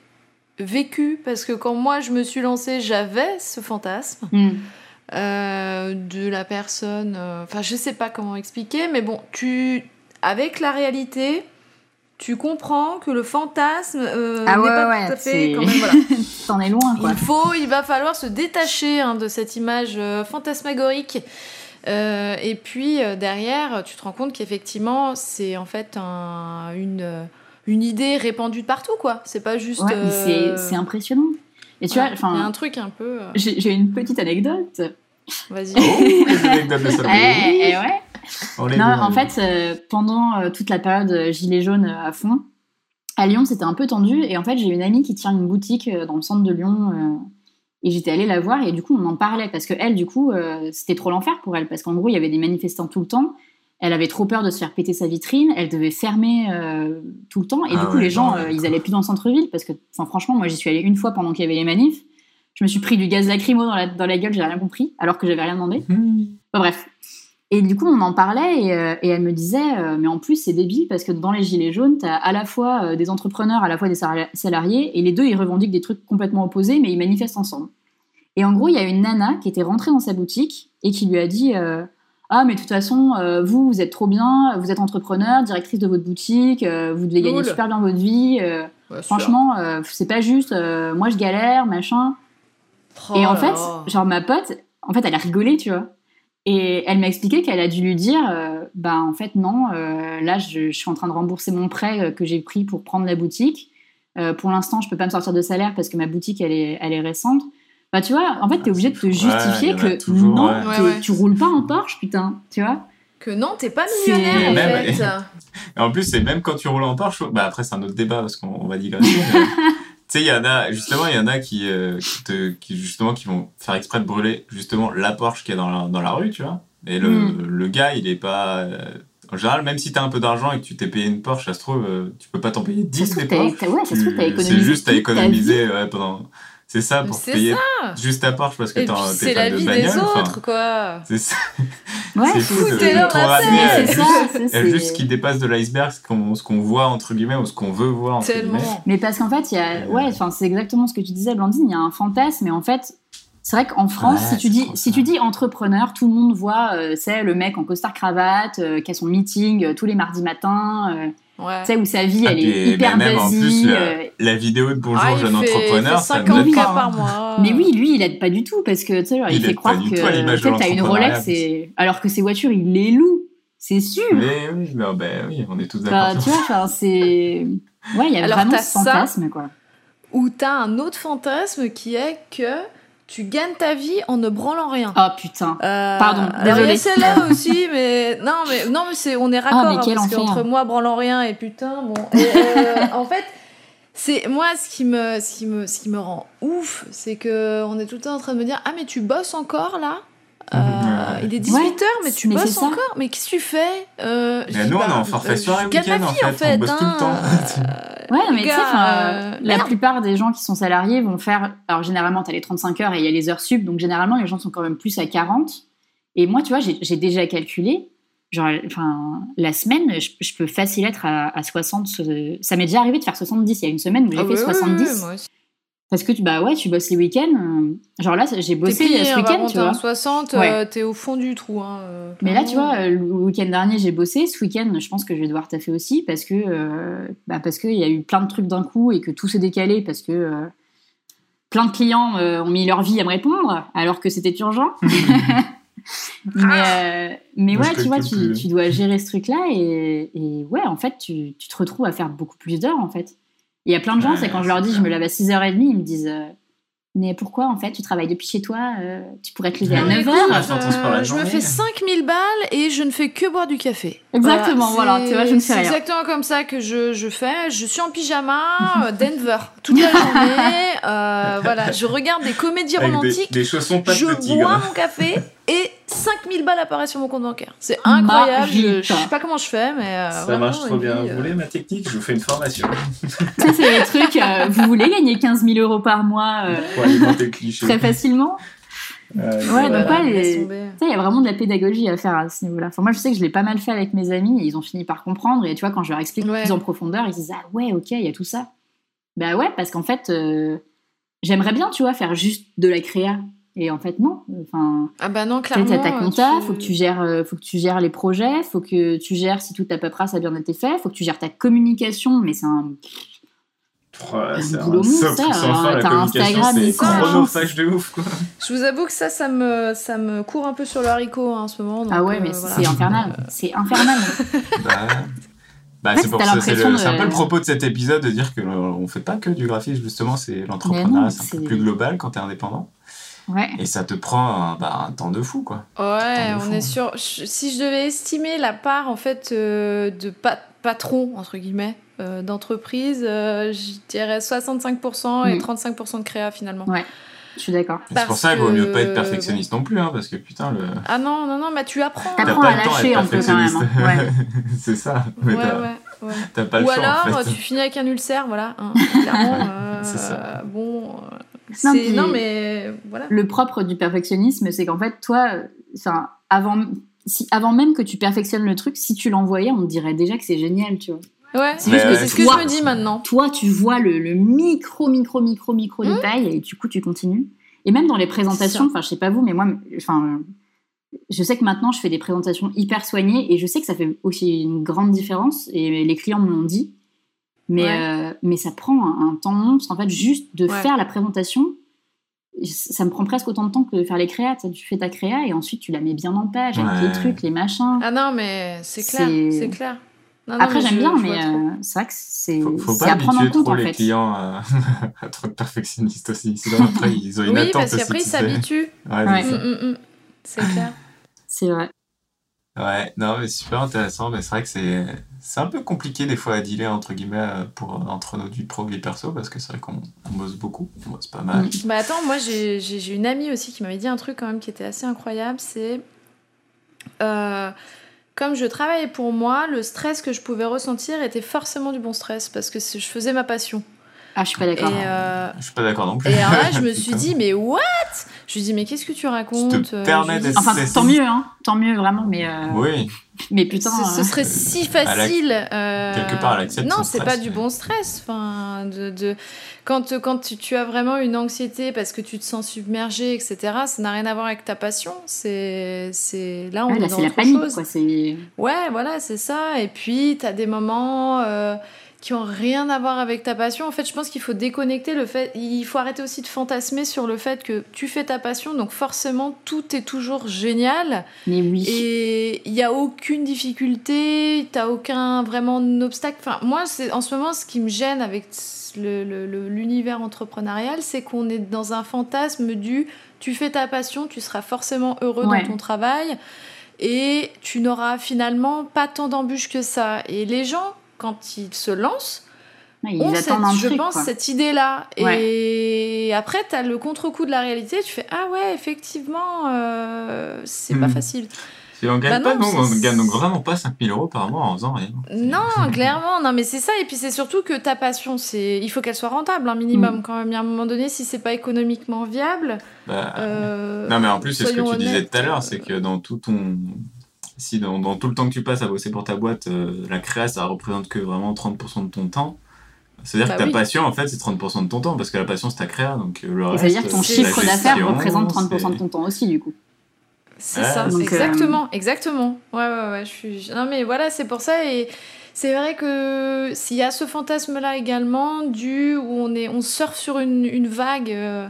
vécu parce que quand moi je me suis lancée, j'avais ce fantasme Hmm. euh, de la personne. Enfin, je sais pas comment expliquer, mais bon, tu avec la réalité, tu comprends que le fantasme euh, Ah n'est ouais, pas ouais, tout à fait c'est- quand même, voilà. T'en es loin, quoi. Il faut, il va falloir se détacher hein, de cette image euh, fantasmagorique. Euh, et puis euh, derrière, tu te rends compte qu'effectivement, c'est en fait un- une, une idée répandue de partout, quoi. C'est pas juste. Ouais, euh, c'est c'est impressionnant. Et tu voilà. vois, Il y a un enfin, truc un peu. euh, j'ai une petite anecdote. Vas-y. Oh, les anecdotes de Eh, Salomé. eh ouais. Non, en fait, euh, pendant euh, toute la période euh, gilet jaune à fond, à Lyon, c'était un peu tendu. Et en fait, j'ai une amie qui tient une boutique dans le centre de Lyon. et j'étais allée la voir et du coup, on en parlait. Parce que elle, du coup, c'était trop l'enfer pour elle. Parce qu'en gros, il y avait des manifestants tout le temps. Elle avait trop peur de se faire péter sa vitrine. Elle devait fermer tout le temps. Et Ah du coup, ouais, les gens, ils allaient plus dans le centre-ville. Parce que, franchement, moi, j'y suis allée une fois pendant qu'il y avait les manifs. Je me suis pris du gaz lacrymo dans la, dans la gueule, j'ai rien compris, alors que j'avais rien demandé. Enfin, bref. Et du coup, on en parlait et, euh, et elle me disait, euh, mais en plus, c'est débile parce que dans les Gilets jaunes, tu as à la fois euh, des entrepreneurs, à la fois des sal- salariés, et les deux, ils revendiquent des trucs complètement opposés, mais ils manifestent ensemble. Et en gros, il y a une nana qui était rentrée dans sa boutique et qui lui a dit Ah, mais de toute façon, vous, vous êtes trop bien, vous êtes entrepreneur, directrice de votre boutique, vous devez gagner super bien votre vie. franchement, c'est pas juste, moi je galère, machin. Oh Et en fait, genre ma pote, en fait, elle a rigolé, tu vois. Et elle m'a expliqué qu'elle a dû lui dire, euh, bah en fait non, euh, là je, je suis en train de rembourser mon prêt euh, que j'ai pris pour prendre la boutique. Euh, pour l'instant, je peux pas me sortir de salaire parce que ma boutique elle est, elle est récente. Bah tu vois, en fait, t'es Ah, obligé de te. Ouais, justifier que toujours, non, ouais. t'es- Ouais, ouais. tu roules pas en Porsche, putain, tu vois. Que non, t'es pas millionnaire en Même- fait. Et en plus, c'est même quand tu roules en Porsche, bah après c'est un autre débat parce qu'on on va digresser. sais, il y en a, justement, il y en a qui, euh, qui, te, qui, justement, qui vont faire exprès de brûler justement la Porsche qui est dans la, dans la rue, tu vois. Et le, Mm. le gars, il est pas. euh, en général, même si t'as un peu d'argent et que tu t'es payé une Porsche, ça se trouve, euh, tu peux pas t'en payer Ça 10 se trouve, des t'as- t'as- ouais, ça se trouve, t'as Tu- économisé. C'est juste à toute ta vie. économiser ouais, pendant. C'est ça, pour c'est payer ça. juste ta Porsche parce que Et t'en- puis t'es c'est la fan de vie bagnole. des enfin, autres, quoi. C'est ça. Ouais, c'est fou de, de trop ramener à juste- ça, c'est- à c'est- juste ce qui dépasse de l'iceberg, ce qu'on voit entre guillemets ou ce qu'on veut voir entre guillemets. Mais parce qu'en fait, il y a, Euh. ouais, enfin, c'est exactement ce que tu disais, Blandine. Il y a un fantasme, mais en fait, c'est vrai qu'en France, Ouais, si tu dis, si tu dis entrepreneur, tout le monde voit, euh, c'est le mec en costard cravate, euh, qui a son meeting euh, tous les mardis matins, euh, Ouais. tu sais où sa vie, Ah, elle puis- est hyper mais même en plus, la, euh, la vidéo de Bonjour Ah, jeune fait- entrepreneur, fait ça ne 50 l'aide k pas. par mois. Mais oui, lui, il aide pas du tout parce que tu sais, il, Il fait croire que peut-être t'as une. Rolex, et... alors que ses voitures, il les loue. C'est sûr. Mais oui, ben, ben oui, on est tous Enfin, d'accord. tu vois, enfin, c'est. Ouais, il y a Alors, vraiment ce ça. fantasme, quoi. Ou t'as un autre fantasme qui est que tu gagnes ta vie en ne branlant rien. Oh putain. Euh, Pardon, a désolée. celle-là aussi, mais non, mais non, mais c'est, on est Ah, raccord hein, quel parce qu'entre moi branlant rien et putain, bon. Et, euh, en fait, c'est moi ce qui me, ce qui me, ce qui me rend ouf, c'est que on est tout le temps en train de me dire ah mais tu bosses encore là? Euh, Ouais. il est 18h, mais tu mais bosses encore Mais qu'est-ce que tu fais euh, Mais nous, on est bah, en forfait euh, soirée ma week-end, en vie, en fait, fait. on bosse tout le hein. temps. Ouais, mais tu sais, euh, la merde. plupart des gens qui sont salariés vont faire. Alors, généralement, tu as les 35 heures et il y a les heures sub, donc généralement, les gens sont quand même plus à 40. Et moi, tu vois, j'ai déjà calculé. Genre, enfin, la semaine, je, je peux facile être à, à 60. euh, Ça m'est déjà arrivé de faire 70. Il y a une semaine où j'ai Ah fait oui, oui, 70. oui, moi aussi. Parce que, tu, bah ouais, tu bosses les week-ends. euh, Genre là, j'ai bossé payé, ce hein, week-end, tu vois. hein, 60, Ouais. euh, t'es au fond du trou. Hein, euh, Mais là, tu vois, le week-end dernier, j'ai bossé. Ce week-end, je pense que je vais devoir taffer aussi parce que euh, bah, parce qu'il y a eu plein de trucs d'un coup et que tout s'est décalé parce que euh, plein de clients euh, ont mis leur vie à me répondre alors que c'était urgent. mais euh, mais Moi, ouais, tu vois, tu dois gérer ce truc-là et, et ouais, en fait, tu, tu te retrouves à faire beaucoup plus d'heures en fait. Il y a plein de gens, Ouais, c'est quand je leur c'est dis je me lève à 6h30, ils me disent euh, mais pourquoi en fait tu travailles depuis chez toi euh, Tu pourrais te lever à Non, mais 9h écoute, Ah, faut transport la euh, je me fais 5000 balles et je ne fais que boire du café. Exactement, voilà, c'est- tu vois, je ne fais C'est rien. exactement comme ça que je, je fais. Je suis en pyjama, euh, Denver, toute la journée. euh, voilà, je regarde des comédies Avec des, romantiques, des chaussons pas je bois mon café et 5000 balles apparaissent sur mon compte bancaire. C'est incroyable. Je, je sais pas comment je fais, mais. euh, Ça vraiment, marche trop bien. vie, Vous euh, voulez ma technique? Je vous fais une formation Ça, c'est les trucs. euh, vous voulez gagner 15 000 euros par mois euh, très facilement? Euh, Ouais, donc les- il y a vraiment de la pédagogie à faire à ce niveau-là. Enfin, moi, je sais que je l'ai pas mal fait avec mes amis et ils ont fini par comprendre. Et tu vois, quand je leur explique Ouais. plus en profondeur, ils disent Ah ouais, ok, il y a tout ça. Bah ouais, parce qu'en fait, euh, j'aimerais bien, tu vois, faire juste de la créa. Et en fait, non. Enfin, Ah bah non, tu clairement. as ta compta, tu- faut que tu gères, euh, faut que tu gères les projets, faut que tu gères si toute ta paperasse a bien été fait, faut que tu gères ta communication, mais c'est un c'est boulot un monstre, sans alors, fin, la t'as communication, Instagram, c'est chronophage de ouf, quoi. Je vous avoue que ça, ça me, ça me court un peu sur le haricot hein, en ce moment. donc, ah ouais, euh, mais voilà. c'est infernal, c'est infernal. Bah, bah, En fait, c'est ça, de- un peu le propos de cet épisode de dire que euh, on fait pas que du graphisme, justement, c'est l'entrepreneuriat, c'est un peu c'est- plus global quand t'es indépendant. Ouais. Et ça te prend un, bah, un temps de fou, quoi. Ouais, on fou. est sûr. Si je devais estimer la part en fait euh, de pa- patron entre guillemets euh, d'entreprise, euh, je dirais 65% et Mm. 35% de créa finalement. Ouais. Je suis d'accord. C'est pour ça qu'il vaut mieux pas être perfectionniste non plus, hein, parce que putain, le... Ah non non non, mais tu apprends. T'apprends à le temps lâcher un peu quand même, hein. perfectionniste. c'est ça. Mais Ouais t'as ouais ouais. t'as pas le Ou choix, alors en fait. tu finis avec un ulcère, voilà. hein, clairement. euh, C'est ça. Bon. Non, c'est- puis- non mais voilà. Le propre du perfectionnisme, c'est qu'en fait, toi, enfin, avant, si, avant même que tu perfectionnes le truc, si tu l'envoyais, on te dirait déjà que c'est génial, tu vois. Ouais, C'est ouais, ce que toi- je me dis maintenant. Toi, tu vois le, le micro, micro, micro, micro Mmh. détail et du coup, tu continues. Et même dans les présentations, enfin, je sais pas vous, mais moi, enfin, je sais que maintenant, je fais des présentations hyper soignées et je sais que ça fait aussi une grande différence et les clients me l'ont dit. Mais, Ouais. euh, mais ça prend un, un temps monstre. En fait, juste de Ouais. faire la présentation, ça me prend presque autant de temps que de faire les créas. Tu fais ta créa et ensuite tu la mets bien en page avec Ouais. les trucs, les machins. Ah non mais c'est clair, C'est- clair. Non, non, Après, j'aime bien, mais euh, c'est vrai que c'est Faut, à prendre en habituer compte trop en les fait. clients à, à trop de perfectionnistes aussi. Sinon, après, ils ont une Oui, attente parce qu'après ils s'habituent. Ouais, Ouais. c'est ça. Mm, mm, mm. C'est clair. C'est vrai. Ouais, non, mais super intéressant. Mais c'est vrai que c'est un peu compliqué des fois à dealer entre guillemets euh, pour entre notre vie pro et perso parce que c'est vrai qu'on on bosse beaucoup, on bosse pas mal. Mm. Bah attends, moi j'ai une amie aussi qui m'avait dit un truc quand même qui était assez incroyable, c'est euh, comme je travaillais pour moi, le stress que je pouvais ressentir était forcément du bon stress parce que je faisais ma passion. Ah, je suis pas Et, d'accord. euh, Je suis pas d'accord non plus. et alors là, je me suis dit, mais what? Je lui dis, mais qu'est-ce que tu racontes Tu te Euh, permets dis, Enfin, tant mieux, hein. Tant mieux, vraiment. Mais, euh, Oui, mais putain. ce, ce euh, serait si facile. euh, quelque part, elle accepte Non, c'est stress, pas du bon stress. Enfin, de, de- Quand, quand tu, tu as vraiment une anxiété parce que tu te sens submergé, etc., ça n'a rien à voir avec ta passion. C'est c'est- là, on ouais, est là, dans c'est la autre panique, chose. quoi. C'est. Ouais, voilà, c'est ça. Et puis, tu as des moments euh, qui ont rien à voir avec ta passion. En fait, je pense qu'il faut déconnecter le fait. Il faut arrêter aussi de fantasmer sur le fait que tu fais ta passion, donc forcément, tout est toujours génial. Mais oui. Et il n'y a aucune difficulté, t'as aucun vraiment obstacle. Enfin, moi, c'est en ce moment, ce qui me gêne avec l'univers entrepreneurial, c'est qu'on est dans un fantasme du tu fais ta passion, tu seras forcément heureux Ouais. dans ton travail et tu n'auras finalement pas tant d'embûches que ça. Et les gens, quand ils se lancent, ils ont cette- un je truc, pense, quoi. cette idée-là. Et après, tu as le contre-coup de la réalité, tu fais Ah ouais, effectivement, euh, c'est pas Mhm. facile. Si on gagne Bah pas, non, non, on gagne donc vraiment pas 5000 euros par mois en faisant rien. Non, clairement, non, mais c'est ça. Et puis c'est surtout que ta passion, c'est, il faut qu'elle soit rentable, un minimum Mm. quand même. Il y a un moment donné, si c'est pas économiquement viable. Bah, euh, non, mais en plus, c'est ce que tu disais tout à l'heure, euh, c'est que dans tout ton. Si dans, dans tout le temps que tu passes à bosser pour ta boîte, euh, la créa, ça représente que vraiment 30% de ton temps. C'est-à-dire Bah que ta oui. passion, en fait, c'est 30% de ton temps, parce que la passion, c'est ta créa. Donc euh, le Et reste, ça veut dire que ton chiffre d'affaires représente 30% de ton temps aussi, du coup. C'est Ouais, ça, donc, euh, exactement, exactement. Ouais, ouais, ouais. Je suis. Non, mais voilà, c'est pour ça. Et c'est vrai que s'il y a ce fantasme-là également, du où on est, on surfe sur une, une vague euh,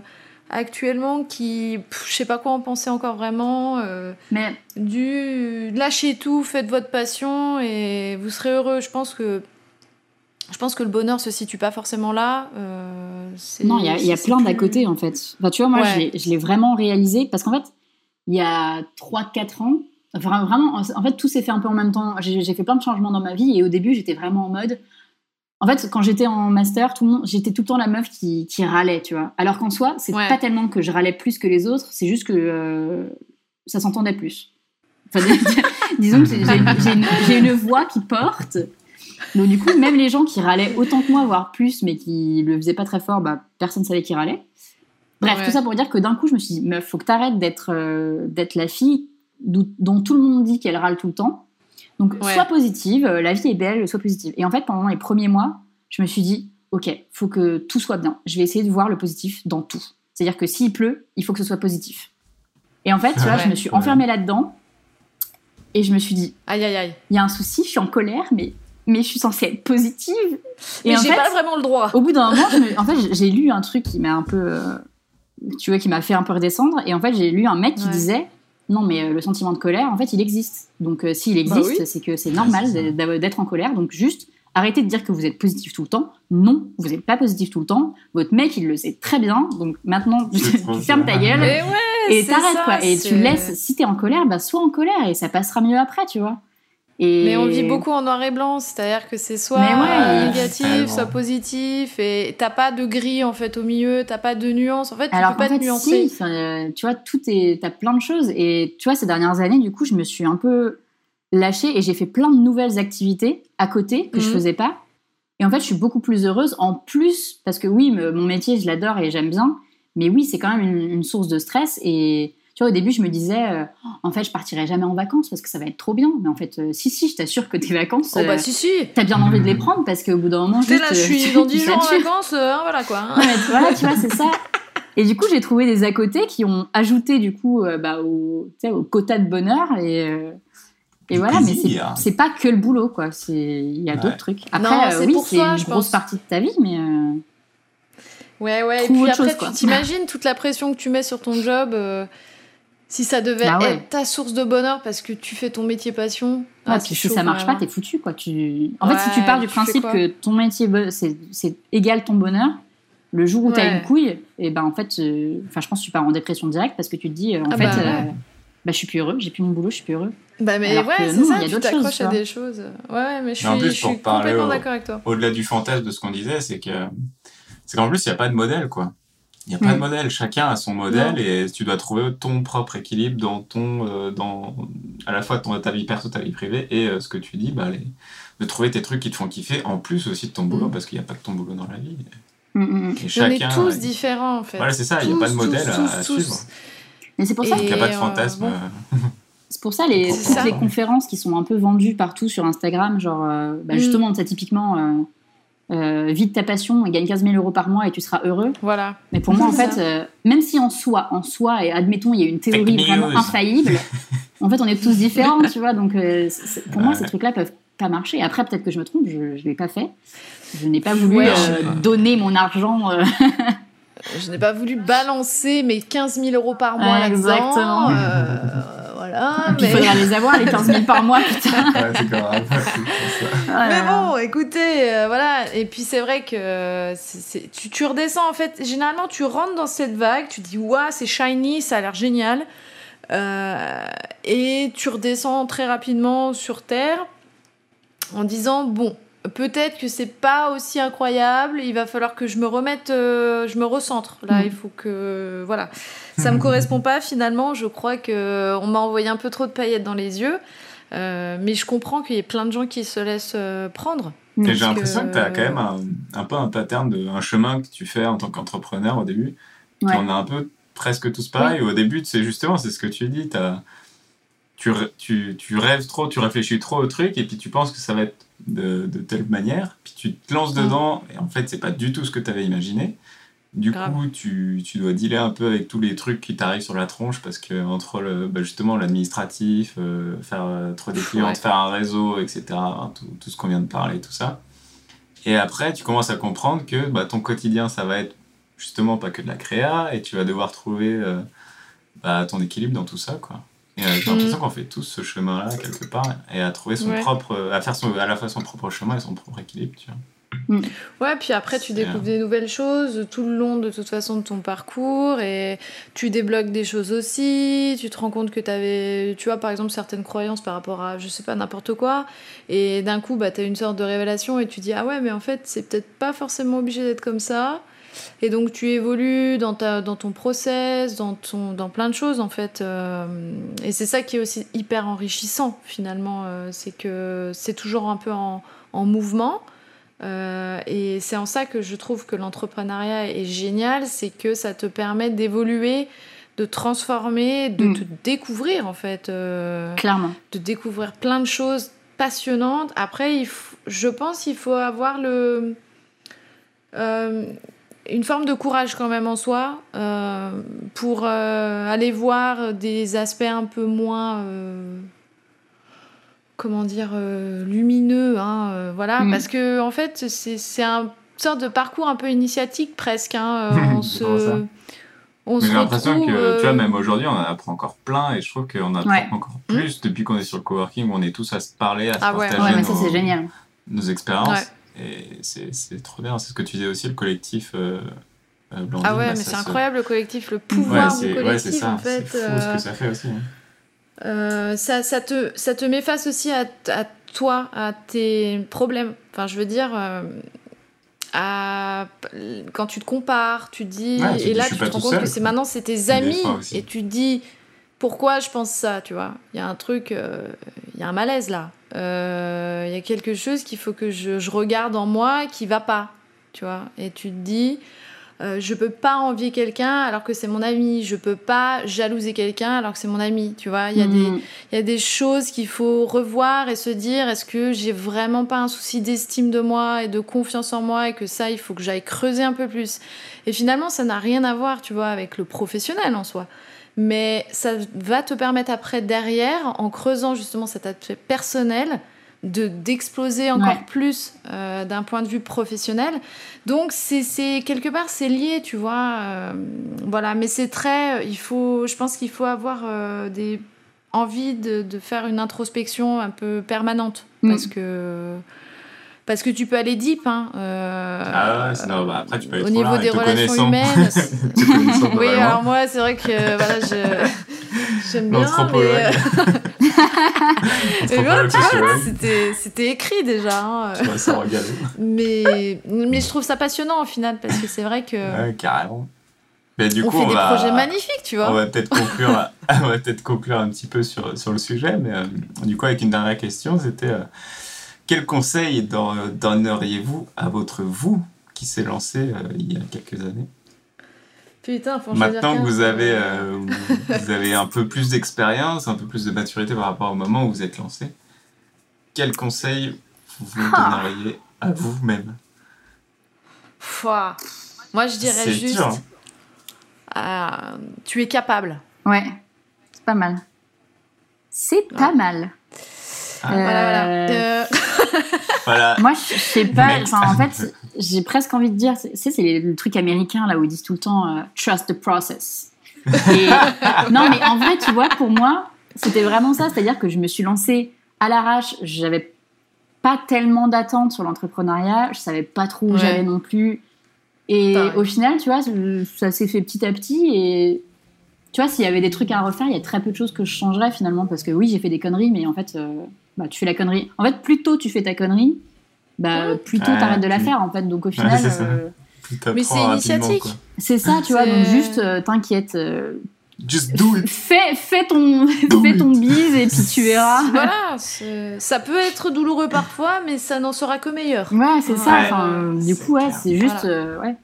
actuellement qui, pff, je sais pas quoi en penser encore vraiment. euh, Mais du lâchez tout, faites votre passion et vous serez heureux. Je pense que je pense que le bonheur se situe pas forcément là. euh, non, il y a, y a plein d'à côté, en fait. Enfin, tu vois, moi, Ouais. je l'ai- vraiment réalisé parce qu'en fait, il y a 3-4 ans, enfin, vraiment, en fait, tout s'est fait un peu en même temps. J'ai fait plein de changements dans ma vie et au début, j'étais vraiment en mode. En fait, quand j'étais en master, tout le monde, j'étais tout le temps la meuf qui, qui râlait, tu vois. Alors qu'en soi, c'est Ouais. pas tellement que je râlais plus que les autres, c'est juste que euh, ça s'entendait plus. Enfin, disons que j'ai une, voix qui porte. Donc du coup, même les gens qui râlaient autant que moi, voire plus, mais qui le faisaient pas très fort, bah, personne savait qui râlait. Bref, Ouais. tout ça pour dire que d'un coup, je me suis dit, meuf, faut que t'arrêtes d'être euh, d'être la fille dont tout le monde dit qu'elle râle tout le temps. Donc, Ouais. sois positive, euh, la vie est belle, sois positive. Et en fait, pendant les premiers mois, je me suis dit, ok, faut que tout soit bien. Je vais essayer de voir le positif dans tout. C'est-à-dire que s'il pleut, il faut que ce soit positif. Et en fait, tu vois, Ouais. je me suis Ouais. enfermée là-dedans et je me suis dit, Aïe, aïe, aïe. il y a un souci, je suis en colère, mais, mais je suis censée être positive. Et Mais j'ai pas vraiment le droit. au bout d'un moment, me- en fait, j'ai lu un truc qui m'a un peu, euh, tu vois, qui m'a fait un peu redescendre. Et en fait, j'ai lu un mec qui Ouais. disait, non, mais euh, le sentiment de colère, en fait, il existe. Donc, euh, s'il Bah existe, oui. c'est que c'est normal d'être en colère. Donc, juste arrêtez de dire que vous êtes positif tout le temps. Non, vous n'êtes pas positif tout le temps. Votre mec, il le sait très bien. Donc, maintenant, tu fermes ta gueule ouais, et t'arrêtes, quoi. Et tu laisses, si t'es en colère, bah, sois en colère et ça passera mieux après, tu vois. Et... Mais on vit beaucoup en noir et blanc, c'est-à-dire que c'est soit ouais, négatif, tellement. soit positif, et t'as pas de gris en fait au milieu, t'as pas de nuance. En fait, tu Alors peux pas fait, te nuancer. si, euh, tu vois, tout est, t'as plein de choses. Et tu vois, ces dernières années, du coup, je me suis un peu lâchée et j'ai fait plein de nouvelles activités à côté que je Mhm. faisais pas. Et en fait, je suis beaucoup plus heureuse. En plus, parce que oui, me- mon métier, je l'adore et j'aime bien. Mais oui, c'est quand même une, une source de stress. Et tu vois, au début, je me disais, euh, en fait, je partirai jamais en vacances parce que ça va être trop bien. Mais en fait, euh, si, si, je t'assure que tes vacances, Oh bah euh, si, si. t'as bien envie de les prendre parce qu'au bout d'un moment, juste, là, je euh, suis tu- dans tu 10 jours en vacances, euh, voilà quoi. hein. Ouais, tu- voilà, tu vois, c'est ça. Et du coup, j'ai trouvé des à côté qui ont ajouté du coup euh, bah, au, au quota de bonheur et, euh, et voilà. Mais c'est pas que le boulot, quoi. C'est il y a Ouais. d'autres trucs. Non, Après, euh, c'est oui, c'est une je grosse pense. partie de ta vie, mais euh, Ouais, ouais. Et puis autre après, chose, tu t'imagines toute la pression que tu mets sur ton job. Si ça devait Bah ouais. être ta source de bonheur parce que tu fais ton métier passion. ouais, ah, puis si chaud, ça marche pas, t'es foutu, quoi. Tu... En fait, si tu pars du tu principe que ton métier c'est égal ton bonheur, le jour où t'as une couille, et ben en fait, euh, enfin, je pense que tu pars en dépression directe parce que tu te dis, euh, en Ah fait. bah ouais. euh, bah, je suis plus heureux, j'ai plus mon boulot, je suis plus heureux. Bah mais Alors ouais, c'est ça, il y a tu d'autres choses, t'accroches à des choses. Ouais, ouais, mais je Mais en plus, je pour suis parler complètement d'accord avec toi. Au-delà du fantasme de ce qu'on disait, c'est que c'est qu'en plus, il n'y a pas de modèle, quoi. Il n'y a pas Mm. de modèle. Chacun a son modèle Non. et tu dois trouver ton propre équilibre dans ton, euh, dans à la fois ton, ta vie perso, ta vie privée et euh, ce que tu dis, bah, les- de trouver tes trucs qui te font kiffer en plus aussi de ton boulot Mm. parce qu'il n'y a pas que ton boulot dans la vie. Mm, mm, mm. Et Mais on chacun. est tous différents en fait. Voilà, c'est ça. Il n'y a pas de modèle tous, à, tous, à tous. suivre. Mais c'est pour ça Et- Donc, il n'y a pas de euh, fantasme. bon. C'est pour ça les, toutes ça. les conférences qui sont un peu vendues partout sur Instagram, genre euh, bah, Mm. justement, ça typiquement, euh, euh, vis de ta passion et gagne 15 000 euros par mois et tu seras heureux. Voilà. Mais pour moi, en fait, euh, même si en soi, en soi, et admettons, il y a une théorie vraiment infaillible, en fait, on est tous différents, tu vois. Donc, euh, pour moi, ces trucs-là peuvent pas marcher. Après, peut-être que je me trompe, je ne l'ai pas fait. Je n'ai pas voulu Ouais, euh, donner mon argent. euh, Je n'ai pas voulu balancer mes 15 000 euros par mois exactement. Voilà. Puis il Mais... faudra les avoir, les 15 000 par mois, putain. ouais, c'est grave. c'est ça. Mais bon, écoutez, euh, voilà. Et puis c'est vrai que euh, c'est- tu, tu redescends en fait. Généralement, tu rentres dans cette vague, tu dis waouh, c'est shiny, ça a l'air génial. Euh, et tu redescends très rapidement sur terre en disant bon, peut-être que c'est pas aussi incroyable. Il va falloir que je me remette, euh, je me recentre. Là, Mm. il faut que voilà. Ça me correspond pas finalement. Je crois que on m'a envoyé un peu trop de paillettes dans les yeux. Euh, mais je comprends qu'il y ait plein de gens qui se laissent euh, prendre. Et Parce j'ai l'impression que, que- tu as quand même un, un peu un pattern, de, un chemin que tu fais en tant qu'entrepreneur au début. Ouais. On a un peu presque tous pareil. Au début, c'est justement, c'est ce que tu dis, tu, tu, tu rêves trop, tu réfléchis trop au truc, et puis tu penses que ça va être de, de telle manière, puis tu te lances Mm. dedans, et en fait, c'est pas du tout ce que tu avais imaginé. Du Grave. coup, tu, tu dois dealer un peu avec tous les trucs qui t'arrivent sur la tronche parce que entre le, bah, justement l'administratif, euh, faire euh, trouver des clients, Ouais. faire un réseau, etc., hein, tout, tout ce qu'on vient de parler, tout ça. Et après, tu commences à comprendre que bah, ton quotidien, ça va être justement pas que de la créa, et tu vas devoir trouver euh, bah, ton équilibre dans tout ça, quoi. Et euh, j'ai l'impression qu'on fait tous ce chemin-là quelque part, et à trouver son Ouais. propre, à faire son, à la fois son propre chemin et son propre équilibre, tu vois. Ouais, puis après, tu découvres bien. des nouvelles choses tout le long de toute façon de ton parcours et tu débloques des choses aussi. Tu te rends compte que tu avais, tu vois, par exemple, certaines croyances par rapport à, je sais pas, n'importe quoi. Et d'un coup, bah, tu as une sorte de révélation et tu dis, ah ouais, mais en fait, c'est peut-être pas forcément obligé d'être comme ça. Et donc, tu évolues dans, ta, dans ton process, dans, ton, dans plein de choses, en fait. euh, et c'est ça qui est aussi hyper enrichissant, finalement. euh, c'est que c'est toujours un peu en, en mouvement. Euh, et c'est en ça que je trouve que l'entrepreneuriat est génial, c'est que ça te permet d'évoluer, de transformer, de Mm. te découvrir en fait, euh, Clairement. de découvrir plein de choses passionnantes. Après, il je pense qu'il faut avoir le... euh, une forme de courage quand même en soi euh, pour euh, aller voir des aspects un peu moins euh, comment dire euh, lumineux hein, euh, voilà Mm. parce que en fait c'est c'est un sorte de parcours un peu initiatique presque hein, euh, on se j'ai l'impression que, tu vois, même aujourd'hui, on en apprend encore plein et je trouve qu'on apprend Ouais. encore plus depuis qu'on est sur le coworking où on est tous à se parler, à se Ah ouais. partager Ouais, mais ça, nos, génial. nos expériences. Et c'est c'est trop bien. C'est ce que tu disais aussi, le collectif euh, euh, Blandine, ah ouais bah, mais c'est incroyable le collectif le Ouais, pouvoir du c'est ouais, c'est collectif ça. en fait C'est fou ce euh, que ça fait aussi. hein. Euh, ça, ça, te, ça te met face aussi à, à toi, à tes problèmes. Enfin, je veux dire, euh, à, quand tu te compares, tu dis. Ouais, tu et dis, là, tu te rends compte seul, que c'est maintenant, c'est tes amis. Et tu dis, pourquoi je pense ça, tu vois? Il y a un truc, euh, il y a un malaise là. Euh, Il y a quelque chose qu'il faut que je, je regarde en moi qui va pas, tu vois? Et tu te dis. Euh, je peux pas envier quelqu'un alors que c'est mon ami. Je peux pas jalouser quelqu'un alors que c'est mon ami. Tu vois, il y a des, Mm. il y a des choses qu'il faut revoir et se dire est-ce que j'ai vraiment pas un souci d'estime de moi et de confiance en moi et que ça, il faut que j'aille creuser un peu plus? Et finalement, ça n'a rien à voir, tu vois, avec le professionnel en soi. Mais ça va te permettre après, derrière, en creusant justement cet aspect personnel, de d'exploser encore Ouais. plus euh, d'un point de vue professionnel. Donc c'est quelque part c'est lié, tu vois. euh, voilà, mais c'est très. Il faut, je pense qu'il faut avoir euh, des envie de, de faire une introspection un peu permanente Mm. parce que parce que tu peux aller deep. Hein, euh, Ah ouais, sinon, bah, après, tu peux aller au niveau des relations humaines. Oui, alors moi c'est vrai que voilà, je j'aime bien. Mais, euh, voilà, vois, c'était écrit déjà. hein, Tu regarder. mais, mais je trouve ça passionnant au final parce que c'est vrai que Ouais, carrément. Mais du on coup, fait on des va, projets magnifiques, tu vois. on va peut-être conclure, on va peut-être conclure un petit peu sur, sur le sujet, mais euh, du coup, avec une dernière question, c'était euh, quel conseil don- donneriez-vous à votre vous qui s'est lancé euh, il y a quelques années? Putain, faut Maintenant que vous avez, euh, vous avez un peu plus d'expérience, un peu plus de maturité par rapport au moment où vous êtes lancé, quel conseil vous Ah. donneriez à vous-même? Moi je dirais juste dur, hein. euh, tu es capable. Ouais, c'est pas mal. C'est pas mal. Ah. Voilà, voilà. Voilà. Moi, je sais pas. En fait, j'ai presque envie de dire, tu sais, c'est le truc américain là où ils disent tout le temps euh, trust the process. Et- non, mais en vrai, tu vois, pour moi, c'était vraiment ça. C'est-à-dire que je me suis lancée à l'arrache. J'avais pas tellement d'attentes sur l'entrepreneuriat. Je savais pas trop où Ouais. j'allais non plus. Et Pareil. au final, tu vois, ça s'est fait petit à petit. Et tu vois, s'il y avait des trucs à refaire, il y a très peu de choses que je changerais finalement. Parce que oui, j'ai fait des conneries, mais en fait, euh, bah, tu fais la connerie. En fait, plus tôt tu fais ta connerie, bah, plus tôt Ouais, t'arrêtes de la plus- faire en fait. Donc au final, euh, Mais c'est initiatique. c'est ça, tu vois. Donc juste, euh, t'inquiète. euh, Just do it. fais, fais ton, Do fais it. ton bise et puis tu verras. voilà, ça peut être douloureux parfois, mais ça n'en sera que meilleur. Ouais, c'est ça. Enfin, du coup, ouais, c'est juste, Voilà. euh, ouais,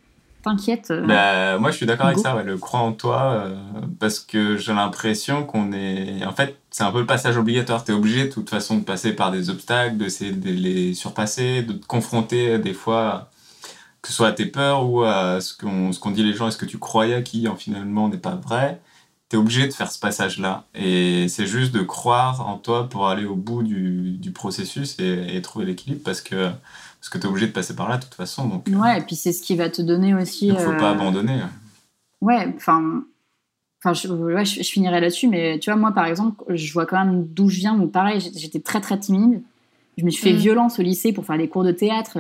t'inquiète. euh. Bah, moi, je suis d'accord avec ça, ouais, le crois en toi, euh, parce que j'ai l'impression qu'on est. En fait, c'est un peu le passage obligatoire. Tu es obligé, de toute façon, de passer par des obstacles, d'essayer de les surpasser, de te confronter euh, des fois, que ce soit à tes peurs ou à ce qu'on qu'on dit les gens et ce que tu croyais qui, en, finalement, n'est pas vrai? Tu es obligé de faire ce passage-là. Et c'est juste de croire en toi pour aller au bout du, du processus et, et trouver l'équilibre, parce que, parce que tu es obligé de passer par là, de toute façon. Donc, euh, Ouais, et puis c'est ce qui va te donner aussi. il ne faut euh, pas abandonner. Ouais, enfin. Enfin, je, ouais, je, je finirai là-dessus, mais tu vois, moi, par exemple, je vois quand même d'où je viens. Où pareil, j'étais- très, très timide. Je me suis fait Mm. violence au lycée pour faire des cours de théâtre.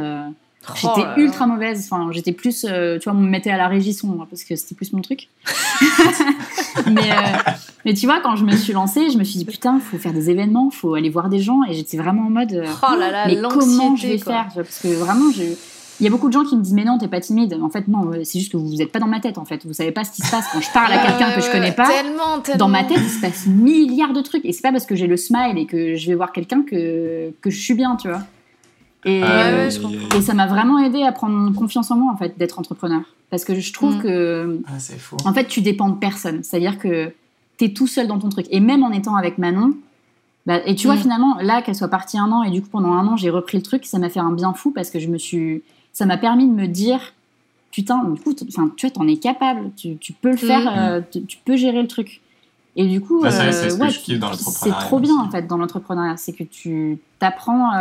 Oh J'étais là. ultra mauvaise. Enfin, j'étais plus, euh, tu vois, on me mettait à la régie moi, parce que c'était plus mon truc. mais, euh, mais tu vois, quand je me suis lancée, je me suis dit putain, faut faire des événements, faut aller voir des gens, et j'étais vraiment en mode. euh, Oh là là, mais comment je vais quoi. faire? Parce que vraiment, je... il y a beaucoup de gens qui me disent mais non, t'es pas timide. En fait, non, c'est juste que vous n'êtes pas dans ma tête. En fait, vous savez pas ce qui se passe quand je parle à quelqu'un que je connais pas. Tellement, tellement. Dans ma tête, il se passe milliards de trucs, et c'est pas parce que j'ai le smile et que je vais voir quelqu'un que que je suis bien, tu vois. Et, Ouais, ouais, et- ça m'a vraiment aidé à prendre confiance en moi, en fait, d'être entrepreneur. Parce que je trouve Mm. que, Ah, fou. en fait, tu dépends de personne. C'est-à-dire que tu es tout seul dans ton truc. Et même en étant avec Manon, bah, et tu vois, Mm. finalement, là, qu'elle soit partie un an, et du coup, pendant un an, j'ai repris le truc, ça m'a fait un bien fou parce que je me suis. Ça m'a permis de me dire putain, du coup, enfin, tu vois, t'en es capable, tu, tu peux le faire, Mm. euh, tu, tu peux gérer le truc. Et du coup, Bah, c'est- euh, c'est ce ouais, trop bien en fait dans l'entrepreneuriat, c'est que tu t'apprends,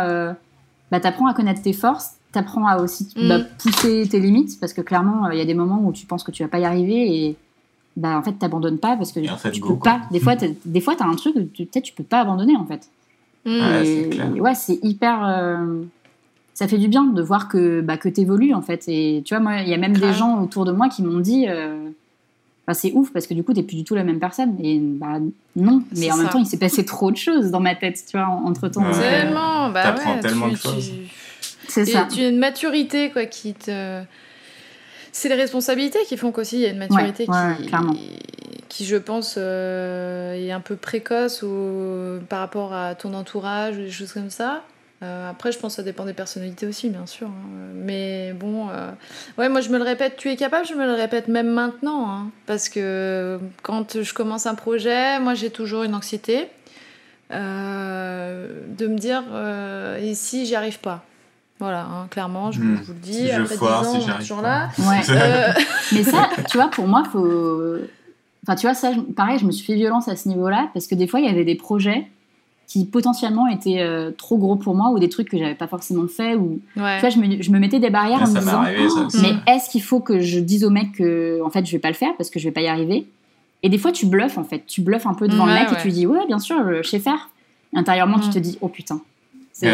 euh, bah, t'apprends à connaître tes forces, t'apprends à aussi Mm. bah, pousser tes limites parce que clairement, euh, il y a des moments où tu penses que tu vas pas y arriver et bah en fait t'abandonnes pas parce que Et en fait, tu go, peux quoi. pas. Des fois, des fois, t'as un truc, où tu- peut-être tu peux pas abandonner en fait. Mm. Ouais, c'est et ouais, c'est hyper. euh, ça fait du bien de voir que, bah, que tu évolues en fait. Et tu vois, moi, il y a même des gens autour de moi qui m'ont dit euh, bah, c'est ouf parce que du coup, t'es plus du tout la même personne. Et bah, non. Mais en même temps, il s'est passé trop de choses dans ma tête, tu vois, entre temps. Ouais. Tellement, bah T'apprends ouais, tellement tu- de choses. tu- C'est ça. tu as une maturité quoi qui te. C'est les responsabilités qui font qu'aussi il y a une maturité Ouais, ouais, qui, clairement. qui, je pense, euh, est un peu précoce ou par rapport à ton entourage ou des choses comme ça. Euh, après, je pense que ça dépend des personnalités aussi, bien sûr. hein. Mais bon, euh, ouais, moi je me le répète, tu es capable, je me le répète même maintenant. hein. parce que quand je commence un projet, moi j'ai toujours une anxiété euh, de me dire euh, et si j'y arrive pas? Voilà, hein, clairement, je, vous- Hmm. je vous le dis. Si je après 10 foire, ans, si on j'y est arrive toujours là. Ouais. Euh, Mais ça, tu vois, pour moi, faut. Enfin, tu vois, ça, je- pareil, je me suis fait violence à ce niveau-là parce que des fois, il y avait des projets qui potentiellement étaient euh, trop gros pour moi ou des trucs que j'avais pas forcément fait ou ouais. tu vois, je me, je me mettais des barrières Ouais, en me disant arrivé, ça aussi. mais est-ce qu'il faut que je dise au mec que en fait je vais pas le faire parce que je vais pas y arriver? Et des fois tu bluffes en fait tu bluffes un peu devant Ouais, le mec ouais. et tu lui dis ouais bien sûr je sais faire et intérieurement tu Mm. te dis oh putain c'est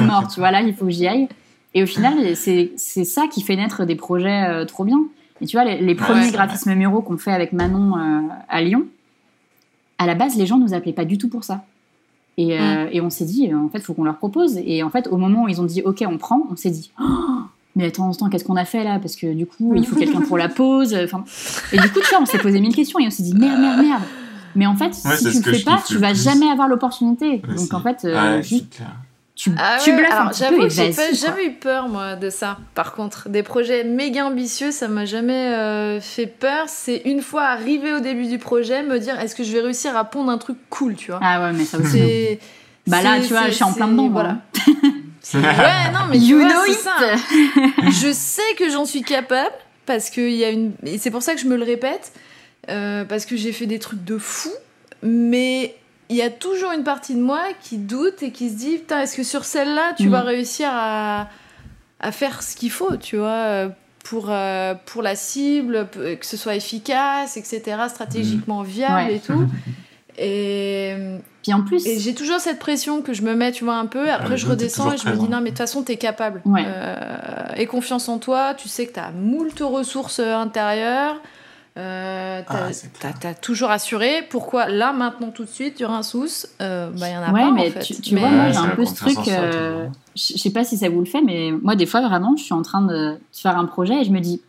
mort tu vois là il faut que j'y aille et au final c'est c'est ça qui fait naître des projets euh, trop bien et tu vois les, les premiers graphismes muraux qu'on fait avec Manon euh, à Lyon à la base les gens nous appelaient pas du tout pour ça et, euh, et on s'est dit, euh, en fait, il faut qu'on leur propose. Et en fait, au moment où ils ont dit, OK, on prend, on s'est dit, Oh, mais attends, attends, qu'est-ce qu'on a fait là? Parce que du coup, il faut quelqu'un pour la pause. Enfin, et du coup, tu vois, on s'est posé mille questions et on s'est dit, merde, merde, merde. Mais en fait, Ouais, si tu le fais pas, tu vas jamais avoir l'opportunité. Donc en fait, euh, Ouais, juste. Tu, Ah tu ouais, bluffes alors un petit j'avoue peu et que j'ai jamais eu peur moi de ça. Par contre, des projets méga ambitieux, ça m'a jamais euh, fait peur. C'est une fois arrivé au début du projet, me dire est-ce que je vais réussir à pondre un truc cool, tu vois? Ah ouais, mais ça aussi. C'est Bah là, tu vois, je suis en plein dedans. Voilà. Ouais, non, mais You vois, know c'est it. ça. Je sais que j'en suis capable parce qu'il y a une. Et c'est pour ça que je me le répète euh, parce que j'ai fait des trucs de fou, mais il y a toujours une partie de moi qui doute et qui se dit putain, est-ce que sur celle-là tu vas réussir à, à faire ce qu'il faut, tu vois euh, pour, euh, pour la cible, p- que ce soit efficace, etc., stratégiquement viable Ouais. et tout. Et, Puis en plus, et j'ai toujours cette pression que je me mets, tu vois, un peu. Après, je redescends et je me dis, non, mais de toute façon, t'es capable. Ouais. Euh, et confiance en toi. Tu sais que t'as moult ressources euh, intérieures. Euh, t'as, Ah, t'as- toujours assuré. Pourquoi là, maintenant, tout de suite, tu un sous euh, Bah, il y en a Ouais, pas, mais en fait. tu, tu Mais- vois, moi j'ai c'est un peu ce truc. euh, je sais pas si ça vous le fait, mais moi, des fois, vraiment, je suis en train de faire un projet et je me dis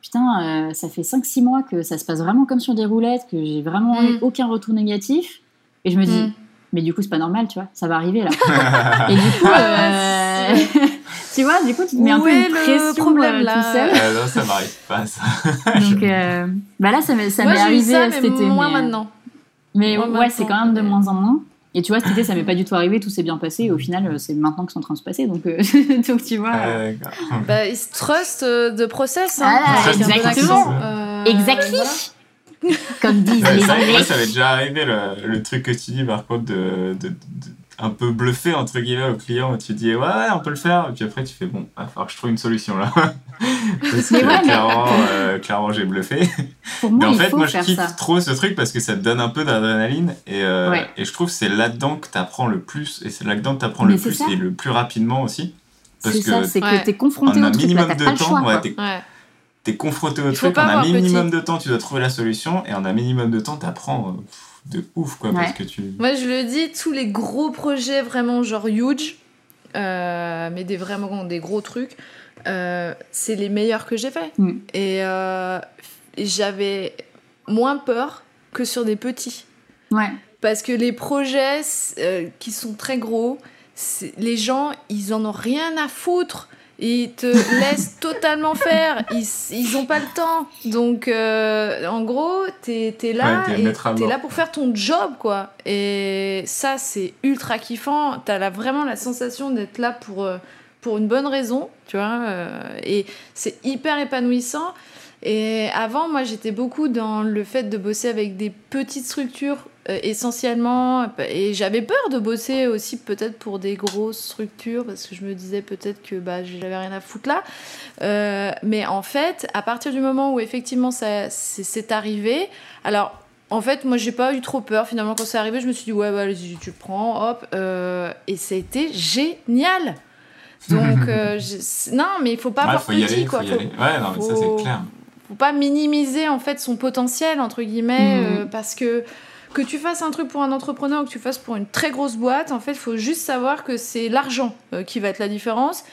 Putain, euh, ça fait 5-6 mois que ça se passe vraiment comme sur des roulettes, que j'ai vraiment Mm. eu aucun retour négatif. Et je me dis Mm. Mais du coup, c'est pas normal, tu vois, ça va arriver là. et du coup, euh, tu vois, du coup, tu te mets un Où peu est une le pression problème, euh, là tout seul. Euh, non, ça m'arrive pas, ça. Donc, euh, bah là, ça m'est arrivé ça, cet mais été. moins mais, euh, maintenant. Mais ouais, c'est quand même de moins en moins. Et tu vois, cet été, ça m'est pas du tout arrivé, tout s'est bien passé. Et au final, euh, c'est maintenant que c'est en train de se passer. Donc, euh, donc tu vois. Euh, d'accord. Bah, se trust euh, de process. Hein, un exactement. Euh, voilà. Comme disent les ça, Anglais. moi, ça m'est déjà arrivé le, le truc que tu dis par contre de, de- de- un peu bluffer entre guillemets au client tu dis ouais, ouais on peut le faire et puis après tu fais bon il va falloir que je trouve une solution là parce Mais que ouais, mais- clairement, euh, clairement j'ai bluffé Pour mais en il fait faut moi je kiffe ça. trop ce truc parce que ça te donne un peu d'adrénaline et, euh, Ouais. et je trouve que c'est là-dedans que tu apprends le plus et c'est là-dedans que tu apprends Mais le plus ça. et le plus rapidement aussi parce C'est que ça, c'est Ouais. que t'es confronté en au un truc, minimum de pas le temps choix. ouais, quoi. t'es Ouais. t'es confronté au truc, en un minimum de temps, tu dois trouver la solution, et en un minimum de temps, t'apprends euh, pff, de ouf, quoi, Ouais. parce que tu... Moi, je le dis, tous les gros projets vraiment genre huge, euh, mais des vraiment des gros trucs, euh, c'est les meilleurs que j'ai fait. Mm. Et, euh, et j'avais moins peur que sur des petits. Ouais. Parce que les projets euh, qui sont très gros, les gens, ils en ont rien à foutre. Ils te laissent totalement faire. Ils, ils ont pas le temps. Donc, euh, en gros, t'es es là Ouais, et t'es là pour faire ton job, quoi. Et ça, c'est ultra kiffant. T'as là vraiment la sensation d'être là pour, euh, pour une bonne raison, tu vois. euh, et c'est hyper épanouissant. Et avant, moi, j'étais beaucoup dans le fait de bosser avec des petites structures euh, essentiellement. Et j'avais peur de bosser aussi peut-être pour des grosses structures parce que je me disais peut-être que bah, j'avais rien à foutre là. Euh, mais en fait, à partir du moment où effectivement ça c'est arrivé, alors en fait, moi j'ai pas eu trop peur finalement quand c'est arrivé. Je me suis dit ouais, bah, allez-y, tu le prends, hop. euh, et ça a été génial. Donc euh, non, mais il faut pas Ouais, avoir petit quoi. faut. Ouais, non, mais ça, faut- c'est clair. faut pas minimiser en fait son potentiel entre guillemets euh, parce que que tu fasses un truc pour un entrepreneur ou que tu fasses pour une très grosse boîte en fait il faut juste savoir que c'est l'argent euh, qui va être la différence.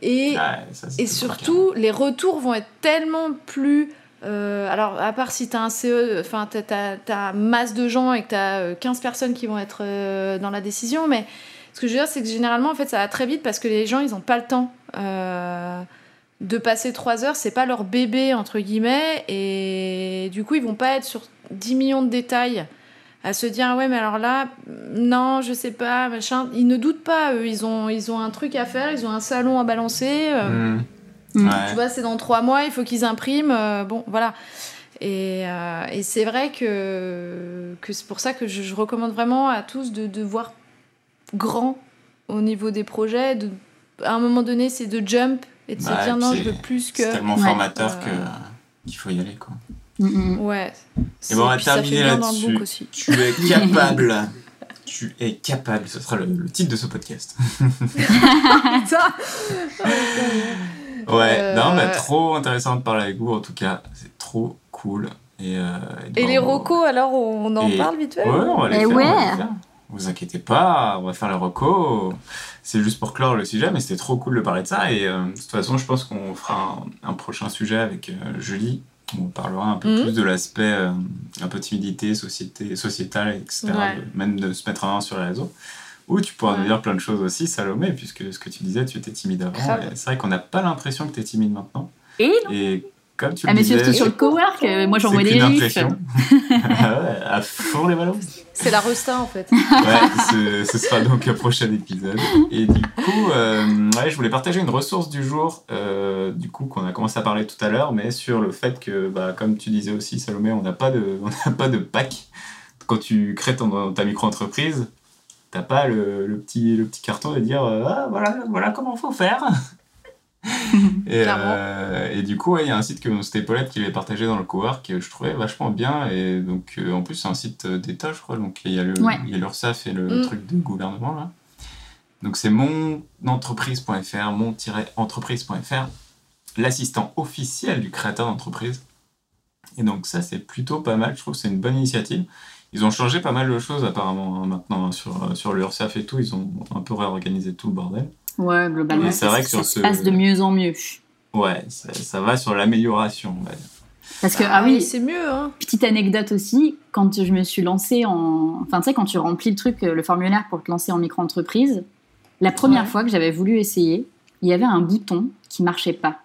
Et, ça, surtout les retours vont être tellement plus euh, alors à part si tu as un CE enfin tu as, masse de gens et que tu as 15 personnes qui vont être euh, dans la décision. Mais ce que je veux dire c'est que généralement en fait ça va très vite parce que les gens ils ont pas le temps euh, de passer trois heures, c'est pas leur bébé, entre guillemets, et du coup, ils vont pas être sur 10 millions de détails à se dire, ah ouais, mais alors là, non, je sais pas, machin. Ils ne doutent pas, eux, ils ont, ils ont un truc à faire, ils ont un salon à balancer. euh, Mmh. Mm. Ouais. Tu vois, c'est dans trois mois, il faut qu'ils impriment. euh, bon, voilà. Et, euh, et c'est vrai que, que c'est pour ça que je, je recommande vraiment à tous de, de voir grand au niveau des projets. De, à un moment donné, c'est de jump et de Ouais, se dire non, je veux plus que. C'est tellement Ouais. formateur Euh, que qu'il faut y aller, quoi. Mm. Ouais. Et bon, on va terminer bien dans le là-dessus. book aussi. Tu es capable. tu es capable. Ce sera le, le titre de ce podcast. Ouais, Euh, non, mais trop intéressant de parler avec vous, en tout cas. C'est trop cool. Et, euh, Et les bon, recos, alors, on en Et- parle vite fait Ouais, on va les Eh faire, on va ouais. les faire. Vous inquiétez pas, on va faire les recos. C'est juste pour clore le sujet, mais c'était trop cool de parler de ça. Et euh, de toute façon, je pense qu'on fera un, un prochain sujet avec euh, Julie. On parlera un peu Mhm. plus de l'aspect euh, un peu timidité, société, sociétale, etc. Ouais. de- même de se mettre en avant sur les réseaux. Ou tu pourras nous Ouais. dire plein de choses aussi, Salomé, puisque ce que tu disais, tu étais timide avant. C'est vrai qu'on n'a pas l'impression que tu es timide maintenant. Et comme tu Ah, le mais disais, surtout sur le cowork, euh, moi j'envoie des impression. Ah à fond les ballons. C'est la resta, en fait. Ouais, ce, ce sera donc un prochain épisode. Et du coup, euh, ouais, je voulais partager une ressource du jour, euh, du coup, qu'on a commencé à parler tout à l'heure, mais sur le fait que, bah, comme tu disais aussi, Salomé, on n'a pas de, on pas de pack. Quand tu crées ton, ta micro-entreprise, t'as pas le, le petit, le petit carton de dire, euh, ah, voilà, voilà comment faut faire. et, euh, et du coup, ouais, il y a un site que c'était Paulette qui avait partagé dans le cowork que je trouvais vachement bien. Et donc, euh, en plus, c'est un site d'État, je crois. Donc, il y a le, Ouais. et le Mm. truc de gouvernement, là. Donc, c'est monentreprise.fr, mon-entreprise.fr, l'assistant officiel du créateur d'entreprise. Et donc, ça, c'est plutôt pas mal. Je trouve que c'est une bonne initiative. Ils ont changé pas mal de choses, apparemment, hein, maintenant, hein, sur, euh, sur l'URSSAF et tout. Ils ont un peu réorganisé tout le bordel. Ouais, globalement, Mais c'est vrai que ça se ce- passe de mieux en mieux. Ouais, ça, ça va sur l'amélioration, on va dire. Parce que, ah oui, c'est mieux, hein. petite anecdote aussi, quand je me suis lancée en. Enfin, tu sais, quand tu remplis le truc, euh, le formulaire pour te lancer en micro-entreprise, la première Ouais. fois que j'avais voulu essayer, il y avait un bouton qui marchait pas.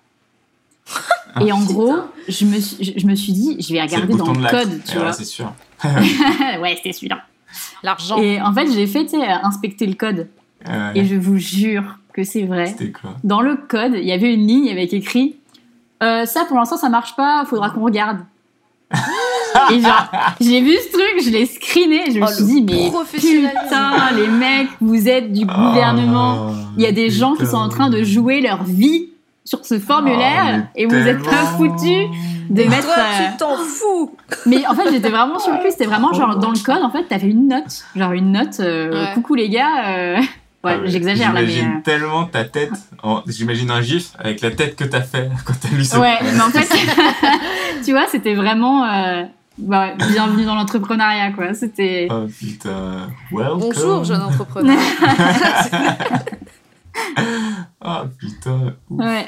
Et en putain. gros, je me, suis, je, je me suis dit, je vais C'est le regarder dans le code, Et tu vois. c'est sûr. ouais, c'était celui-là. L'argent. Et en fait, j'ai fait, inspecter le code. Euh, Et je vous jure que c'est vrai. C'était quoi? Dans le code, il y avait une ligne avec écrit Euh, Ça, pour l'instant, ça marche pas, faudra qu'on regarde. Et genre, j'ai vu ce truc, je l'ai screené, je me Oh, suis dit, mais putain, les mecs, vous êtes du gouvernement. Oh, Il y a des gens qui sont en train de jouer leur vie sur ce formulaire Oh, et vous êtes pas foutus de Et mettre. toi, euh, tu t'en fous Mais en fait, j'étais vraiment surprise. C'était vraiment genre dans le code, en fait, t'avais une note. Genre une note, euh, Ouais. coucou les gars. euh, Ouais, Ah j'exagère là, mais. J'imagine euh, tellement ta tête. en- J'imagine un gif avec la tête que t'as fait quand t'as lu ça. Ouais, mais en fait, tu vois, c'était vraiment euh, bah, bienvenue dans l'entrepreneuriat, quoi. C'était. Oh putain. Welcome. Bonjour, jeune entrepreneur. Oh putain. Ouf. Ouais.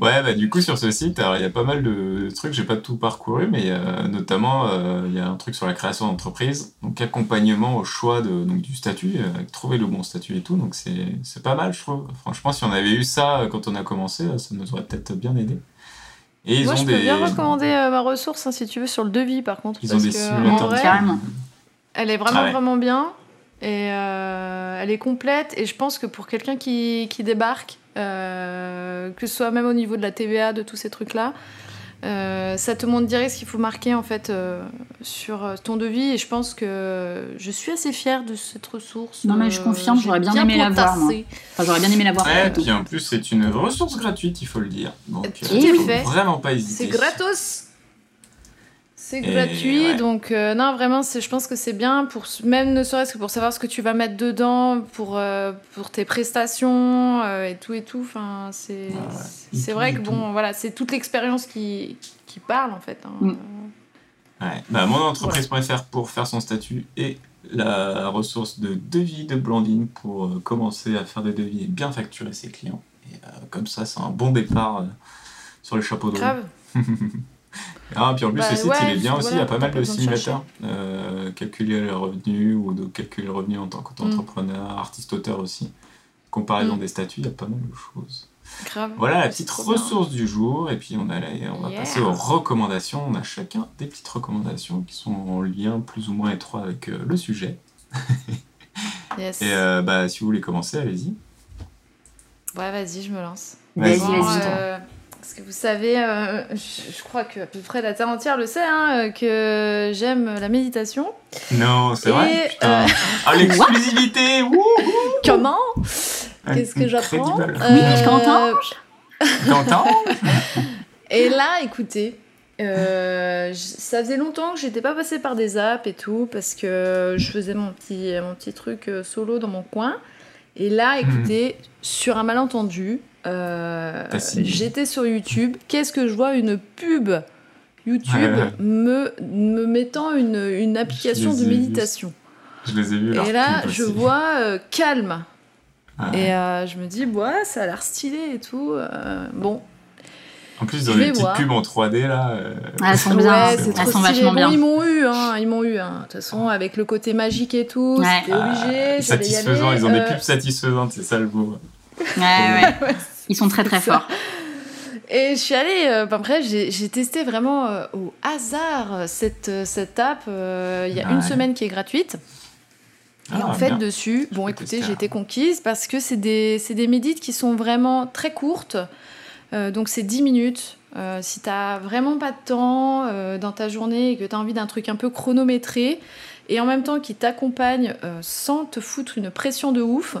Ouais, bah du coup sur ce site, alors il y a pas mal de trucs, j'ai pas tout parcouru, mais euh, notamment euh, il y a un truc sur la création d'entreprise, donc accompagnement au choix de, donc, du statut, euh, trouver le bon statut et tout, donc c'est c'est pas mal je trouve. Franchement, si on avait eu ça quand on a commencé, ça nous aurait peut-être bien aidé. Et ils Moi, ont je peux des bien recommander euh, ma ressource, hein, si tu veux, sur le devis, par contre. ils ont des que, simulateurs en vrai, Carrément. Elle est vraiment, Ah ouais. vraiment bien. Et euh, elle est complète. Et je pense que pour quelqu'un qui, qui débarque, euh, que ce soit même au niveau de la TVA, de tous ces trucs-là. Euh, ça te montre direct ce qu'il faut marquer en fait euh, sur euh, ton devis et je pense que je suis assez fière de cette ressource. Non, mais je confirme, j'aurais bien aimé la voir, moi. Enfin, j'aurais bien aimé l'avoir. Ouais, plutôt. puis en plus, c'est une ressource gratuite, il faut le dire. Donc, euh, il faut fait. vraiment pas hésiter. C'est gratos. C'est gratuit, ouais. donc euh, non, vraiment, je pense que c'est bien, pour, même ne serait-ce que pour savoir ce que tu vas mettre dedans, pour, euh, pour tes prestations euh, et tout et tout. Enfin, c'est Ouais, ouais. c'est Tout, vrai que tout. bon, voilà, c'est toute l'expérience qui, qui parle en fait. hein. Mm. Ouais. Bah, mon entreprise.fr pour faire son statut et la ressource de devis de Blandine pour euh, commencer à faire des devis et bien facturer ses clients. Et euh, comme ça, c'est un bon départ euh, sur le chapeau de roue. Ah, puis en plus, Bah, le site, ouais, il est bien aussi. Il y a pas mal de simulateurs. Euh, calculer le revenu ou de calculer le revenu en tant qu'entrepreneur, artiste-auteur aussi. Comparaison Mm. des statuts, il y a pas mal de choses. Grave. Voilà la petite bien. ressource du jour. Et puis on, a la- on va Yeah. passer aux recommandations. On a chacun des petites recommandations qui sont en lien plus ou moins étroit avec euh, le sujet. Yes. Et euh, bah, si vous voulez commencer, allez-y. Ouais, vas-y, je me lance. Vas-y, Bon, vas-y. Parce que vous savez, euh, je, je crois que à peu près la terre entière le sait, hein, euh, que j'aime la méditation. Non, c'est vrai Putain. euh, Ah, l'exclusivité Wouhou Comment? Qu'est-ce que j'apprends? Oui, je Euh, t'entends. T'entends? Et là, écoutez, euh, ça faisait longtemps que j'étais pas passée par des apps et tout, parce que je faisais mon petit, mon petit truc solo dans mon coin. Et là, écoutez, sur un malentendu, euh, j'étais sur YouTube. Qu'est-ce que je vois? Une pub YouTube Ouais, ouais. Me, me mettant une, une application les de vus. méditation. Je les ai vus. Et là, je aussi. vois euh, calme. Ouais. Et euh, je me dis, ouais, ça a l'air stylé et tout. euh, bon, En plus, ils ont je des vais petites voir. pubs en 3D là. euh, Ah, elles sont bien. Ouais, c'est c'est elles trop sont stylé. vachement Bon, bien. ils m'ont eu, hein, ils m'ont eu. hein. De toute façon, avec le côté magique et tout, Ouais. c'était obligé. y satisfaisant, aller, ils ont euh, des pubs satisfaisantes, c'est ça le mot. Ouais, ouais. Ils sont très très forts. Et je suis allée, euh, ben, bref, j'ai testé vraiment euh, au hasard euh, cette, euh, cette app. euh, Il y a une Ouais. semaine qui est gratuite. Et Ah, en fait, bien. dessus, bon, écoutez, j'ai été conquise parce que c'est des, c'est des médites qui sont vraiment très courtes. Euh, donc, c'est 10 minutes. Euh, si tu vraiment pas de temps euh, dans ta journée et que tu as envie d'un truc un peu chronométré et en même temps qui t'accompagne euh, sans te foutre une pression de ouf,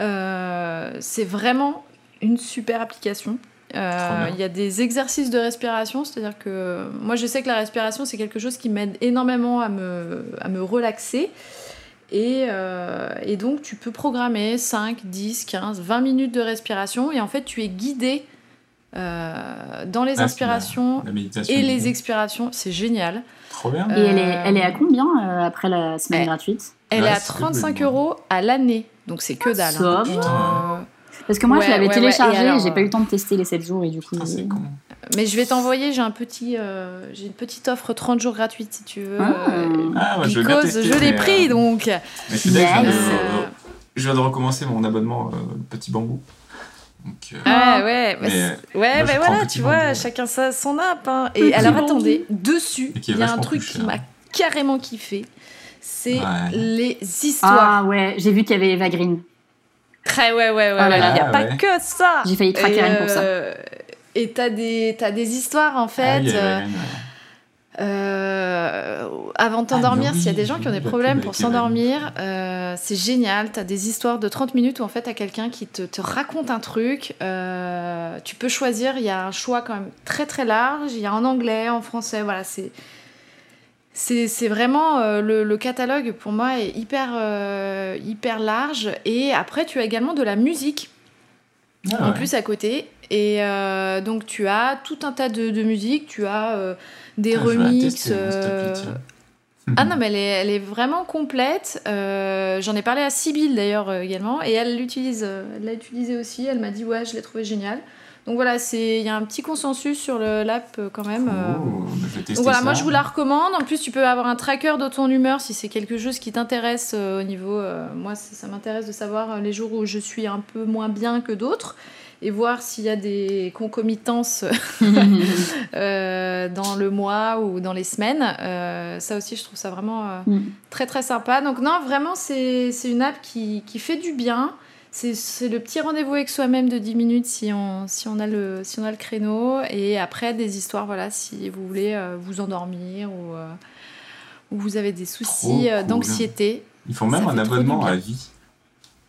euh, c'est vraiment une super application. Euh. Il y a des exercices de respiration, c'est-à-dire que moi je sais que la respiration c'est quelque chose qui m'aide énormément à me, à me relaxer. Et, euh, et donc tu peux programmer 5, 10, 15, 20 minutes de respiration et en fait tu es guidé euh, dans les Ah, inspirations La et les expirations. C'est génial. Trop bien. Et elle est, elle est à combien euh, après la semaine Eh. gratuite? Elle Ouais, est à c'est ce que je 35 voulais euros à l'année, donc c'est que dalle. Ça hein. Euh, Parce que moi, Ouais, je l'avais ouais, téléchargé ouais, et j'ai pas eu euh, le temps de tester les 7 jours et du coup. C'est euh, con. mais je vais t'envoyer, j'ai un petit, euh, j'ai une petite offre 30 jours gratuite si tu veux. Ah. euh, Ah, moi, je tester, l'ai mais, pris euh, donc. Mais je viens de- Euh, je viens de recommencer mon abonnement euh, Petit Bambou. Donc, euh, Ah ouais, bah, Mais, ouais, bah prends voilà, tu vois, bambou, chacun sa, son app. hein. Et Petit alors bambou. attendez, dessus, il y a un truc qui cher. m'a carrément kiffé. C'est Ouais. les histoires. Ah ouais, j'ai vu qu'il y avait Eva Green. Très ouais, ouais, ouais. Là. Il n'y a Ah, pas ouais. que ça. J'ai failli craquer rien que pour ça. euh, Et t'as des, t'as des histoires en ah, fait. euh, euh, avant de t'endormir, Ah, s'il y a des gens qui ont des problèmes pour s'endormir, euh, c'est génial. Tu as des histoires de 30 minutes où en fait, tu as quelqu'un qui te, te raconte un truc. euh, tu peux choisir, il y a un choix quand même très très large. Il y a en anglais, en français, voilà, c'est. C'est vraiment euh, le, le catalogue pour moi est hyper, euh, hyper large. Et après, tu as également de la musique Ah, en ouais. plus à côté. Et euh, donc tu as tout un tas de, de musique, tu as des Ah, remixes. tiens. Ah non, mais elle est, elle est vraiment complète. J'en ai parlé à Sybille d'ailleurs également, et elle l'utilise, elle l'a utilisé aussi. Elle m'a dit ouais, je l'ai trouvé génial. Donc voilà, c'est il y a un petit consensus sur le- l'app euh, quand même. euh. Oh, je Donc voilà, ça. moi je vous la recommande. En plus, tu peux avoir un tracker de ton humeur si c'est quelque chose qui t'intéresse euh, au niveau. euh, moi, ça, ça m'intéresse de savoir euh, les jours où je suis un peu moins bien que d'autres et voir s'il y a des concomitances euh, dans le mois ou dans les semaines. Euh, ça aussi, je trouve ça vraiment euh, Mm. très très sympa. Donc non, vraiment, c'est c'est une app qui, qui fait du bien. C'est c'est le petit rendez-vous avec soi-même de 10 minutes si on, si, on a le, si on a le créneau. Et après, des histoires, voilà, si vous voulez euh, vous endormir ou, euh, ou vous avez des soucis euh, cool. d'anxiété. Ils font même un abonnement à vie.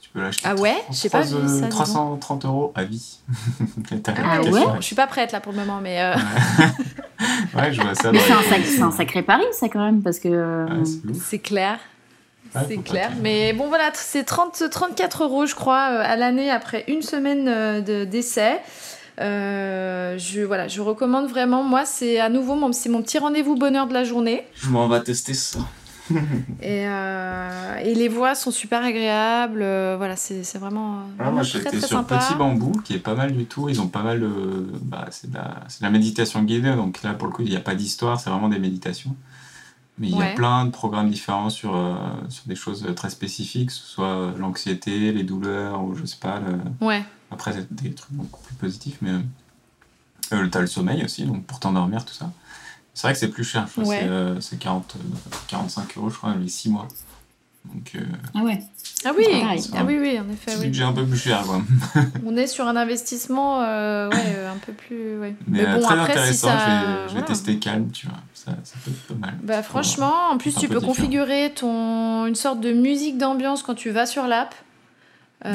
Tu peux l'acheter. Ah ouais? Pas vu ça, dis donc. 330 euros à vie. Ah ouais? Je suis pas prête là pour le moment, mais euh, Ouais, je vois ça. Mais c'est un, sac- sacré pari, ça, quand même, parce que. ouf. c'est clair. Ouais, c'est clair. Mais bon, voilà, c'est 30, 34 euros, je crois, euh, à l'année après une semaine euh, de- d'essai. Euh, je, voilà, je recommande vraiment. Moi, c'est à nouveau mon, c'est mon petit rendez-vous bonheur de la journée. Je m'en vais tester ça. Et, euh, et les voix sont super agréables. euh, voilà, c'est c'est vraiment, Ah, moi, j'étais sur sympa. Petit Bambou, qui est pas mal du tout. Ils ont pas mal de. Bah, c'est de, la... c'est de la méditation guidée, donc là, pour le coup, il n'y a pas d'histoire, c'est vraiment des méditations. Mais il y a plein de programmes différents sur, euh, sur des choses très spécifiques, que ce soit euh, l'anxiété, les douleurs, ou je sais pas. le- Ouais, Après, c'est des trucs beaucoup plus positifs, mais. Euh, le- t'as le sommeil aussi, donc pour t'endormir, tout ça. C'est vrai que c'est plus cher, je crois, Ouais. c'est, euh, c'est 40, euh, 45 euros, je crois, les 6 mois. Donc, euh, Ah ouais. ah oui, ah oui, oui, en effet, c'est oui. budget un peu plus cher, quoi. On est sur un investissement, euh, ouais, euh, un peu plus, ouais. Mais, euh, très après, si intéressant, ça, je vais, je vais voilà. tester calme, tu vois. Ça, ça peut être pas mal. Bah franchement, en plus tu peu peux différent. configurer ton une sorte de musique d'ambiance quand tu vas sur l'app. Euh,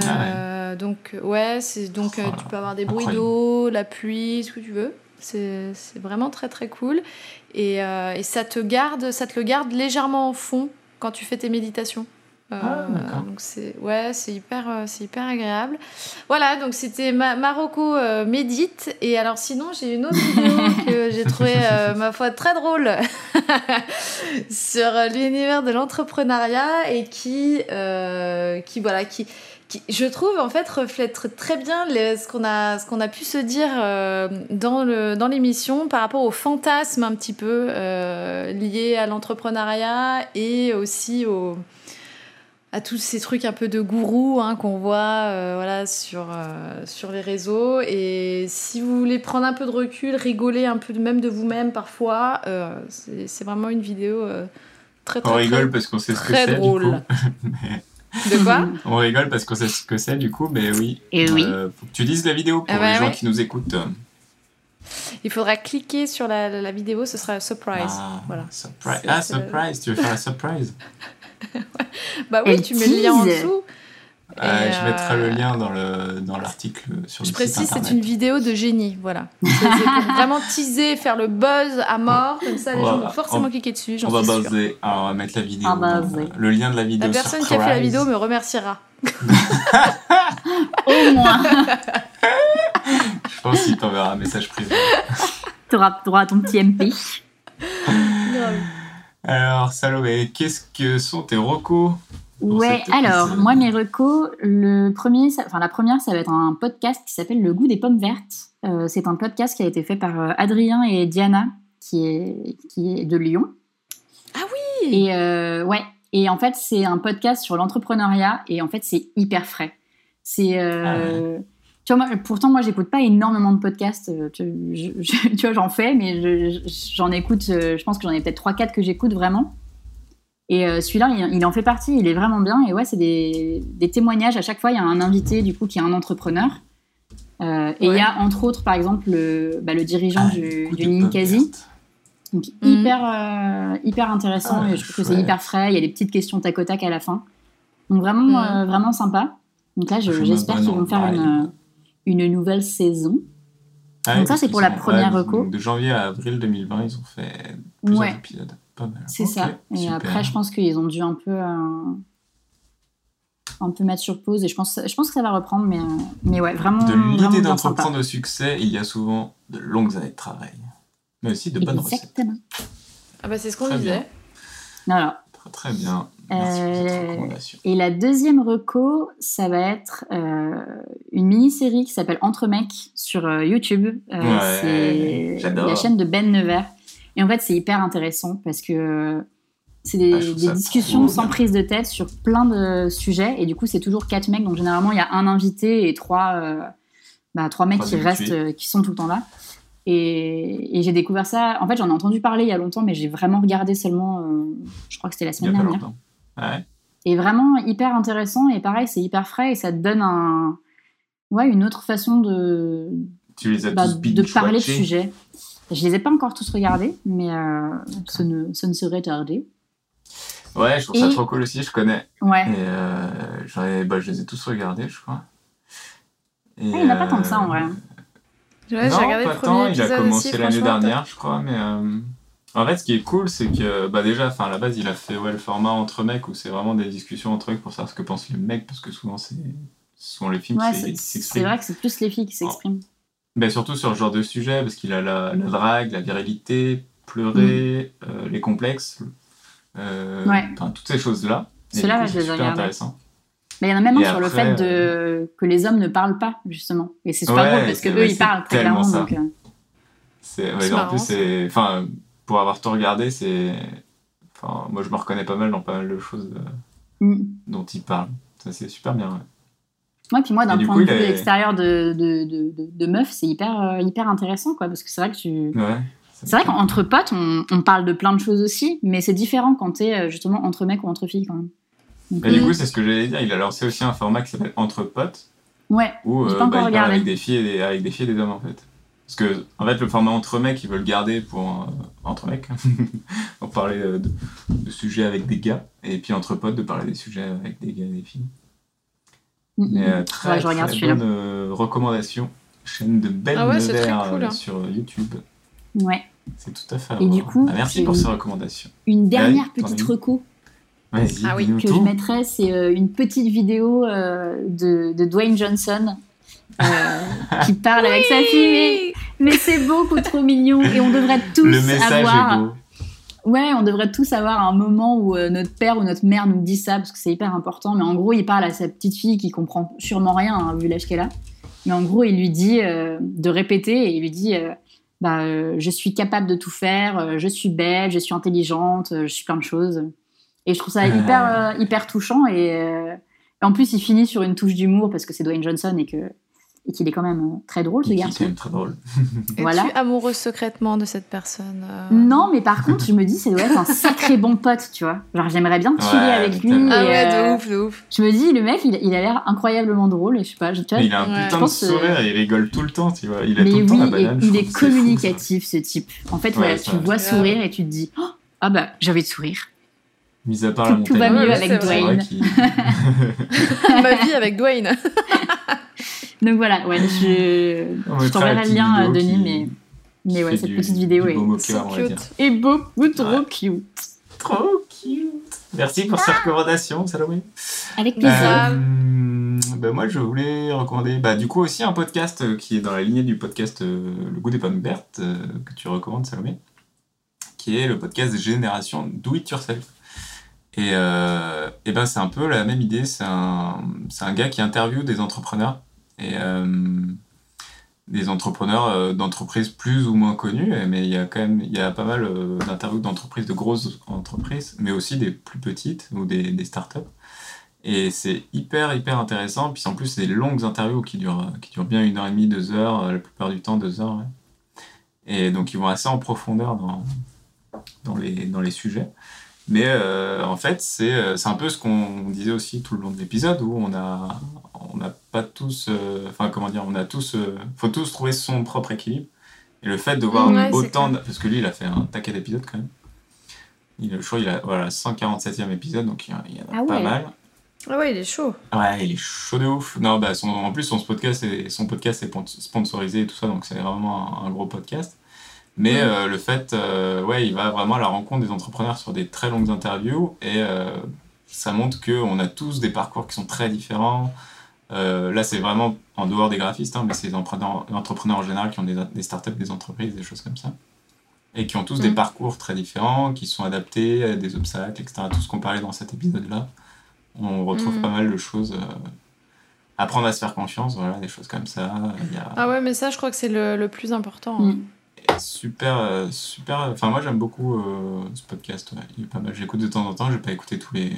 Ah Donc ouais, c'est donc Oh tu peux avoir des bruits d'eau, la pluie, ce que tu veux. C'est c'est vraiment très très cool et, euh, et ça te garde, ça te le garde légèrement en fond quand tu fais tes méditations. Euh, Ah, donc c'est ouais, c'est hyper euh, c'est hyper agréable. Voilà, donc c'était Ma- Marocco euh, médite et alors sinon j'ai une autre vidéo que j'ai trouvé euh, ma foi très drôle sur l'univers de l'entrepreneuriat et qui qui voilà qui qui, je trouve, en fait, reflète tr- très bien les- ce qu'on a, qu'on a pu se dire euh, dans, l'émission par rapport aux fantasmes un petit peu euh, liés à l'entrepreneuriat et aussi au, à tous ces trucs un peu de gourou hein, qu'on voit euh, voilà, sur, euh, sur les réseaux. Et si vous voulez prendre un peu de recul, rigoler un peu de- même de vous-même parfois, euh, c'est, vraiment une vidéo très, très, On très, rigole parce qu'on sait ce que très c'est, du drôle. coup. Mais- De quoi On rigole parce qu'on sait ce que c'est, du coup, mais oui. Et oui. Euh, faut que tu lises la vidéo pour Ah bah les gens ouais. qui nous écoutent. Il faudra cliquer sur la, la vidéo, ce sera surprise. Ah, Voilà. surprise. Ah, surprise, tu veux faire la surprise Bah oui, Elle tu mets le lien en dessous. Euh, Et, Je mettrai euh, le lien dans le dans l'article sur Je le site précise, c'est internet. une vidéo de génie, voilà. C'est c'est pour vraiment teaser, faire le buzz à mort, comme ça les On gens vont forcément on- cliquer dessus, On j'en va suis baser. Alors, on va mettre la vidéo. Dans- baser. le lien de la vidéo. La personne qui a fait la vidéo me remerciera. Au moins, Je pense qu'il t'enverra un message privé. tu auras droit à ton petit MP. Alors, Salomé, qu'est-ce que sont tes recos Ouais, alors, moi, mes recos, le premier, ça- enfin, la première, ça va être un podcast qui s'appelle Le goût des pommes vertes. Euh, c'est un podcast qui a été fait par euh, Adrien et Diana, qui est, qui est de Lyon. Ah oui Et euh, ouais, et en fait, c'est un podcast sur l'entrepreneuriat, et en fait, c'est hyper frais. C'est. euh, Tu vois, moi, pourtant, moi, j'écoute pas énormément de podcasts. Tu, je- je- tu vois, j'en fais, mais je- je- j'en écoute, je pense que j'en ai peut-être 3-4 que j'écoute vraiment. Et euh, celui-là, il, il en fait partie, il est vraiment bien. Et ouais, c'est des, des témoignages. À chaque fois, il y a un invité, du coup, qui est un entrepreneur. Euh, Et il y a, entre autres, par exemple, le, bah, le dirigeant Ah, du, du Ninkasi. Donc, Mhm. hyper, euh, hyper intéressant. Ah, et je trouve que c'est hyper frais. Il y a des petites questions tac au tac à la fin. Donc, vraiment, Mhm. euh, vraiment sympa. Donc là, je- Je j'espère qu'ils vont faire une, une nouvelle saison. Ah Donc ça, c'est pour la première reco. De janvier à avril 2020, ils ont fait plusieurs Ouais. épisodes. C'est ça. Et super. après, je pense qu'ils ont dû un peu, euh, un peu mettre sur pause. Et je pense, je pense que ça va reprendre. Mais, euh, mais ouais, vraiment. De l'idée d'entreprendre au succès, il y a souvent de longues années de travail. Mais aussi de bonnes recettes. Exactement. Ah bah c'est ce qu'on disait. Voilà. Très, très bien. Merci pour cette Euh, recommandation. Et la deuxième reco, ça va être euh, une mini-série qui s'appelle Entre mecs sur euh, YouTube. Euh, Ouais, c'est j'adore. la chaîne de Ben Nevers. Et en fait, c'est hyper intéressant parce que euh, c'est des, Ah, des discussions trop sans prise de tête sur plein de sujets. Et du coup, c'est toujours quatre mecs. Donc, généralement, il y a un invité et trois, euh, bah, trois mecs Trois qui restent, habitués. euh, qui sont tout le temps là. Et, et j'ai découvert ça. En fait, j'en ai entendu parler il y a longtemps, mais j'ai vraiment regardé seulement, euh, je crois que c'était la semaine dernière. Ouais. est vraiment hyper intéressant et pareil, c'est hyper frais et ça te donne un, ouais, une autre façon de, Tu les as bah, tous de parler de sujet. Je les ai pas encore tous regardés, mais euh, ce, ne, ce ne serait tardé. Ouais, je trouve ça trop cool aussi, je connais. Ouais. Et euh, j'en ai- bah, je les ai tous regardés, je crois. Et, Ah, il y en a pas tant que ça, en vrai. Ouais, non, regardé pas le tant, il a commencé l'année dernière, je crois, mais euh, en fait, ce qui est cool, c'est que bah déjà, enfin à la base, il a fait ouais, le format entre mecs où c'est vraiment des discussions entre mecs pour savoir ce que pensent les mecs, parce que souvent c'est souvent les films Ouais, qui qui c'est s'expriment. vrai que c'est plus les filles qui s'expriment. Mais surtout sur ce genre de sujet, parce qu'il a la, la drague, la virilité, pleurer, euh, les complexes, euh, Ouais. toutes ces choses-là. Ouais, je c'est les super intéressant. Mais il y en a même un sur le fait de... que les hommes ne parlent pas, justement. Et c'est super Ouais, drôle parce que eux, ils parlent très clairement. ça. Donc, euh, C'est, ouais, C'est en plus, c'est, enfin, pour avoir tout regardé, c'est, enfin, moi, je me reconnais pas mal dans pas mal de choses euh, mm. dont il parle. Ça, c'est super bien. ouais. Ouais, puis moi, d'un point coup, de vue est- extérieur de, de, de, de, meuf, c'est hyper, euh, hyper intéressant, quoi. Parce que c'est vrai que tu. Ouais. C'est vrai qu'entre potes, on, on parle de plein de choses aussi, mais c'est différent quand t'es euh, justement entre mecs ou entre filles, quand même. Donc, du Mm. coup, c'est ce que j'allais dire. Il a lancé aussi un format qui s'appelle Entre potes, Ouais, où euh, pas bah, il parle avec des filles et des, avec des filles et des hommes en fait. Parce que en fait, le format entre mecs, ils veulent le garder pour euh, entre mecs, pour parler euh, de, de sujets avec des gars, et puis entre potes de parler des sujets avec des gars et des filles. Mm, mm. Mais euh, très, Ouais, je regarde très bonne euh, recommandation. Chaîne de belles Ah ouais, Nevers, cool, euh, hein. sur YouTube. Ouais. C'est tout à fait. à Et du coup, Ah, merci pour une- ces recommandations. Une dernière t'en as petite reco Vas-y, Ah oui, que je mettrais, c'est une petite vidéo euh, de, de Dwayne Johnson euh, qui parle avec sa fille. Mais, mais c'est beaucoup trop mignon et on devrait tous Le message avoir. est beau. Ouais, on devrait tous avoir un moment où euh, notre père ou notre mère nous dit ça parce que c'est hyper important. Mais en gros, il parle à sa petite fille qui comprend sûrement rien hein, vu l'âge qu'elle a. Mais en gros, il lui dit euh, de répéter et il lui dit euh, bah, Je suis capable de tout faire, je suis belle, je suis intelligente, je suis plein de choses. Et je trouve ça hyper, hyper touchant. Et, et en plus, il finit sur une touche d'humour parce que c'est Dwayne Johnson et que et qu'il est quand même euh, très drôle ce est garçon. quand même très drôle. Voilà. Es-tu amoureuse secrètement de cette personne euh Non, mais par contre, je me dis, ça doit être un sacré bon pote, tu vois. Genre, j'aimerais bien chiller Ouais, avec lui. Ah ouais, euh, de ouf, de ouf. Je me dis, le mec, il, il a l'air incroyablement drôle. Et je sais pas, je, tu vois, Mais il a un Ouais. putain de euh, sourire, il rigole tout le temps, tu vois. Il a mais tout le temps oui, la banane. il est c'est fou, communicatif, ce type. En fait, Ouais, voilà, c'est tu vois sourire et tu te dis, oh, ah bah, j'ai envie de sourire. Mis à part la Tout- tout montagne. va mieux avec c'est Dwayne. Ma vie avec Dwayne. Donc voilà, ouais, je, je t'enverrai le lien, euh, Denis, qui- mais, mais ouais, cette du- petite vidéo est, cute. est beaucoup trop Ouais. cute. Trop cute. Merci pour ces recommandations, Salomé. Avec plaisir. Euh, bah, moi, je voulais recommander, bah, du coup, aussi un podcast euh, qui est dans la lignée du podcast euh, Le goût des pommes vertes, euh, que tu recommandes, Salomé, qui est le podcast Génération Do It Yourself. Et, euh, et ben, c'est un peu la même idée. C'est un, c'est un gars qui interviewe des entrepreneurs. Et euh, des entrepreneurs euh, d'entreprises plus ou moins connues, mais il y a quand même y a pas mal euh, d'interviews d'entreprises, de grosses entreprises, mais aussi des plus petites ou des, des startups. Et c'est hyper, hyper intéressant. Puis en plus, c'est des longues interviews qui durent, qui durent bien une heure et demie, deux heures, la plupart du temps deux heures. Et donc, ils vont assez en profondeur dans, dans, les, dans les sujets. Mais euh, en fait, c'est euh, c'est un peu ce qu'on disait aussi tout le long de l'épisode, où on a, on n'a pas tous, euh, enfin comment dire, on a tous, euh, faut tous trouver son propre équilibre. Et le fait de voir Ouais, autant, de- parce que lui, il a fait un taquet d'épisodes quand même. Il, je crois qu'il a voilà 147e épisode, donc il y en a, il Ah pas ouais. mal. Ah ouais, il est chaud. Ouais, il est chaud de ouf. Non, bah, son, en plus, son podcast, est, son podcast est pon- sponsorisé et tout ça, donc c'est vraiment un, un gros podcast. Mais euh, le fait, euh, ouais, il va vraiment à la rencontre des entrepreneurs sur des très longues interviews et euh, ça montre qu'on a tous des parcours qui sont très différents. Euh, là, c'est vraiment en dehors des graphistes, hein, mais c'est des entrepreneurs, en général qui ont des, des startups, des entreprises, des choses comme ça. Et qui ont tous des Mm. parcours très différents, qui sont adaptés à des obstacles, etc. Tout ce qu'on parlait dans cet épisode-là. On retrouve Mm. pas mal de choses. euh, apprendre à se faire confiance, voilà, des choses comme ça. Il y a Ah ouais, mais ça, je crois que c'est le, le plus important. Mm. Super, euh, super. Enfin, moi, j'aime beaucoup euh, ce podcast. ouais. Il est pas mal. J'écoute de temps en temps. Je vais pas écouter tous les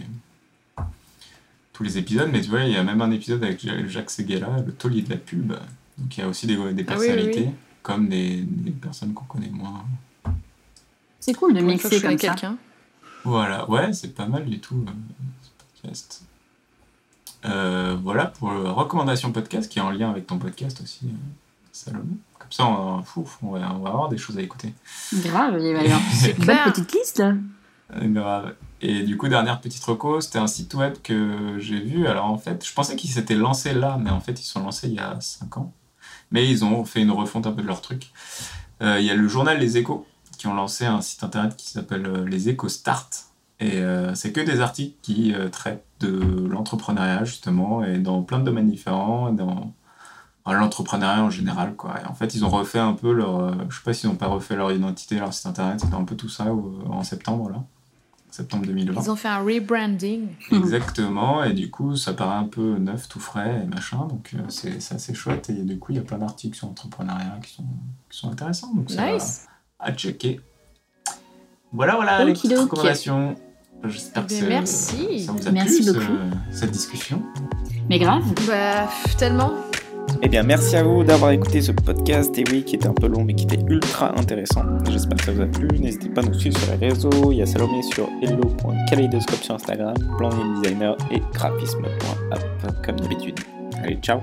tous les épisodes, mais tu vois, il y a même un épisode avec Ja- Jacques Seguela, le taulier de la pub. Donc, il y a aussi des, des Ah oui, oui, personnalités, oui. comme des, des personnes qu'on connaît moins. C'est cool de mixer comme ça. quelqu'un. Voilà, ouais, c'est pas mal du tout. euh, ce podcast. Euh, voilà pour la recommandation podcast qui est en lien avec ton podcast aussi, euh, Salomon. Comme ça, on, fou, on, va, on va avoir des choses à écouter. Grave, il va y avoir une bonne petite liste là. Grave. Et du coup, dernière petite reco, c'était un site web que j'ai vu. Alors en fait, je pensais qu'ils s'étaient lancés là, mais en fait, ils sont lancés il y a 5 ans. Mais ils ont fait une refonte un peu de leur truc. Euh, Il y a le journal Les Échos qui ont lancé un site internet qui s'appelle euh, Les Échos Start. Et euh, c'est que des articles qui euh, traitent de l'entrepreneuriat justement, et dans plein de domaines différents, dans l'entrepreneuriat en général. Quoi. Et en fait, ils ont refait un peu leur... euh, je sais pas s'ils n'ont pas refait leur identité, leur site internet, c'était un peu tout ça euh, en septembre, là. Septembre 2020. Ils ont fait un rebranding. Exactement, et du coup, ça paraît un peu neuf, tout frais et machin, donc euh, c'est c'est assez chouette. Et du coup, il y a plein d'articles sur l'entrepreneuriat qui sont, qui sont intéressants, donc c'est Nice. à, à checker. Voilà, voilà les petites Okidoki. recommandations. J'espère que Eh c'est- bien, merci. ça vous a Merci plu, beaucoup. ce- cette discussion. Mais grave. Bah, tellement. Eh bien, merci à vous d'avoir écouté ce podcast, et oui, qui était un peu long, mais qui était ultra intéressant. J'espère que ça vous a plu. N'hésitez pas à nous suivre sur les réseaux. Il y a Salomé sur hello.kaleidoscope sur Instagram, Plan Designer et graphisme.app comme d'habitude. Allez, ciao